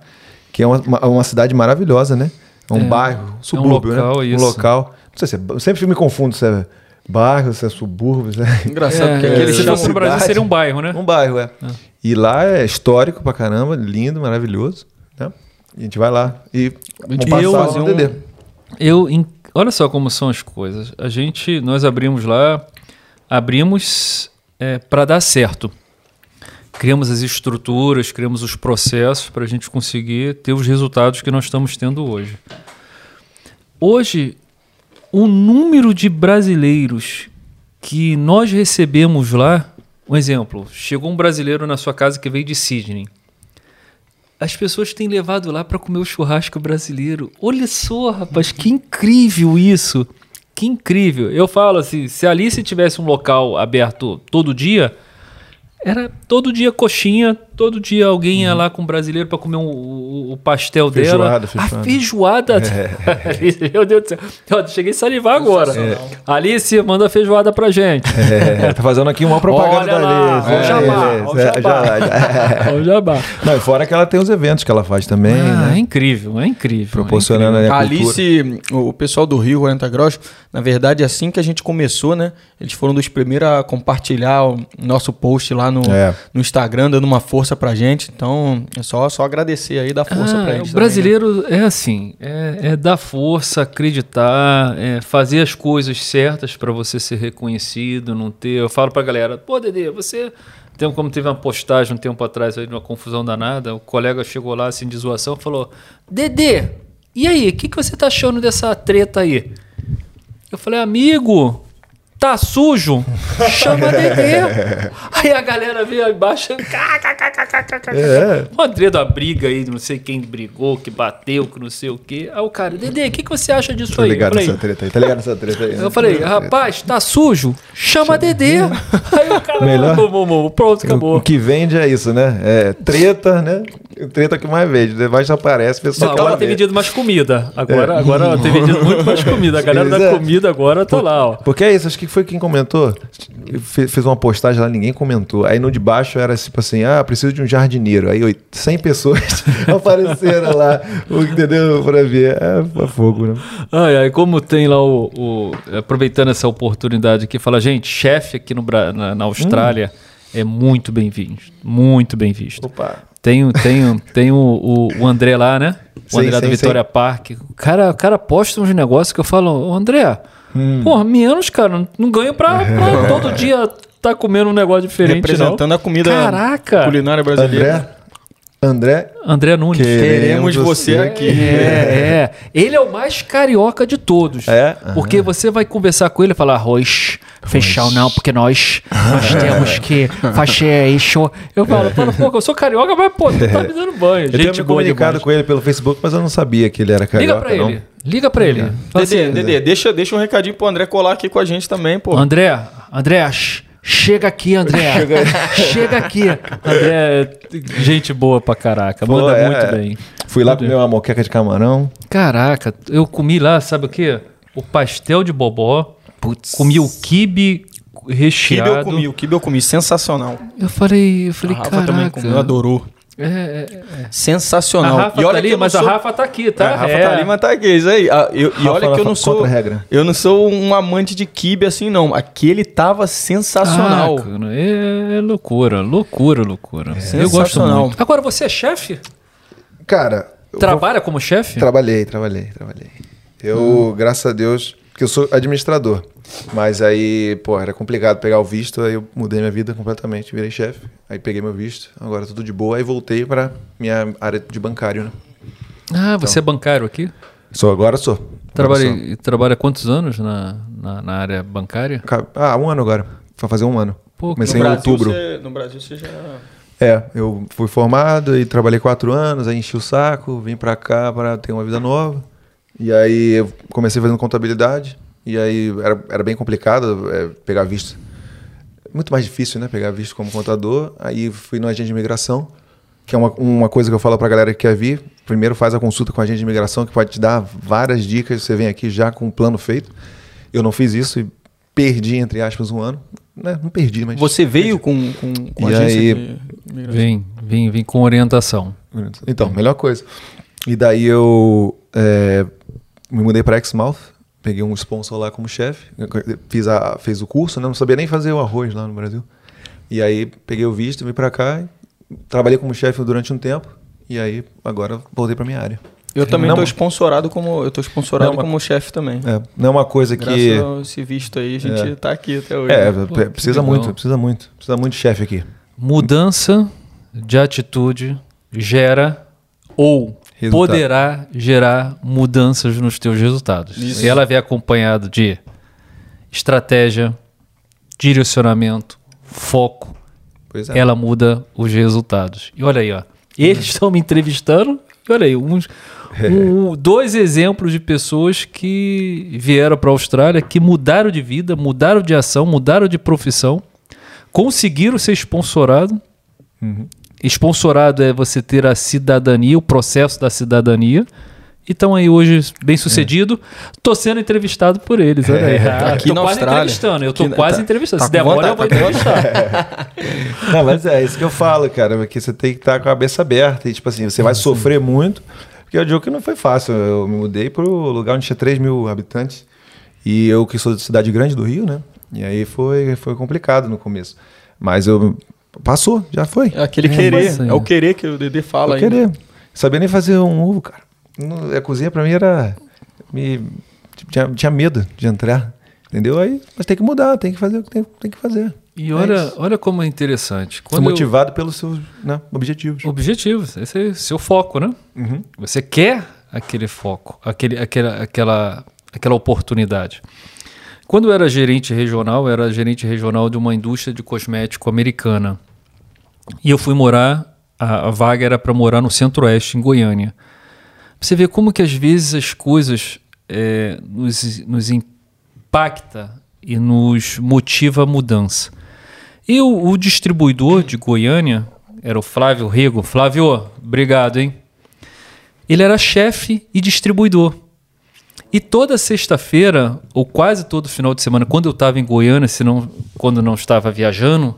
que é uma, uma cidade maravilhosa, né? É um É, bairro, subúrbio, local, né? isso. Um local. Não sei se é, eu sempre me confundo se é bairro, se é subúrbio, se é... Engraçado, porque É, aqui eles se chamam no Brasil seria um bairro, né? Um bairro, é. E lá é histórico pra caramba, lindo, maravilhoso. Né? E a gente vai lá e vamos Eu- passar fazer o um- DD. Eu, em- olha só como são as coisas. A gente, nós abrimos lá, abrimos para dar certo. Criamos as estruturas, criamos os processos para a gente conseguir ter os resultados que nós estamos tendo hoje. Hoje, o número de brasileiros que nós recebemos lá, um exemplo, chegou um brasileiro na sua casa que veio de Sydney. As pessoas têm levado lá para comer o churrasco brasileiro. Olha só, rapaz, que incrível isso. Que incrível. Eu falo assim, se a Alice tivesse um local aberto todo dia, era todo dia coxinha, todo dia alguém ia lá com um brasileiro para comer um- o, o pastel Feijoada, dela. feijoada. A feijoada. Alice, Meu Deus do céu. Eu cheguei a salivar agora. Alice, manda a feijoada pra gente. É, tá fazendo aqui uma propaganda Olha lá, da ó o Alice. jabá, É, é, o jabá. Não, e fora que ela tem os eventos que ela faz também, Ah, né? é incrível, é incrível. Proporcionando aí A a cultura. Alice, o pessoal do Rio 40 Graus, na verdade, assim que a gente começou, né? Eles foram dos primeiros a compartilhar o nosso post lá no, É. no Instagram, dando uma força pra gente. Então, é só, só agradecer aí, dar força Ah, pra o eles. também, né? brasileiro é assim, é, é dar força, acreditar, é fazer as coisas certas para você ser reconhecido, não ter. Eu falo pra galera, pô, Dedê, você. Tem, como teve uma postagem um tempo atrás aí, de uma confusão danada, o colega chegou lá assim de zoação falou: Dedê, e aí, o que, que você tá achando dessa treta aí? Eu falei, amigo, tá sujo? Chama Dedê. aí a galera veio embaixo. É. O André da briga aí, não sei quem brigou, que bateu, que não sei o quê. Aí o cara, Dedê, o que, que você acha disso Tá aí? Eu ligado falei, nessa treta aí, tá ligado nessa treta aí. né? eu falei, rapaz, tá sujo? Chama Dedê. Aí o cara, Melhor. "Bom, bom, bom, pronto, acabou. o que vende é isso, né? É treta, né? Treta que mais vende. Debaixo aparece, o Não, pessoal. agora tem vendido mais comida. Agora, agora tem vendido muito mais comida. A galera da é. comida agora tá lá, ó. Porque é isso, acho que foi quem comentou. Fe- Fez uma postagem lá, ninguém comentou. Aí no de baixo era tipo assim: ah, preciso de um jardineiro. Aí oit- 100 pessoas apareceram lá, o- entendeu? Pra ver. É, é fogo, né? Ai, ai, como tem lá o, o- Aproveitando essa oportunidade aqui, fala, gente, chefe aqui no, na, na Austrália é muito bem-vindo. Muito bem visto. Opa. Tem, o- tem, o- tem o, o, o André lá, né? O Sim, André do sim, Vitória Park. O cara, o cara posta uns negócios que eu falo, "Ô, André, Hum. porra, menos, cara, não, não ganho pra, pra todo dia tá comendo um negócio diferente, Representando não. a comida Caraca! culinária brasileira. André, André, André Nunes. Que- Queremos Queremos você aqui. É, é. Ele é o mais carioca de todos. É? Porque você vai conversar com ele e falar, arroz, fechar não, porque nós, nós temos que fazer isso. Eu falo, falo, pô, eu sou carioca, mas pô, tu tá me dando banho. eu Gente me comunicado demais. com ele pelo Facebook, mas eu não sabia que ele era carioca. Liga pra não. ele. Liga pra ele. Fala Dedê, assim, Dedê, deixa, deixa um recadinho pro André colar aqui com a gente também, pô. André, André, sh- chega aqui, André. chega aqui. André, é gente boa pra caraca. Pô, Manda é, muito bem. Fui lá comer uma moqueca de camarão. Caraca, eu comi lá, sabe o quê? O pastel de bobó. Comi o quibe Kibe recheado. eu comi, o kibe eu comi, sensacional. Eu falei, eu falei, a Rafa caraca. também comeu, adorou. É, é, é. A Sensacional. Rafa tá ali, que eu não mas sou- a Rafa tá aqui, tá? A Rafa É. tá ali, mas tá aqui, isso aí. Ah, eu- e Rafa olha que eu não sou. a regra. Eu não sou um amante de kibe assim, não. Aquele tava sensacional. Ah, cara, é, é loucura, loucura, loucura. Eu gosto Sensacional. muito. Agora, você é chefe? Cara, Trabalha como chefe? Trabalhei, trabalhei, trabalhei. Eu, graças a Deus, porque eu sou administrador. Mas aí, pô, era complicado pegar o visto, aí eu mudei minha vida completamente, virei chefe. Aí peguei meu visto, agora tudo de boa, aí voltei pra minha área de bancário, né? Ah, você é bancário aqui? Sou, agora sou. Agora Trabalha, e trabalha quantos anos na, na, na área bancária? sou. Ah, um ano agora. Vai fazer um ano. Pô, Comecei no, em Brasil, outubro. você, no Brasil você já. É, eu fui formado e trabalhei quatro anos, aí enchi o saco, vim pra cá para ter uma vida nova. E aí eu comecei fazendo contabilidade, e aí era, era bem complicado é, pegar visto. Muito mais difícil, né? Pegar visto como contador. Aí fui no agente de imigração, que é uma, uma coisa que eu falo pra galera que quer vir. Primeiro faz a consulta com o agente de imigração, que pode te dar várias dicas. Você vem aqui já com um plano feito. Eu não fiz isso e perdi, entre aspas, um ano. Né? Não perdi, mas. Você veio com, com, com E agência aí- de imigração? Vem, vem, vem com orientação. Então, melhor coisa. E daí eu é, me mudei para Exmouth, peguei um sponsor lá como chefe, fiz, a, fiz o curso, né? não sabia nem fazer o arroz lá no Brasil. E aí peguei o visto, vim para cá trabalhei como chefe durante um tempo e aí agora voltei para minha área. Eu também tô mas- sponsorado como. Eu tô sponsorado como chefe também. É, não é uma coisa Graças que. a esse visto aí, a gente É. tá aqui até hoje. É, né? Pô, pre- que precisa muito, precisa muito. Precisa muito de chefe aqui. Mudança de atitude gera ou Resultado. poderá gerar mudanças nos teus resultados. Isso. E ela vem acompanhado de estratégia, direcionamento, foco. É. Ela muda os resultados. E olha aí, ó. Eles estão me entrevistando. E olha aí, uns, um- dois exemplos de pessoas que vieram para a Austrália, que mudaram de vida, mudaram de ação, mudaram de profissão, conseguiram ser sponsorado. Sponsorado é você ter a cidadania, o processo da cidadania. E estão aí hoje bem sucedido. Tô sendo entrevistado por eles. Olha aí. Ah, Aqui tô na quase Austrália. entrevistando. Eu tô Aqui- quase tá- entrevistando. tá Se demora, eu vou vontade, tá com entrevistar. Não, mas é isso que eu falo, cara, porque você tem que estar com a cabeça aberta. E, tipo assim, você vai sofrer muito, porque eu digo que não foi fácil. Eu me mudei para o lugar onde tinha 3 mil habitantes. E eu que sou de cidade grande do Rio, né? E aí foi, foi complicado no começo. Mas eu. Passou, já foi. É aquele É, querer. mas, é. É o querer que o Dedê fala eu aí. querer. Sabia nem fazer um ovo, cara. A cozinha pra mim era. Me, tinha, tinha medo de entrar. Entendeu? Aí, mas tem que mudar, tem que fazer o que tem, tem que fazer. E É olha, isso. olha como é interessante. Sou Quando eu- motivado pelos seus né, objetivos. Objetivos, esse é o seu foco, né? Uhum. Você quer aquele foco, aquele, aquela, aquela, aquela oportunidade. Quando eu era gerente regional, eu era gerente regional de uma indústria de cosmético americana. E eu fui morar, a, a vaga era para morar no centro-oeste, em Goiânia. Você vê como que às vezes as coisas é, nos, nos impacta e nos motiva a mudança. E o, o distribuidor de Goiânia era o Flávio Rego. Flávio, obrigado, hein? Ele era chefe e distribuidor. E toda sexta-feira, ou quase todo final de semana, quando eu estava em Goiânia, se não, quando não estava viajando,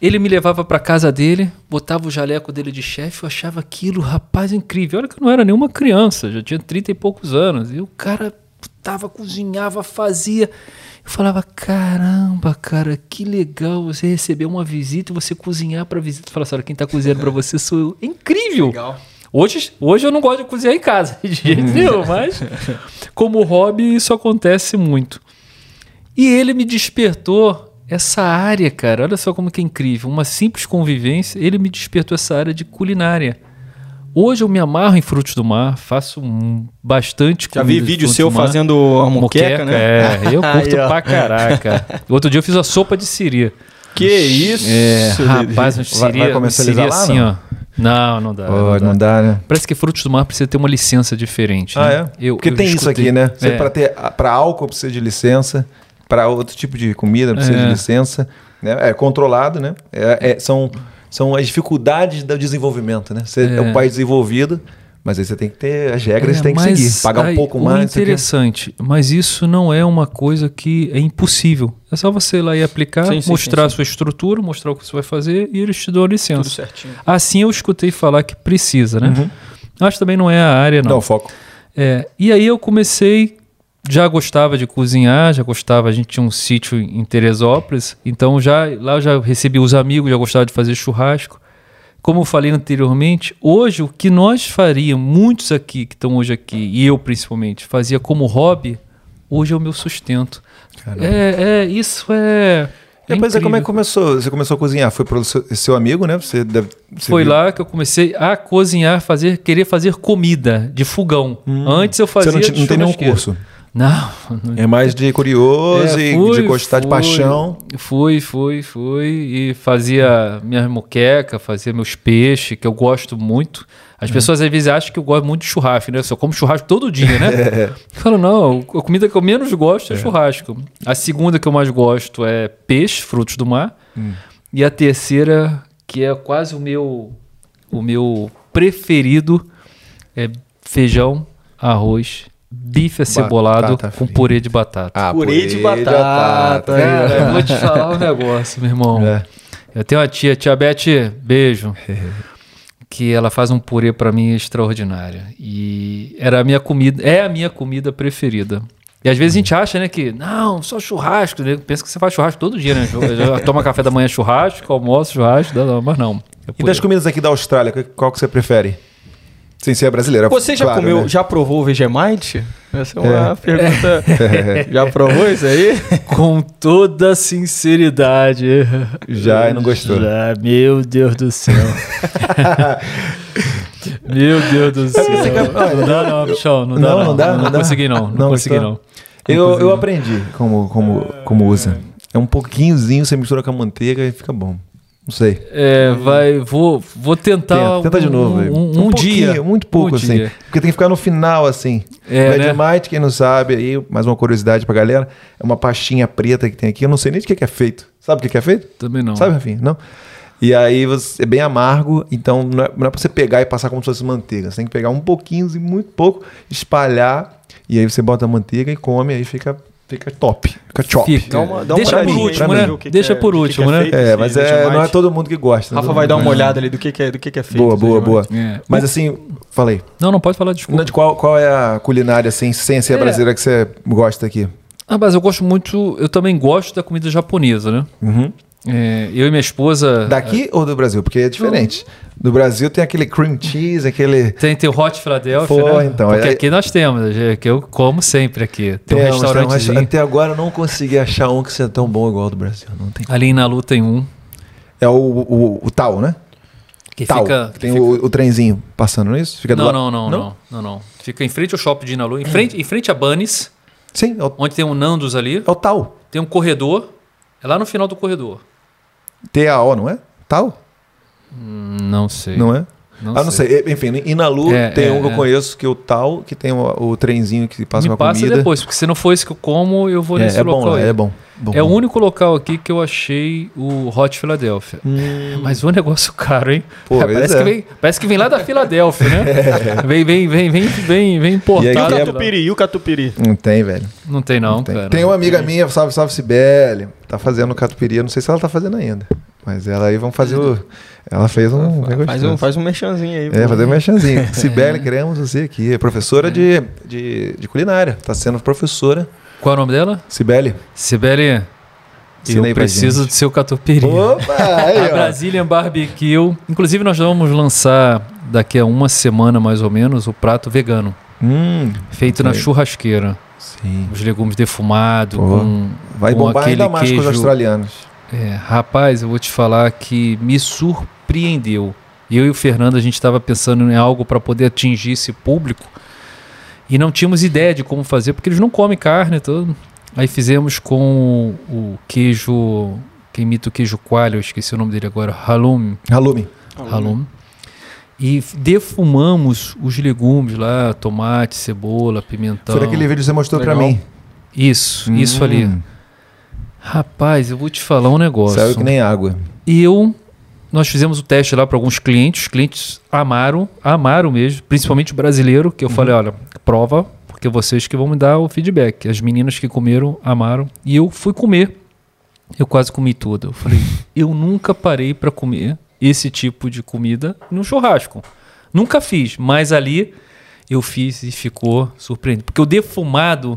ele me levava para casa dele, botava o jaleco dele de chefe, eu achava aquilo, rapaz, incrível. Olha que eu não era nenhuma criança, já tinha 30 e poucos anos. E o cara tava, cozinhava, fazia. Eu falava, caramba, cara, que legal você receber uma visita e você cozinhar para visita. Fala, senhora, quem tá cozinhando para você sou eu. Incrível. Legal. Hoje, hoje eu não gosto de cozinhar em casa, de jeito nenhum, mas como hobby isso acontece muito. E ele me despertou essa área, cara. Olha só como que é incrível. Uma simples convivência, ele me despertou essa área de culinária. Hoje eu me amarro em frutos do mar, faço um, bastante Já vi de vídeo seu fazendo a moqueca, né? É, eu curto pra caraca. Outro dia eu fiz a sopa de siri. Que isso, É, rapaz, Vai- siri, vai um comercializar siri lá, assim, não? ó. Não, não dá. Pô, não dá. não dá, né? Parece que frutos do mar precisa ter uma licença diferente. Ah, né? é? Eu- Porque eu tem isso escutei. aqui, né? É. Para ter para álcool precisa de licença, para outro tipo de comida precisa É. de licença. Né? É controlado, né? É- é- são, são as dificuldades do desenvolvimento, né? Você é. É. um país desenvolvido, mas aí você tem que ter as regras, É, você tem que mas seguir. Pagar um aí, pouco o mais. isso aqui. interessante, mas isso não é uma coisa que é impossível. É só você ir lá e aplicar, Sim, sim, mostrar sim, a sua estrutura, mostrar o que você vai fazer e eles te dão a Tudo licença. certinho. Assim eu escutei falar que precisa, né? Uhum. Acho que também não é a área, não. Não, foco. É, e aí eu comecei, já gostava de cozinhar, já gostava, a gente tinha um sítio em Teresópolis, então já lá eu já recebi os amigos, já gostava de fazer churrasco. Como eu falei anteriormente, hoje o que nós faríamos, muitos aqui que estão hoje aqui, e eu principalmente, fazia como hobby, hoje é o meu sustento. É, é, isso é. é Depois, como é que começou? Você começou a cozinhar? Foi pro seu, seu amigo, né? Você deve, você Foi viu- lá que eu comecei a cozinhar, fazer, querer fazer comida de fogão. Antes eu fazia Hum. Você não, não tem nenhum curso. Não, não É mais de curioso É, e fui, de gostar de fui, paixão. Fui, fui, fui. E fazia minha moqueca, fazia meus peixes, que eu gosto muito. As Uhum. pessoas às vezes acham que eu gosto muito de churrasco, né? Eu só como churrasco todo dia, né? É. Eu falo, não, a comida que eu menos gosto é, churrasco. A segunda que eu mais gosto é peixe, frutos do mar. Hum. E a terceira, que é quase o meu, o meu preferido, é feijão, arroz, bife acebolado Batata com frita. purê de batata. Ah, Purê de batata. Cara, eu vou te falar um negócio, meu irmão. É. Eu tenho uma tia, tia Beth, beijo. que ela faz um purê pra mim extraordinária. E era a minha comida, é a minha comida preferida. E às vezes a gente acha, né, que não, só churrasco, né? pensa que você faz churrasco todo dia, né? Toma café da manhã churrasco, almoço churrasco, não, não, mas não. É E das comidas aqui da Austrália, que- qual que você prefere? Sem ser brasileira. Você já claro, comeu, né? já provou o Vegemite? Essa é uma pergunta. já provou isso aí? Com toda sinceridade. Já e não gostou. Já, meu Deus do céu. meu Deus do céu. Não dá não, bichão. Não dá Não, não. não dá, Não, não dá. consegui não. Não, Não consegui gostou? não. Eu, eu aprendi como, como, como usa. É um pouquinhozinho, você mistura com a manteiga e fica bom. Não sei. É, vai, vou, vou tentar. Tenta, tenta de novo. Um, um, um dia. Muito pouco, Um assim. dia. Porque tem que ficar no final, assim. É, né? Vegemite, quem não sabe, aí, mais uma curiosidade pra galera, é uma pastinha preta que tem aqui. Eu não sei nem de que, é feito. Sabe o que, que é feito? Também não. Sabe, Rafinha? Não. E aí você, é bem amargo, então não é, não é pra você pegar e passar como se fosse manteiga. Você tem que pegar um pouquinho, assim, muito pouco, espalhar, e aí você bota a manteiga e come, aí fica, fica top. Fica chop. Fica. Dá uma- dá uma Deixa por último, né? que Deixa é- por que último, que é né? feito. É, mas é, não é todo mundo que gosta. Rafa Todo vai dar uma olhada ali do que, que é, do que, que é feito. Boa, boa, boa. É. Mas assim, falei. Não, não pode falar, desculpa. De qual, qual é a culinária, assim, sem ser É. brasileira que você gosta aqui? Ah, mas eu gosto muito. Eu também gosto da comida japonesa, né? É, eu e minha esposa. Daqui ou do Brasil? Porque é diferente. Do Brasil tem aquele cream cheese, aquele. Tem, tem o Hot Philadelphia, Pô, né? então, Porque é- aqui nós temos, é que eu como sempre aqui. Tem um temos, Até agora eu não consegui achar um que seja tão bom igual ao do Brasil. Não tem. Ali em Nalu tem um. É o, o, o tal, né? Que tal. fica. que tem fica- O, o trenzinho passando, não é isso? Fica Não, lado- não, não, não, não, não. Fica em frente ao shopping de Inalu, em frente, em frente a Bunnies, Sim, é o, onde tem um Nandos ali, é o tal. tem um corredor, é lá no final do corredor. T-A-O, não é? Tal? Não sei. Não é? Não ah, não sei. Enfim, em Nalu É, tem é, um que eu é. conheço que é o tal, que tem o, o trenzinho que passa Me com a passa comida. depois, porque se não for esse que eu como, eu vou É, nesse é bom, local lá, aí. é bom. bom. É o único local aqui que eu achei o Hot Philadelphia. Mas o negócio caro, hein? Hum. Pô, parece, pois é. que vem, parece que vem lá da Filadélfia, né? Vem, vem, vem, vem, vem, vem E importado. E o é- catupiry? E o catupiry? Não tem, velho. Não tem não, Não tem. cara. Tem uma amiga minha, salve, salve Sibeli, tá fazendo catupiry. Eu não sei se ela tá fazendo ainda. Mas ela aí vamos fazer o. Ela fez um. bem Faz um, faz um merchanzinho aí. É, fazer um merchanzinho. Sibeli, queremos você aqui. É professora de, de, de culinária. Tá sendo professora. Qual é o nome dela? Sibeli. Sibeli, eu preciso do seu catupiry. Opa! Aí, a ó. Brazilian Barbecue. Inclusive, nós vamos lançar daqui a uma semana, mais ou menos, o prato vegano. Hum, Feito na Sei. churrasqueira. sim. Os legumes defumados, com, Vai com bombar aquele ainda mais com os queijo. australianos. É, rapaz, eu vou te falar que me surpreendeu. Eu e o Fernando, a gente estava pensando em algo para poder atingir esse público e não tínhamos ideia de como fazer, porque eles não comem carne e tudo. Aí fizemos com o queijo, que imita o queijo coalho, eu esqueci o nome dele agora, halloumi. Halume. halloumi. E defumamos os legumes lá, tomate, cebola, pimentão. Foi daquele vídeo que você mostrou Legal. mim. Isso, isso ali. Rapaz, eu vou te falar um negócio. Saiu que nem água. E eu, nós fizemos o teste lá para alguns clientes, os clientes amaram, amaram mesmo, principalmente o brasileiro, que eu falei, olha, prova, porque vocês que vão me dar o feedback. As meninas que comeram, amaram. E eu fui comer, eu quase comi tudo. Eu falei, eu nunca parei para comer esse tipo de comida no churrasco. Nunca fiz, mas ali eu fiz e ficou surpreendente. Porque o defumado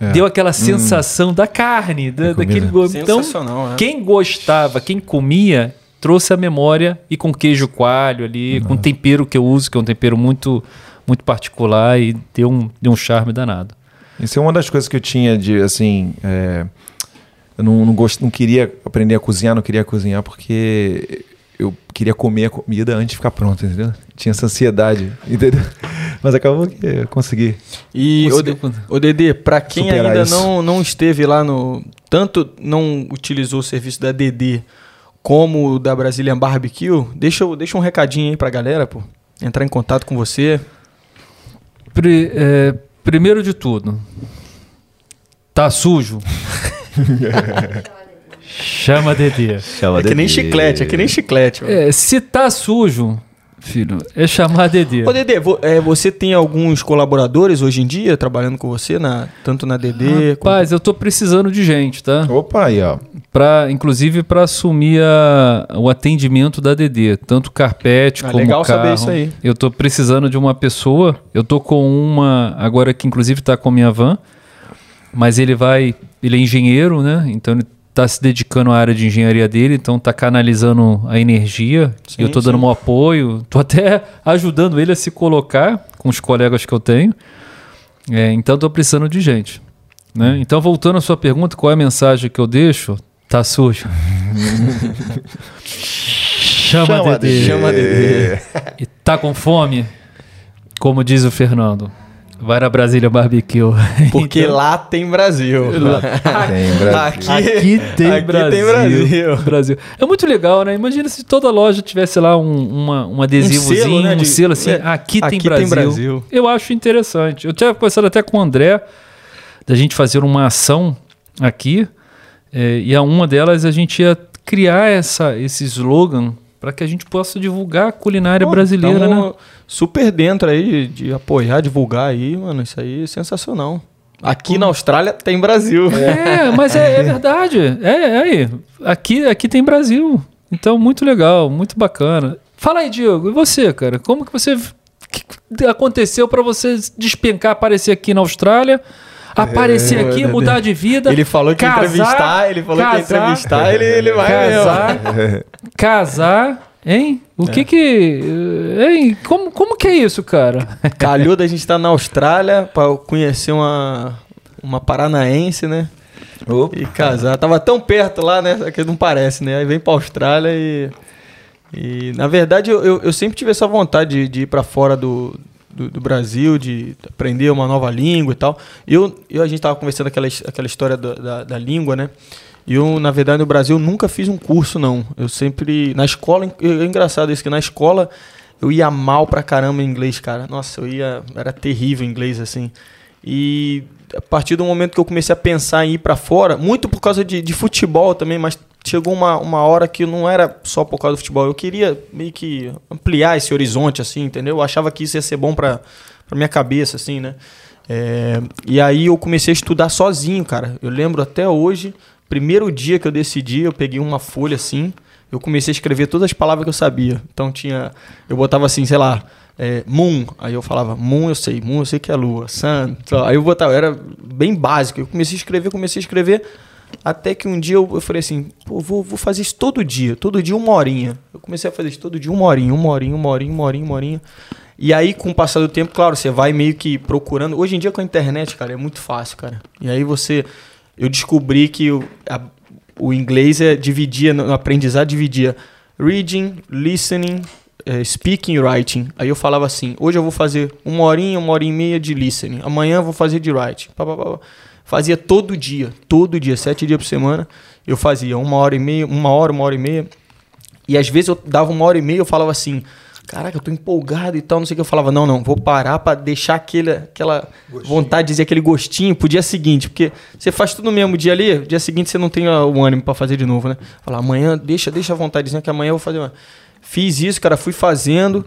É. deu aquela sensação da carne, da, daquele gosto. Então, né? quem gostava, quem comia, trouxe a memória e com queijo coalho ali, com tempero que eu uso, que é um tempero muito muito particular e deu um, deu um charme danado. Isso é uma das coisas que eu tinha de, assim... é, eu não, não, gost, não queria aprender a cozinhar, não queria cozinhar porque eu queria comer a comida antes de ficar pronta, entendeu? Tinha essa ansiedade, entendeu? Mas acabou que eu consegui. E, Conseguiu ô Dedê, pra quem ainda isso. não, não esteve lá no. Tanto não utilizou o serviço da DD como o da Brazilian Barbecue, deixa, deixa um recadinho aí pra galera, pô. Entrar em contato com você. Pri- é, primeiro de tudo, tá sujo? Chama Dedê. É que nem chiclete, é que nem chiclete. É, se tá sujo, filho, é chamar Dedê. Ô, Dedê, vo- é, você tem alguns colaboradores hoje em dia trabalhando com você, na, tanto na DD como... Rapaz, eu tô precisando de gente, tá? Opa, aí, ó. Pra, inclusive para assumir a- o atendimento da DD, tanto carpete Ah, como legal carro. saber isso aí. Eu tô precisando de uma pessoa. Eu tô com uma agora que inclusive tá com a minha van, mas ele vai, ele é engenheiro, né? Então ele está se dedicando à área de engenharia dele, então está canalizando a energia. Sim, eu estou dando um apoio, estou até ajudando ele a se colocar com os colegas que eu tenho. É, então estou precisando de gente. Né? Então, voltando à sua pergunta, qual é a mensagem que eu deixo? Tá sujo. Chama, Dedê. Chama Dedê. E tá com fome? Como diz o Fernando. Vai na Brasília Barbecue. Porque Então, lá tem Brasil. Tem, Brasil. Aqui, Aqui tem aqui Brasil. tem Brasil. Brasil. É muito legal, né? Imagina se toda loja tivesse lá um, uma, um adesivozinho, um selo, selo, né, de- assim. é, aqui, tem, aqui Brasil. tem Brasil. Eu acho interessante. Eu tinha conversado até com o André da gente fazer uma ação aqui. é, e a uma delas a gente ia criar essa, esse slogan para que a gente possa divulgar a culinária Pô, brasileira, né? Super dentro aí de, de apoiar, divulgar aí, mano. Isso aí é sensacional. Aqui na Austrália tem Brasil. É, mas é, é verdade. É, é aí. Aqui, aqui tem Brasil. Então, muito legal, muito bacana. Fala aí, Diego, e você, cara? Como que você. O que aconteceu para você despencar, aparecer aqui na Austrália? Aparecer aqui, mudar de vida. Ele falou que ia casar, entrevistar, ele falou que ia casar, entrevistar, ele, ele vai Casar, mesmo. casar, hein? O que que. Hein? Como, como que é isso, cara? Calhou da gente estar na Austrália pra conhecer uma, uma paranaense, né? Opa. E casar. Tava tão perto lá, né? Que não parece, né? Aí vem pra Austrália e. E na verdade eu, eu, eu sempre tive essa vontade de, de ir pra fora do, do, do Brasil, de aprender uma nova língua e tal. Eu, eu a gente tava conversando aquela, aquela história da, da, da língua, né? Eu, na verdade, no Brasil nunca fiz um curso, não. Eu sempre. Na escola, é engraçado isso, que na escola eu ia mal pra caramba em inglês, cara. Nossa, eu ia. Era terrível em inglês, assim. E a partir do momento que eu comecei a pensar em ir pra fora, muito por causa de, de futebol também, mas chegou uma, uma hora que não era só por causa do futebol. Eu queria meio que ampliar esse horizonte, assim, entendeu? Eu achava que isso ia ser bom pra, pra minha cabeça, assim, né? É, e aí eu comecei a estudar sozinho, cara. Eu lembro até hoje, primeiro dia que eu decidi, eu peguei uma folha assim, eu comecei a escrever todas as palavras que eu sabia. Então tinha, eu botava assim, sei lá, é, moon, aí eu falava moon eu sei, moon eu sei que é lua, sun, aí eu botava, era bem básico. Eu comecei a escrever, comecei a escrever, até que um dia eu, eu falei assim, pô, vou, vou fazer isso todo dia, todo dia uma horinha. Eu comecei a fazer isso todo dia uma horinha, uma horinha, uma horinha, uma horinha, uma horinha. E aí, com o passar do tempo, claro, você vai meio que procurando. Hoje em dia, com a internet, cara, é muito fácil, cara. E aí você. Eu descobri que o, a- o inglês é, dividia, no aprendizado, dividia reading, listening, eh, speaking e writing. Aí eu falava assim: hoje eu vou fazer uma horinha, uma hora e meia de listening. Amanhã eu vou fazer de writing. Pá, pá, pá. Fazia todo dia, todo dia, sete dias por semana. Eu fazia uma hora e meia, uma hora, uma hora e meia. E às vezes eu dava uma hora e meia eu falava assim, caraca, eu tô empolgado e tal, não sei o que. Eu falava, não, não, vou parar pra deixar aquele, aquela vontade de dizer aquele gostinho pro dia seguinte. Porque você faz tudo no mesmo dia ali, dia seguinte você não tem ah, o ânimo pra fazer de novo, né? Falar, amanhã, deixa, deixa a vontadezinha que amanhã eu vou fazer. Uma... Fiz isso, cara, fui fazendo.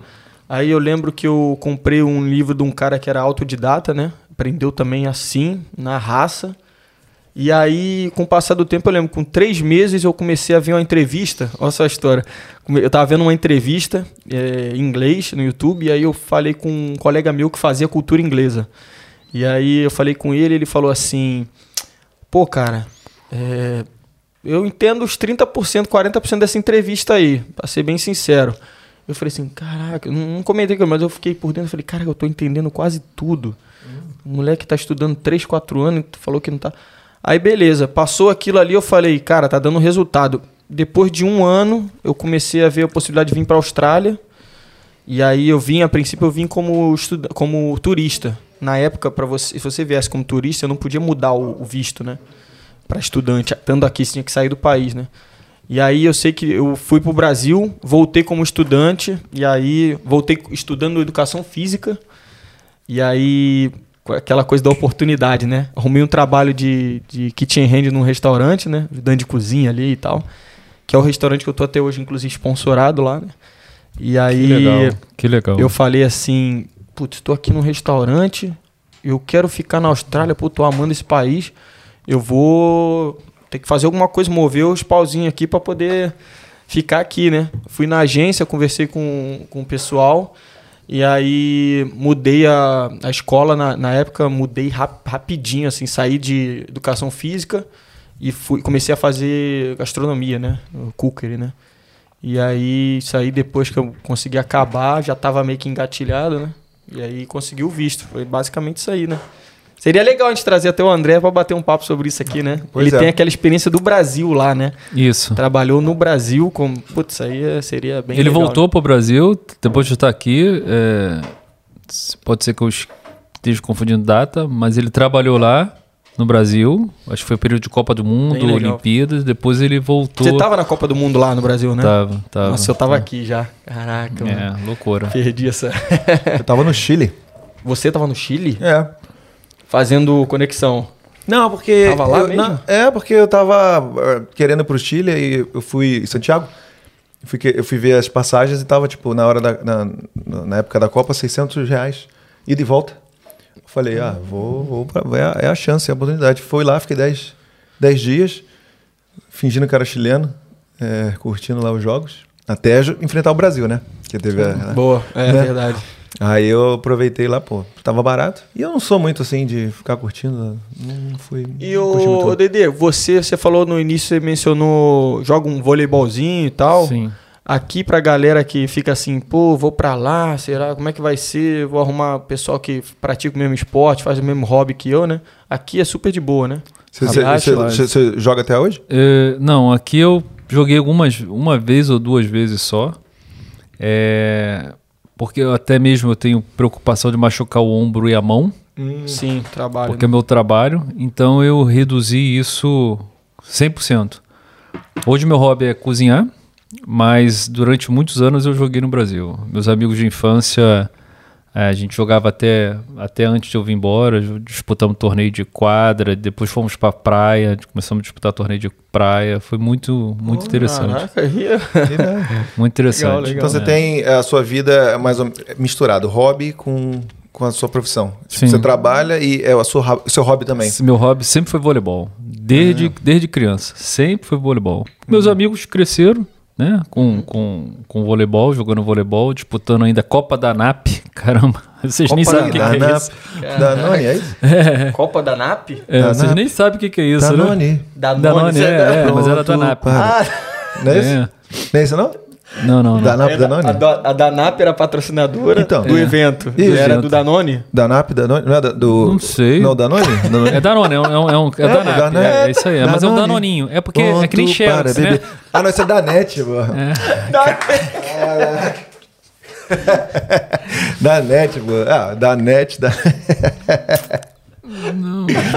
Aí eu lembro que eu comprei um livro de um cara que era autodidata, né? Aprendeu também assim, na raça. E aí, com o passar do tempo, eu lembro, com três meses eu comecei a ver uma entrevista. Olha só a história. Eu tava vendo uma entrevista eh, em inglês no YouTube, e aí eu falei com um colega meu que fazia cultura inglesa. E aí eu falei com ele, ele falou assim: pô, cara, é, eu entendo os 30%, 40% dessa entrevista aí, pra ser bem sincero. Eu falei assim, caraca, não não comentei, mas eu fiquei por dentro, falei, cara, eu tô entendendo quase tudo. Moleque tá estudando 3, 4 anos, tu falou que não tá. Aí beleza, passou aquilo ali, eu falei, cara, tá dando resultado. Depois de um ano, eu comecei a ver a possibilidade de vir pra Austrália. E aí eu vim, a princípio eu vim como, estuda como turista. Na época, para você, se você viesse como turista, eu não podia mudar o, o visto, né? Para estudante, estando aqui, você tinha que sair do país, né? E aí eu sei que eu fui pro Brasil, voltei como estudante, e aí voltei estudando educação física. E aí, aquela coisa da oportunidade, né? Arrumei um trabalho de, de kitchen hand num restaurante, né? Ajudando de cozinha ali e tal. Que é o restaurante que eu tô até hoje, inclusive, sponsorado lá, né? E aí Que legal. Que legal. eu falei assim, putz, tô aqui num restaurante, eu quero ficar na Austrália, pô, tô amando esse país, eu vou ter que fazer alguma coisa, mover os pauzinhos aqui pra poder ficar aqui, né? Fui na agência, conversei com, com o pessoal, e aí mudei a, a escola, na, na época mudei rap- rapidinho, assim, saí de educação física e fui, comecei a fazer gastronomia, né? O cookery, né? E aí, isso aí depois que eu consegui acabar, já tava meio que engatilhado, né? E aí consegui o visto. Foi basicamente isso aí, né? Seria legal a gente trazer até o André para bater um papo sobre isso aqui, né? Pois Ele é. tem aquela experiência do Brasil lá, né? Isso. Trabalhou no Brasil com. Putz, isso aí é- seria bem Ele legal, voltou né? pro Brasil, depois de estar aqui. é, pode ser que eu esteja confundindo data, mas ele trabalhou lá no Brasil. Acho que foi período de Copa do Mundo. Olimpíadas. Depois ele voltou. Você tava na Copa do Mundo lá no Brasil, né? Tava, tava. Nossa, eu tava aqui já. Caraca, mano. É, loucura. Perdi essa. Eu tava no Chile. Você tava no Chile? É. Fazendo conexão. Não, porque. Tava lá eu- mesmo? não, é, porque eu tava eh, querendo ir pro Chile e eu fui em Santiago. Eu fui, eu fui ver as passagens e tava, tipo, na hora da. Na, na época da Copa, 600 reais. E volta. Eu falei, ah, vou. vou pra- é, a, é a chance, é a oportunidade. Fui lá, fiquei 10, 10 dias, fingindo que era chileno, eh, curtindo lá os jogos. Até enfrentar o Brasil, né? Que teve a, Boa, é Né? verdade. Aí eu aproveitei lá, pô, tava barato. E eu não sou muito assim de ficar curtindo, não fui. E não o. Dede, você, você falou no início, você mencionou, joga um voleibolzinho e tal. Sim. Aqui pra galera que fica assim, pô, vou pra lá, será? Como é que vai ser? Vou arrumar pessoal que pratica o mesmo esporte, faz o mesmo hobby que eu, né? Aqui é super de boa, né? Você joga até hoje? É, não, aqui eu joguei algumas, uma vez ou duas vezes só. É, porque eu até mesmo eu tenho preocupação de machucar o ombro e a mão, Sim, trabalho. porque é meu trabalho. Então eu reduzi isso 100%. Hoje meu hobby é cozinhar, mas durante muitos anos eu joguei no Brasil. Meus amigos de infância, a gente jogava até, até antes de eu vir embora, disputamos torneio de quadra, depois fomos pra praia, começamos a disputar torneio de praia. Foi muito, muito interessante. Caraca, aí é- Muito interessante. Legal, legal. Então você É. tem a sua vida mais ou- misturado, hobby com, com a sua profissão. Tipo, Sim. Você trabalha e é o seu, ho- seu hobby também. Meu hobby sempre foi voleibol. Desde, Ah. desde criança. Sempre foi voleibol. Meus Hum. amigos cresceram, né? Com, com, com voleibol, jogando voleibol, disputando ainda Copa da NAP. Caramba, vocês nem Copa sabem o que, que é Danone- isso. Danone, é isso? Copa da NAP? É, Da vocês NAP. nem sabem o que, que é isso, né? Danone. Danone, é, é, mas era da NAP. para. Não é isso? É. Não é isso não? Não, não, não. Danap, É da- Danone? a, da- a Danap era patrocinadora Então. do É. evento. Isso. Era do Danone? Danap, Danone? Não é da- do... Não sei. Não, Danone? Danone. É Danone, é, um, é, um, é, é, É, da NAP, Danone. é, é isso aí. é, mas é um danoninho. É porque é que nem né? bebê. Ah, não, isso é da NET, pô. Da NET, pô. Ah, da NET, da... Você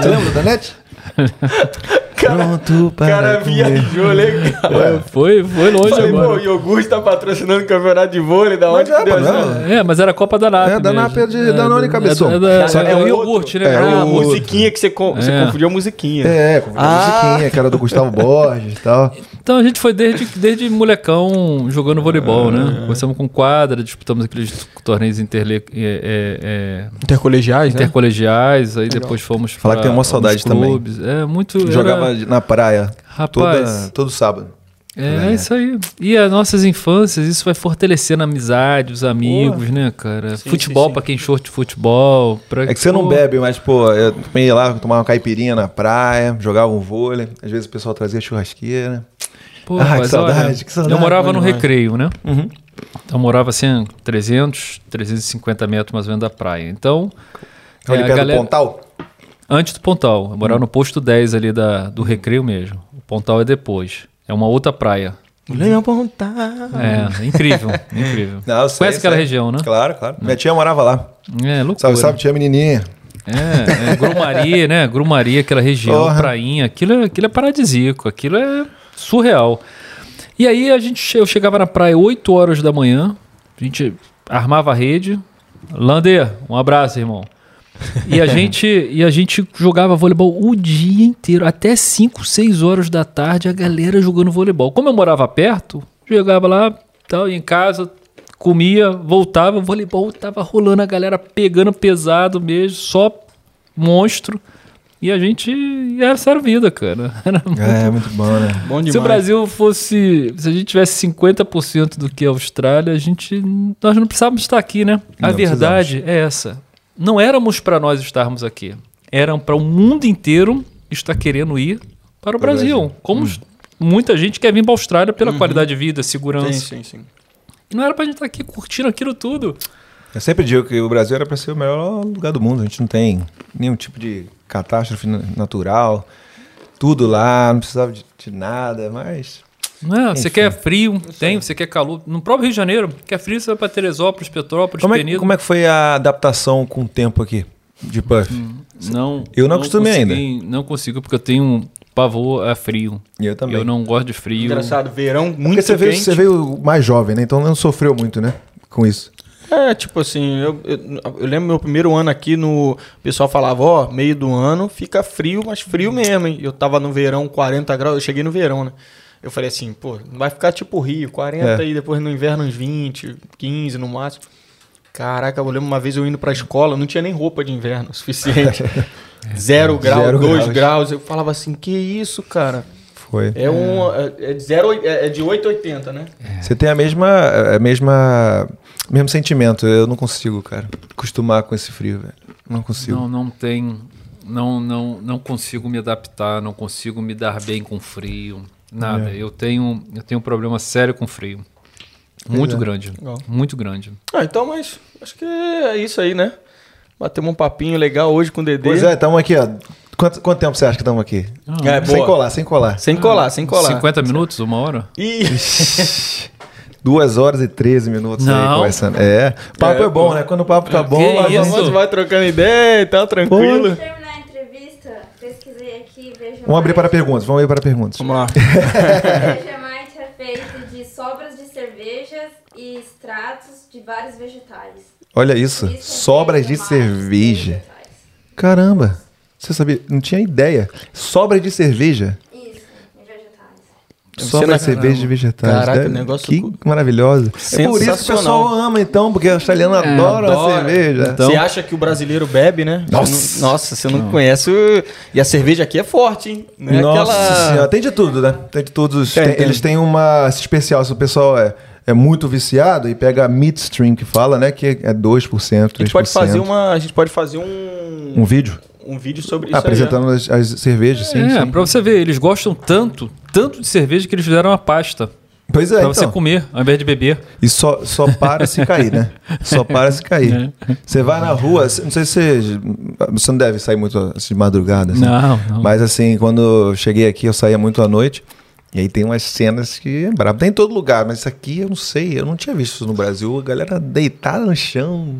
lembra da NET? Pronto O para cara comer. viajou legal. É, foi, foi longe Falei, pô, o agora. iogurte tá patrocinando o campeonato de vôlei, da Mas onde é, essa- não. É, mas era Copa da NAP É, da NAP é de mesmo. Danone, cabeção. É, da- que é é o iogurte, né? É, Ah, a musiquinha que você, você É. confundiu a musiquinha. É, com Ah. musiquinha, que era do Gustavo Borges e tal. Então a gente foi desde, desde molecão jogando voleibol, né? Começamos com quadra, disputamos aqueles torneios interle, é, é, Intercolegiais, é, né? intercolegiais, aí depois fomos Falar que tem uma saudade também. clubes. É muito. era- Jogava na praia Rapaz. toda, todo sábado. É, é isso aí. E as nossas infâncias, isso vai fortalecendo a amizade, os amigos, né, cara? Sim, futebol sim, sim. pra quem short de futebol. Pra... É que você não bebe, mas, pô, eu também ia lá tomar uma caipirinha na praia, jogava um vôlei. Às vezes o pessoal trazia churrasqueira. Pô, Ah, que saudade, olha, que saudade, Eu morava no demais. recreio, né? Uhum. Então eu morava assim, 300, 350 metros mais ou menos da praia. Então, Ali é, perto galera- do Pontal. antes do Pontal, eu morava no posto 10 ali da, do recreio mesmo. O Pontal é depois. É uma outra praia. Leão apontar. É, incrível, incrível. Não, sei, Conhece aquela sei. região, né? Claro, claro. Minha tia morava lá. É, loucura. Sabe, sabe, tia menininha. É, é Grumaria, né? Grumaria, aquela região, Porra. prainha, aquilo, é- aquilo é paradisíaco, aquilo é surreal. E aí a gente, eu chegava na praia 8 horas da manhã, a gente armava a rede. Lander, um abraço, irmão. E a gente, e a gente jogava voleibol o dia inteiro, até 5, 6 horas da tarde, a galera jogando voleibol. Como eu morava perto, jogava lá, tal, em casa, comia, voltava, o voleibol tava rolando, a galera pegando pesado mesmo, só monstro. E a gente. e Essa era a vida, cara. Era muito- É, muito bom, né? Bom demais. Se o Brasil fosse. Se a gente tivesse 50% do que a Austrália, a gente. Nós não precisávamos estar aqui, né? A Não verdade é essa. Não éramos para nós estarmos aqui. Eram para o mundo inteiro estar querendo ir para o Para Brasil. Brasil. Como os- muita gente quer vir para a Austrália pela Uhum. qualidade de vida, segurança. Sim, sim, sim. E não era pra gente estar aqui curtindo aquilo tudo. Eu sempre digo que o Brasil era para ser o melhor lugar do mundo. A gente não tem nenhum tipo de catástrofe na- natural. Tudo lá, não precisava de, de nada, mas. Não é? Você quer frio, tem. Você quer calor. No próprio Rio de Janeiro, quer frio, você vai para Teresópolis, Petrópolis, Como é, como é que foi a adaptação com o tempo aqui de Puff? Não. Eu não acostumei consegui- Não consigo, porque eu tenho um pavor a frio. Eu também. Eu não gosto de frio. Engraçado, verão Porque muito você veio, quente. você veio mais jovem, né? Então não sofreu muito, né? Com isso. É, tipo assim, eu, eu, eu lembro meu primeiro ano aqui no. O pessoal falava, ó, meio do ano fica frio, mas frio mesmo, hein? Eu tava no verão 40 graus, eu cheguei no verão, né? Eu falei assim, pô, vai ficar tipo Rio, 40 É. e depois no inverno uns 20, 15 no máximo. Caraca, eu lembro uma vez eu indo pra escola, não tinha nem roupa de inverno suficiente. Zero grau, Zero dois graus. graus. Eu falava assim, que isso, cara? Foi. É, um, é, é de zero, é é de 8,80, né? Você tem a mesma, a mesma, mesmo sentimento. Eu não consigo, cara, acostumar com esse frio, velho. Não consigo. Não, não tem. Não, não, não consigo me adaptar, não consigo me dar bem com frio. Nada. É. Eu tenho eu tenho um problema sério com frio. Muito é. grande. Legal. Muito grande. Ah, então, mas acho que é isso aí, né? Batemos um papinho legal hoje com o Dedê. Pois é, estamos aqui, ó. Quanto, quanto tempo você acha que estamos aqui? É, sem boa. colar, sem colar. Sem colar, sem colar. 50 minutos, uma hora? Ih, Duas horas e 13 minutos aí Não. conversando. É, o papo é, É, bom, pô. né? Quando o papo tá bom, Que isso? a gente vai trocando ideia e tal, tranquilo. Pra terminar a entrevista, pesquisei aqui, veja Vamos abrir para perguntas, vamos abrir para perguntas. Vamos lá. Vegemite é feito de sobras de cervejas e extratos de vários vegetais. Olha isso, isso é sobras de cerveja. vegetais. Caramba, você sabia? Não tinha ideia. Sobras de cerveja. Isso, em vegetais. Deve Sobra na- de cerveja de vegetais. Caraca, Deve- negócio Que cu- maravilhoso. É por isso que o pessoal ama, então, porque o australiano adora, a adora. cerveja. Então- Você acha que o brasileiro bebe, né? Nossa. Você não- nossa, você não, conhece o... E a cerveja aqui é forte, hein? Não é Nossa aquela... senhora, tem de tudo, né? Tem de todos. Tem, Tem- tem. Eles têm uma especial, se o pessoal é, é muito viciado e pega a midstream que fala, né? Que é 2%, 3%. A gente pode fazer uma... A gente pode fazer um... Um vídeo um vídeo sobre isso aí, apresentando as, as cervejas, sim, é, sim. pra você ver, eles gostam tanto, tanto de cerveja que eles fizeram uma pasta. Pois é, pra então. você comer, ao invés de beber. E só, só para se cair, né? Só para se cair. É. Você vai na rua, não sei se você, você não deve sair muito assim, de madrugada. assim. Não, não. Mas assim, quando eu cheguei aqui, eu saía muito à noite. E aí tem umas cenas que é brabo. Tem em todo lugar, mas isso aqui eu não sei, eu não tinha visto isso no Brasil. A galera deitada no chão,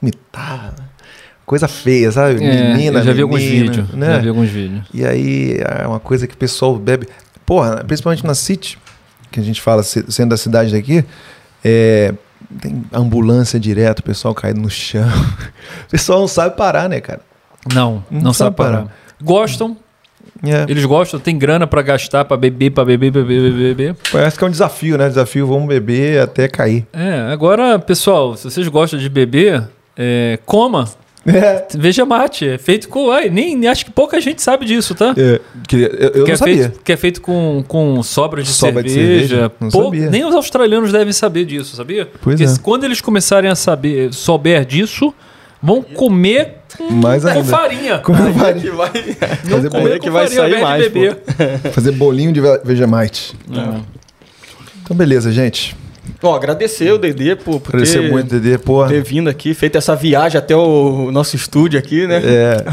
vomitada. Coisa feia, sabe? É, menina, já vi alguns menina, vídeos. né? Já vi alguns vídeos. E aí é uma coisa que o pessoal bebe. Porra, principalmente na City, que a gente fala se- sendo da cidade daqui, é, tem ambulância direto, o pessoal caído no chão. O pessoal não sabe parar, né, cara? Não, não, Não sabe sabe parar. parar. Gostam, É, eles gostam, tem grana pra gastar, pra beber, pra beber, beber, beber, beber. parece que é um desafio, né? Desafio, vamos beber até cair. É, agora, pessoal, se vocês gostam de beber, é, coma. É, Veja mate, é feito com. Ai, nem, nem- acho que pouca gente sabe disso, tá? é, que- eu, eu que, não é sabia. feito, que é feito com, com sobras de Sobra de cerveja. cerveja? Não Pô, sabia. Nem os australianos devem saber disso, sabia? Pois Porque é. quando eles começarem a saber, souber disso, vão comer Mais com ainda. farinha. Como Aí vai é que vai... fazer, é que vai farinha sair de mais, fazer bolinho de ve- Vegemite. É. Então, beleza, gente. Ó, agradecer o Dedê por, por Agradecer ter, muito, Dedê. Porra. ter vindo aqui, feito essa viagem até o nosso estúdio aqui, né? É,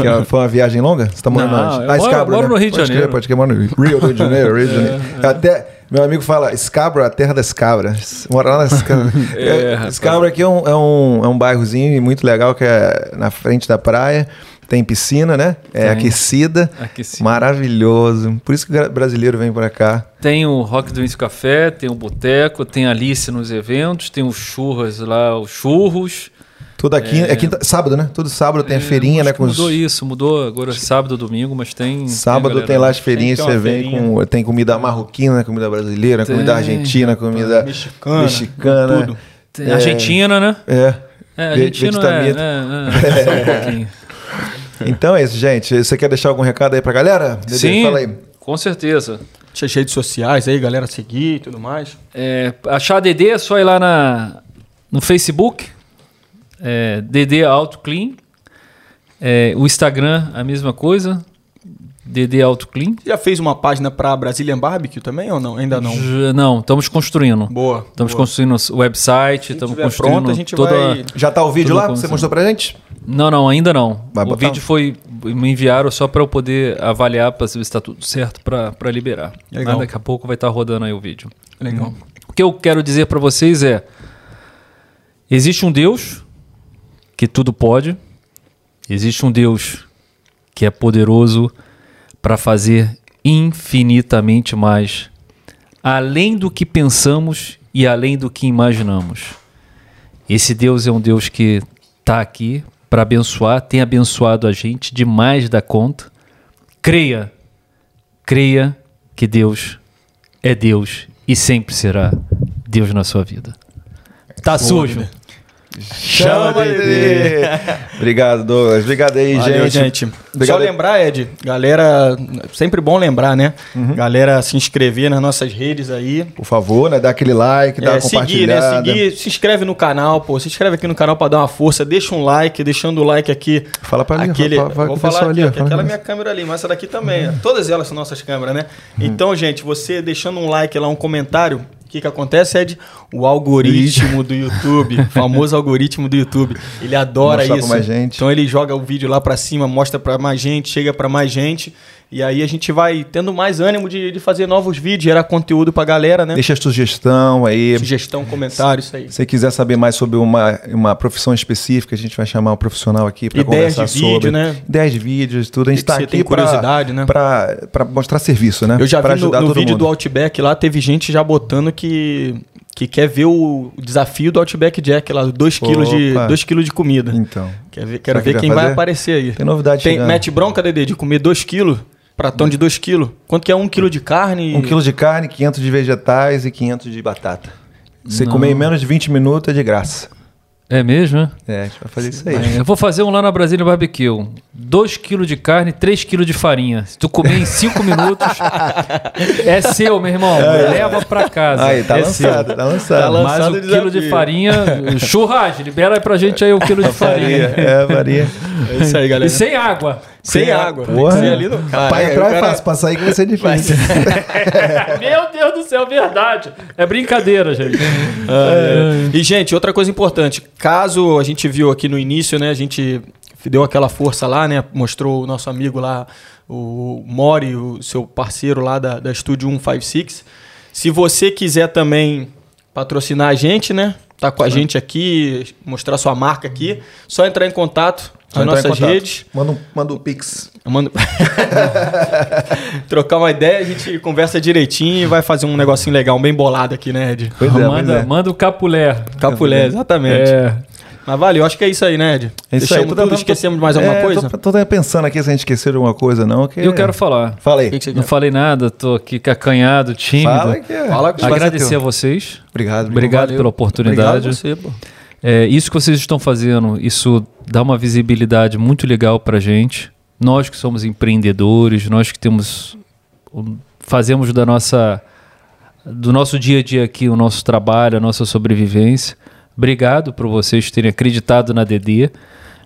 que é- foi uma viagem longa? Você tá morando Não, onde? eu moro- moro no Rio de pode Janeiro. Crer, pode crer, moro no Rio de Janeiro, Rio de Janeiro. Até, meu amigo fala, Scarborough, a terra das cabras. Mora lá na Scarborough. É, É. Scarborough aqui é um, é, um, é um bairrozinho muito legal, que é na frente da praia. Tem piscina, né? É Tem. aquecida. Aquecido. Maravilhoso. Por isso que o brasileiro vem pra cá. Tem o Rock do Café, tem o Boteco, tem a Alice nos eventos, tem os churras lá, os churros. Tudo aqui, é, quinta, sábado, né? Todo sábado tem a feirinha, acho né? Com os, Mudou isso, mudou agora sábado, domingo, mas tem. Sábado tem, tem lá as feirinhas, você vem feirinha. com. Tem comida marroquina, comida brasileira, Tem. comida argentina, comida Mexicana, mexicana. tudo. Tem É. Argentina, né? É. É, Argentina é, Vietnamita. é, é, só um pouquinho. Então é isso, gente. Você quer deixar algum recado aí pra galera? Dedê, Sim, Fala aí. com certeza. Deixa as redes sociais aí, galera, seguir e tudo mais. É, achar a DD é só ir lá na, no Facebook, é, DD Auto Clean. É, o Instagram, a mesma coisa. DD Auto Clean. Já fez uma página pra Brazilian Barbecue também ou não? Ainda não. J- Não, estamos construindo. Boa. Estamos boa. construindo o website, estamos construindo pronto, a gente toda... vai- Já tá o vídeo lá? Você mostrou pra gente? Não, não, ainda não. Vai o botar? vídeo foi me enviaram só para eu poder avaliar para ver se está tudo certo para liberar. Legal. Mas daqui a pouco vai estar rodando aí o vídeo. Legal. O que eu quero dizer para vocês é: existe um Deus que tudo pode, existe um Deus que é poderoso para fazer infinitamente mais, além do que pensamos e além do que imaginamos. Esse Deus é um Deus que está aqui para abençoar, tem abençoado a gente demais da conta. Creia, creia que Deus é Deus e sempre será Deus na sua vida. Tá sujo. Chama, Dedê! Obrigado, Douglas. Obrigado aí, Valeu, gente. gente. Obrigado Só aí. lembrar, Ed, galera, sempre bom lembrar, né? Galera, se inscrever nas nossas redes aí. Por favor, né? Dá aquele like, dá É, uma seguir, né? Seguir, se inscreve no canal, pô. Se inscreve aqui no canal pra dar uma força. Deixa um like, deixando o like aqui. Fala pra mim, aquele, fala- fala vou falar aqui, ali, que fala aquela é minha câmera ali, mas essa daqui também. ó. Todas elas são nossas câmeras, né? Então, gente, você deixando um like lá, um comentário. O que, que acontece, Ed? O algoritmo do YouTube, o famoso algoritmo do YouTube, ele adora Mostrar isso. mais gente. Então ele joga o vídeo lá pra cima, mostra pra mais gente, chega pra mais gente, e aí a gente vai tendo mais ânimo de, de fazer novos vídeos, gerar conteúdo pra galera, né? Deixa a sugestão aí. Sugestão, comentário, isso aí. Se você quiser saber mais sobre uma, uma profissão específica, a gente vai chamar um profissional aqui para conversar de vídeo, sobre. né? Ideias de vídeos, tudo. A gente está aqui tem curiosidade, né? para mostrar serviço, né? Eu já pra vi no, no vídeo mundo. do Outback lá, teve gente já botando que, que quer ver o desafio do Outback Jack lá, 2 kg de, dois quilos de comida. Então. Quer ver, quero que ver vai quem vai fazer? aparecer aí. Tem novidade Tem, chegando. mete bronca, Dedê, de comer 2 quilos, pratão de 2 quilos. Quanto que é 1 um quilo de carne? Um quilo de carne, 500 de vegetais e 500 de batata. Você comer em menos de 20 minutos é de graça. É mesmo, né? É, a gente vai fazer isso aí. É, Eu vou fazer um lá na Brasília Barbecue. 2 kg de carne, 3 kg de farinha. Se tu comer em 5 minutos, é seu, meu irmão. Leva pra casa. Aí, tá é lançado, seu. tá lançado. Tá lançado. Mais o um quilo de farinha. Churras, libera aí pra gente aí o quilo de farinha. É, Maria. É isso aí, galera. E sem água. Sem água. Tem que Porra. ser ali no cara. O é cara- fácil, pra sair que vai ser difícil. Meu Deus do céu, verdade. É brincadeira, gente. É. E, gente, outra coisa importante. Caso a gente viu aqui no início, né? A gente deu aquela força lá, né? Mostrou o nosso amigo lá, o Mori, o seu parceiro lá da, da Studio 156. Se você quiser também patrocinar a gente, né? Tá com a gente aqui, mostrar sua marca aqui, só entrar em contato Só entrar em nossas redes. Manda um, manda um pix. Mando- Trocar uma ideia, a gente conversa direitinho e vai fazer um negocinho legal, um bem bolado aqui, né, Ed? Pois é, manda, pois é. manda o capulé. Capulé, exatamente. É. Mas valeu, acho que é isso aí, né, Ed? É isso Deixamos aí. Tô tudo, esquecemos de mais alguma é, coisa? Tô, tô pensando aqui se a gente esqueceu de alguma coisa, não. Que... Eu quero falar. Aí. que que Não quer? falei nada, tô aqui acanhado, tímido. Fala que é. Fala com- Agradecer a você. vocês. Obrigado. Obrigado Valeu. pela oportunidade. Obrigado a você, pô. É, isso que vocês estão fazendo, isso dá uma visibilidade muito legal pra gente. Nós que somos empreendedores, nós que temos fazemos da nossa do nosso dia a dia aqui o nosso trabalho, a nossa sobrevivência. Obrigado por vocês terem acreditado na DD.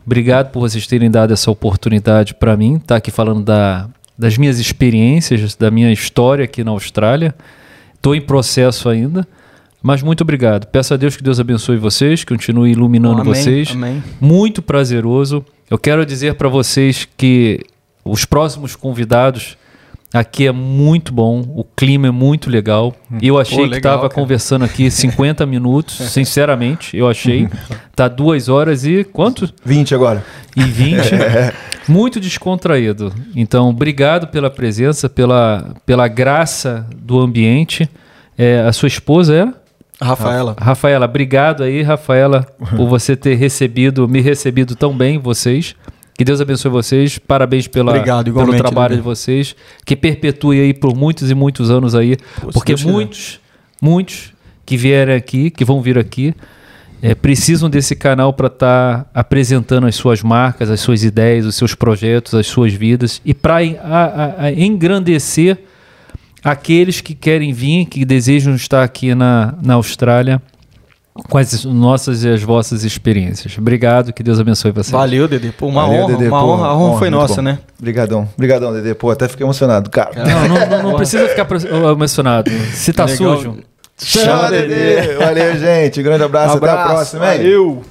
Obrigado por vocês terem dado essa oportunidade para mim, estar aqui falando da, das minhas experiências, da minha história aqui na Austrália. Estou em processo ainda, mas muito obrigado. Peço a Deus que Deus abençoe vocês, que continue iluminando Amém, vocês. amém. Muito prazeroso. Eu quero dizer para vocês que os próximos convidados aqui é muito bom, o clima é muito legal. Eu achei Hum. Pô, que legal, estava cara. conversando aqui 50 minutos, sinceramente, eu achei. Tá duas horas e quanto? 20 agora. E 20. muito descontraído. Então, obrigado pela presença, pela, pela graça do ambiente. É, a sua esposa é? Rafaela. Rafaela, obrigado aí, Rafaela, por você ter recebido, me recebido tão bem, vocês. Que Deus abençoe vocês. Parabéns pela, Obrigado, pelo trabalho de vocês. Que perpetue aí por muitos e muitos anos aí. Pô, porque muitos, muitos que vierem aqui, que vão vir aqui, é, precisam desse canal para estar apresentando as suas marcas, as suas ideias, os seus projetos, as suas vidas e para engrandecer aqueles que querem vir, que desejam estar aqui na, na Austrália com as nossas e as vossas experiências. Obrigado, que Deus abençoe vocês. Valeu, Dedê. Pô, uma Valeu, honra, Dedê, uma pô, honra. A honra foi muito nossa, bom. né? Obrigadão. Obrigadão, Dedê. Pô, até fiquei emocionado, cara. Não, não, não, não precisa ficar emocionado. Se tá Legal. sujo, Tchau, Dedê. Valeu, gente. Grande abraço. Até a próxima, hein? Valeu.